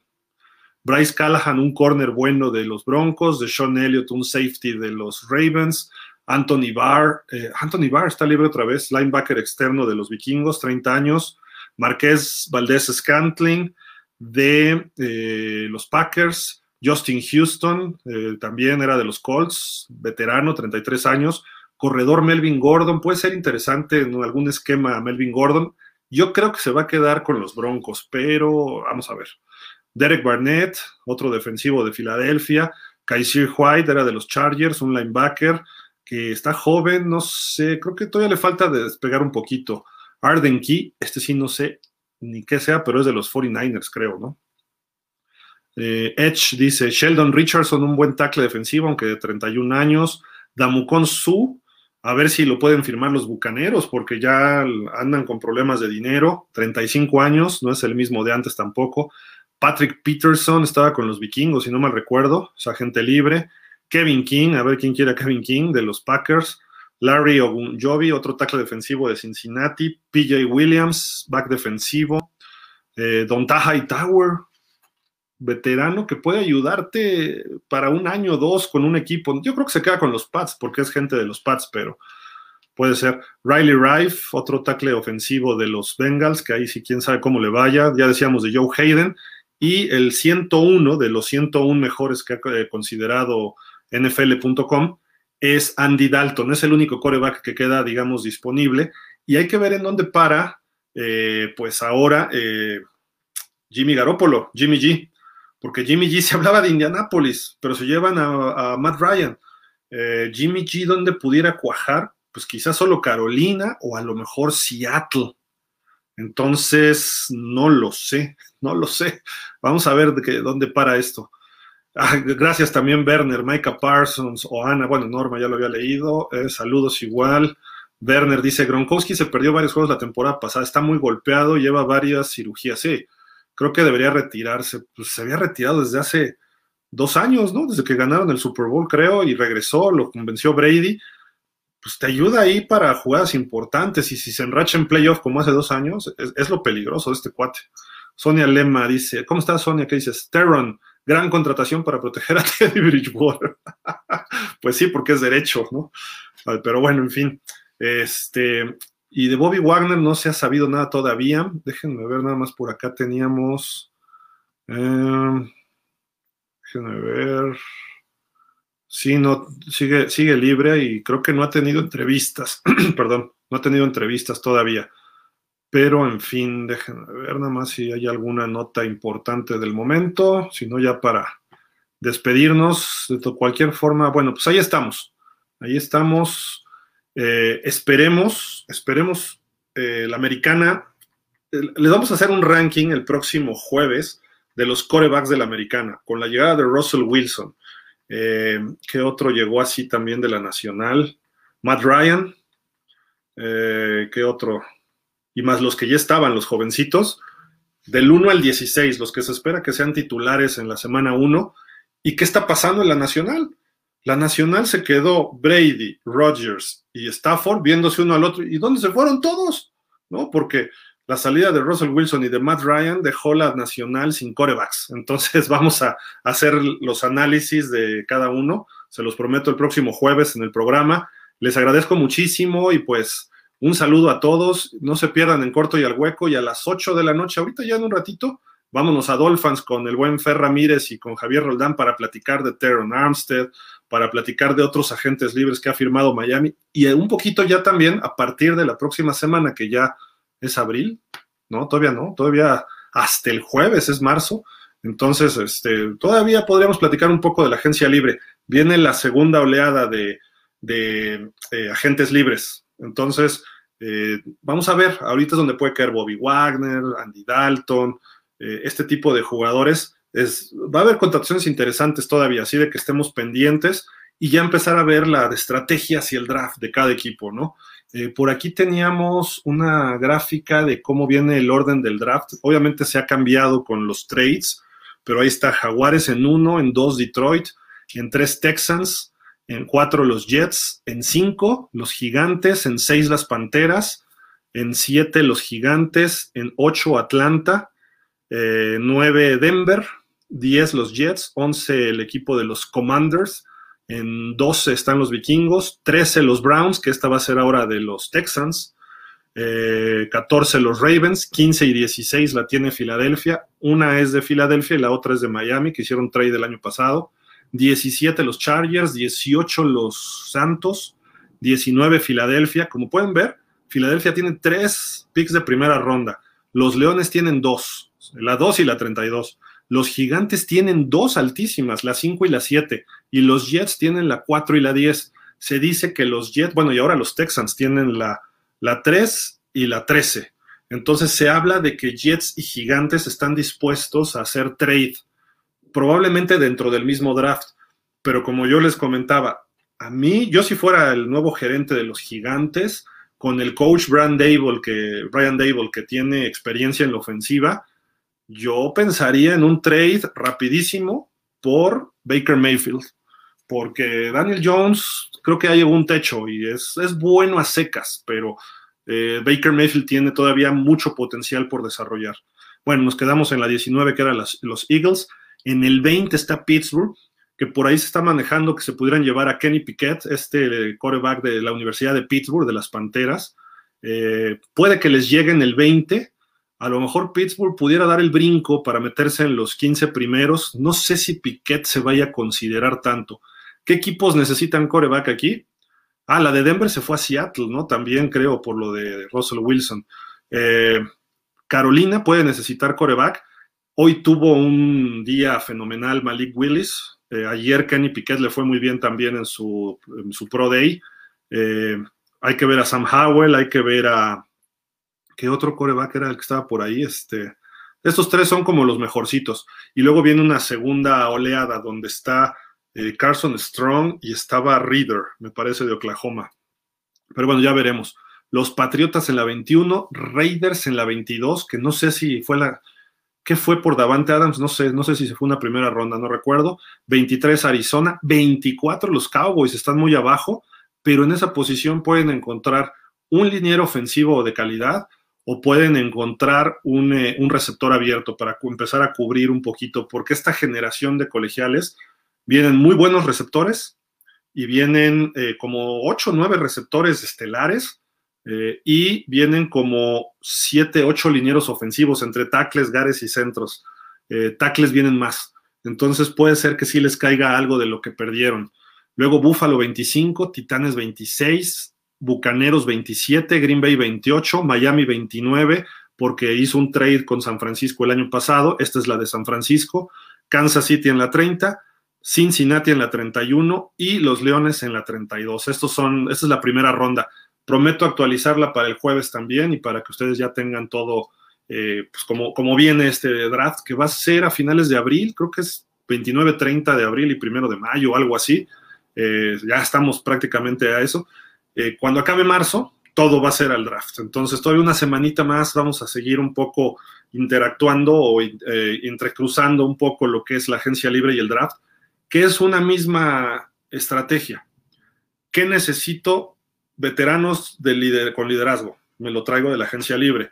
A: Bryce Callahan, un corner bueno de los Broncos, de Sean Elliott, un safety de los Ravens, Anthony Barr, eh, Anthony Barr está libre otra vez, linebacker externo de los vikingos, 30 años, Marqués Valdés Scantling de eh, los Packers, Justin Houston, eh, también era de los Colts, veterano, 33 años, corredor Melvin Gordon, puede ser interesante en algún esquema Melvin Gordon, yo creo que se va a quedar con los Broncos, pero vamos a ver. Derek Barnett, otro defensivo de Filadelfia. Kaiser White era de los Chargers, un linebacker que está joven, no sé, creo que todavía le falta despegar un poquito. Arden Key, este sí no sé ni qué sea, pero es de los 49ers, creo, ¿no? Eh, Edge dice, Sheldon Richardson, un buen tackle defensivo, aunque de 31 años. Damukon Su, a ver si lo pueden firmar los Bucaneros, porque ya andan con problemas de dinero, 35 años, no es el mismo de antes tampoco. Patrick Peterson estaba con los vikingos, si no mal recuerdo, es agente libre. Kevin King, a ver quién quiere a Kevin King de los Packers. Larry Ogunjobi, otro tackle defensivo de Cincinnati. PJ Williams, back defensivo. Eh, Don Tower, veterano que puede ayudarte para un año o dos con un equipo. Yo creo que se queda con los Pats porque es gente de los Pats, pero puede ser. Riley Rife, otro tackle ofensivo de los Bengals, que ahí sí quién sabe cómo le vaya. Ya decíamos de Joe Hayden. Y el 101 de los 101 mejores que ha considerado NFL.com es Andy Dalton. Es el único coreback que queda, digamos, disponible. Y hay que ver en dónde para, eh, pues ahora, eh, Jimmy Garoppolo, Jimmy G porque Jimmy G (laughs) se hablaba de Indianapolis, pero se llevan a, Matt Ryan. Eh, Jimmy G, donde pudiera cuajar, pues quizás solo Carolina o a lo mejor Seattle. Entonces, no lo sé, no lo sé. Vamos a ver de dónde para esto. Ah, gracias también, Werner, Micah Parsons o Ana. Bueno, Norma ya lo había leído. Eh, saludos igual. Werner dice: Gronkowski se perdió varios juegos la temporada pasada, está muy golpeado, lleva varias cirugías. Sí, creo que debería retirarse. Pues se había retirado desde hace dos años, ¿no? Desde que ganaron el Super Bowl, creo, y regresó, lo convenció Brady. Pues te ayuda ahí para jugadas importantes y si se enracha en playoff como hace dos años, es, lo peligroso de este cuate. Sonia Lema dice, ¿cómo estás Sonia? ¿Qué dices? Terron, gran contratación para proteger a (laughs) Teddy Bridgewater. pues sí, porque es derecho, ¿no? Pero bueno, en fin. Este, y de Bobby Wagner no se ha sabido nada todavía. Déjenme ver, nada más por acá teníamos. Eh, déjenme ver. Sí, no, sigue, sigue libre y creo que no ha tenido entrevistas. (clears throat) Perdón, no ha tenido entrevistas todavía. Pero en fin, déjenme ver nada más si hay alguna nota importante del momento. Si no, ya para despedirnos de cualquier forma. Bueno, pues ahí estamos. Ahí estamos. Eh, esperemos, esperemos eh, la americana. Eh, les vamos a hacer un ranking el próximo jueves de los corebacks de la americana, con la llegada de Russell Wilson. ¿Qué otro llegó así también de la nacional? Matt Ryan. ¿Qué otro? Y más los que ya estaban, los jovencitos, del 1 al 16, los que se espera que sean titulares en la semana 1. ¿Y qué está pasando en la nacional? La Nacional se quedó Brady, Rodgers y Stafford viéndose uno al otro. ¿Y dónde se fueron todos? ¿No? Porque la salida de Russell Wilson y de Matt Ryan dejó la Nacional sin corebacks. Entonces (laughs) vamos a hacer los análisis de cada uno. Se los prometo el próximo jueves en el programa. Les agradezco muchísimo y pues un saludo a todos. No se pierdan en corto y al hueco y a las 8 de la noche, ahorita ya en un ratito, vámonos a Dolphins con el buen Fer Ramírez y con Javier Roldán para platicar de Teron Armstead, para platicar de otros agentes libres que ha firmado Miami y un poquito ya también a partir de la próxima semana, que ya es abril, ¿no? Todavía no, todavía hasta el jueves es marzo. Entonces, este, todavía podríamos platicar un poco de la agencia libre. Viene la segunda oleada de, eh, agentes libres. Entonces, eh, vamos a ver, ahorita es donde puede caer Bobby Wagner, Andy Dalton, eh, este tipo de jugadores va a haber contrataciones interesantes todavía, así de que estemos pendientes y ya empezar a ver la estrategia hacia el draft de cada equipo, ¿no? Eh, por aquí teníamos una gráfica de cómo viene el orden del draft. Obviamente se ha cambiado con los trades, pero ahí está Jaguares en uno, en dos Detroit, en tres Texans, en cuatro los Jets, en cinco los Gigantes, en seis las Panteras, en siete los Gigantes, en ocho Atlanta, eh, nueve Denver, 10 los Jets, 11 el equipo de los Commanders, en 12 están los Vikingos, 13 los Browns, que esta va a ser ahora de los Texans, 14 eh, los Ravens, 15 y 16 la tiene Filadelfia, una es de Filadelfia y la otra es de Miami, que hicieron trade el año pasado, 17 los Chargers, 18 los Santos, 19 Filadelfia, como pueden ver, Filadelfia tiene tres picks de primera ronda, los Leones tienen dos, la 2 y la 32. Los gigantes tienen dos altísimas, la 5 y la 7, y los Jets tienen la 4 y la 10. Se dice que los Jets, bueno, y ahora los Texans tienen la, la 3 y la 13. Entonces se habla de que Jets y Gigantes están dispuestos a hacer trade, probablemente dentro del mismo draft. Pero como yo les comentaba, a mí, yo si fuera el nuevo gerente de los Gigantes, con el coach Brian Dable, que, Brian Dable, que tiene experiencia en la ofensiva, yo pensaría en un trade rapidísimo por Baker Mayfield, porque Daniel Jones creo que ha llegado un techo y es, es bueno a secas, pero eh, Baker Mayfield tiene todavía mucho potencial por desarrollar. Bueno, nos quedamos en la 19, que eran los Eagles. En el 20 está Pittsburgh, que por ahí se está manejando que se pudieran llevar a Kenny Piquet, este coreback de la Universidad de Pittsburgh, de las Panteras. Eh, puede que les llegue en el 20 a lo mejor Pittsburgh pudiera dar el brinco para meterse en los 15 primeros. No sé si Piquet se vaya a considerar tanto. ¿Qué equipos necesitan coreback aquí? Ah, la de Denver se fue a Seattle, ¿no? También creo por lo de Russell Wilson. Eh, Carolina puede necesitar coreback. Hoy tuvo un día fenomenal Malik Willis. Eh, ayer Kenny Piquet le fue muy bien también en su, Pro Day. Eh, hay que ver a Sam Howell, hay que ver a, ¿Qué otro coreback era el que estaba por ahí? Este, estos tres son como los mejorcitos. Y luego viene una segunda oleada donde está eh, Carson Strong y estaba Reader, me parece, de Oklahoma. Pero bueno, ya veremos. Los Patriotas en la 21, Raiders en la 22, que no sé si fue la... ¿Qué fue por Davante Adams? No sé, no sé si se fue una primera ronda, no recuerdo. 23 Arizona, 24 los Cowboys, están muy abajo, pero en esa posición pueden encontrar un liniero ofensivo de calidad, o pueden encontrar eh, un, receptor abierto para empezar a cubrir un poquito, porque esta generación de colegiales vienen muy buenos receptores y vienen eh, como 8 o 9 receptores estelares eh, y vienen como 7, 8 linieros ofensivos entre tackles, gares y centros. tackles vienen más. Entonces puede ser que sí les caiga algo de lo que perdieron. Luego Búfalo 25, Titanes 26, Bucaneros 27, Green Bay 28, Miami 29, porque hizo un trade con San Francisco el año pasado. Esta es la de San Francisco. Kansas City en la 30, Cincinnati en la 31 y los Leones en la 32. Estos son, esta es la primera ronda. Prometo actualizarla para el jueves también y para que ustedes ya tengan todo, eh, pues como, como viene este draft, que va a ser a finales de abril, creo que es 29, 30 de abril y primero de mayo, algo así. Eh, ya estamos prácticamente a eso. Eh, cuando acabe marzo, todo va a ser al draft. Entonces, todavía una semanita más vamos a seguir un poco interactuando o eh, entrecruzando un poco lo que es la agencia libre y el draft, que es una misma estrategia. ¿Qué necesito? Veteranos de con liderazgo. Me lo traigo de la agencia libre.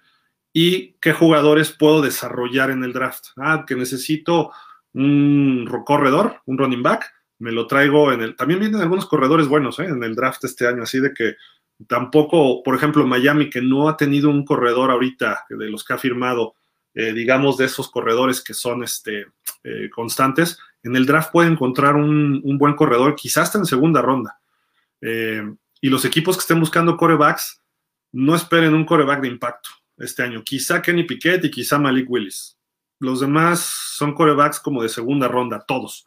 A: ¿Y qué jugadores puedo desarrollar en el draft? Ah, que necesito un corredor, un running back me lo traigo en el... También vienen algunos corredores buenos ¿eh? en el draft este año, así de que tampoco, por ejemplo, Miami, que no ha tenido un corredor ahorita de los que ha firmado, eh, digamos, de esos corredores que son este, eh, constantes, en el draft puede encontrar un, buen corredor, quizás hasta en segunda ronda. Y los equipos que estén buscando corebacks, no esperen un coreback de impacto este año. Quizá Kenny Piquet y quizá Malik Willis. Los demás son corebacks como de segunda ronda, todos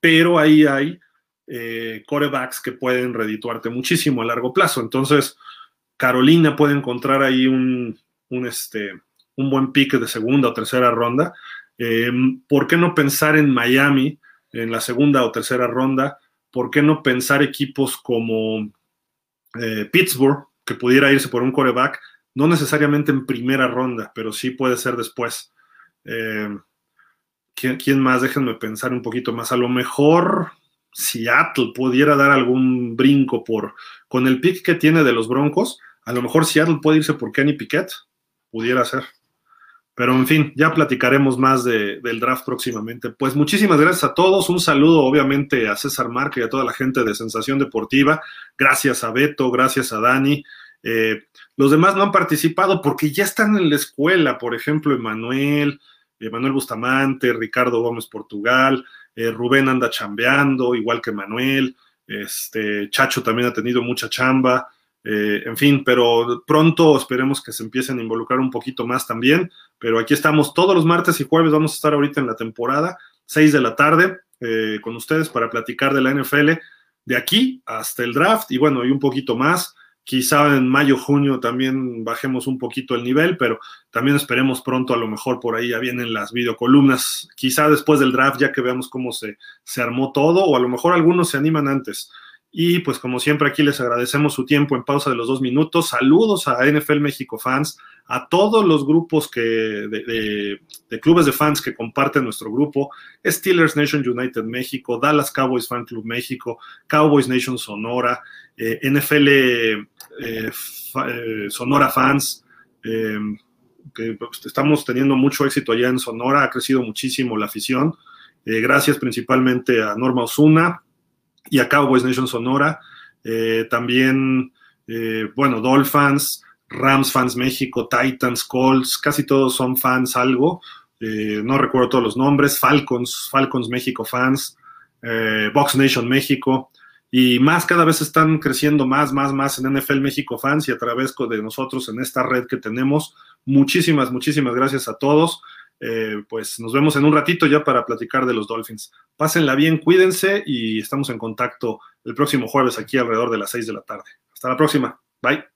A: pero ahí hay eh, corebacks que pueden redituarte muchísimo a largo plazo. Entonces, Carolina puede encontrar ahí un, este, un buen pick de segunda o tercera ronda. Em, ¿Por qué no pensar en Miami en la segunda o tercera ronda? ¿Por qué no pensar equipos como eh, Pittsburgh, que pudiera irse por un coreback? No necesariamente en primera ronda, pero sí puede ser después. Em, ¿Quién, más? Déjenme pensar un poquito más. A lo mejor Seattle pudiera dar algún brinco por con el pick que tiene de los Broncos. A lo mejor Seattle puede irse por Kenny Piquet. Pudiera ser. Pero en fin, ya platicaremos más de, del draft próximamente. Pues muchísimas gracias a todos. Un saludo obviamente a César Marca y a toda la gente de Sensación Deportiva. Gracias a Beto, gracias a Dani. Eh, los demás no han participado porque ya están en la escuela, por ejemplo, Emanuel, Emanuel Bustamante, Ricardo Gómez Portugal, eh, Rubén anda chambeando, igual que Manuel, este, Chacho también ha tenido mucha chamba, eh, en fin, pero pronto esperemos que se empiecen a involucrar un poquito más también, pero aquí estamos todos los martes y jueves, vamos a estar ahorita en la temporada, 6 de la tarde, eh, con ustedes para platicar de la NFL de aquí hasta el draft y bueno, y un poquito más. Quizá en mayo, junio también bajemos un poquito el nivel, pero también esperemos pronto, a lo mejor por ahí ya vienen las videocolumnas, quizá después del draft, ya que veamos cómo se, se armó todo, o a lo mejor algunos se animan antes. Y pues como siempre aquí les agradecemos su tiempo en pausa de los dos minutos. Saludos a NFL México fans, a todos los grupos que, de, clubes de fans que comparten nuestro grupo, Steelers Nation United México, Dallas Cowboys Fan Club México, Cowboys Nation Sonora, eh, NFL eh, eh, Sonora Fans, que pues, estamos teniendo mucho éxito allá en Sonora, ha crecido muchísimo la afición. gracias principalmente a Norma Osuna, y a Cowboys Nation Sonora. Eh, también, eh, bueno, Dolphins, Rams Fans México, Titans, Colts, casi todos son fans algo. Eh, no recuerdo todos los nombres. Falcons, Falcons México Fans, Box Nation México. Y más, cada vez están creciendo más, más, más en NFL México Fans y a través de nosotros en esta red que tenemos. Muchísimas, muchísimas gracias a todos. Eh, pues nos vemos en un ratito ya para platicar de los Dolphins. Pásenla bien, cuídense y estamos en contacto el próximo jueves aquí alrededor de las 6 de la tarde. Hasta la próxima. Bye.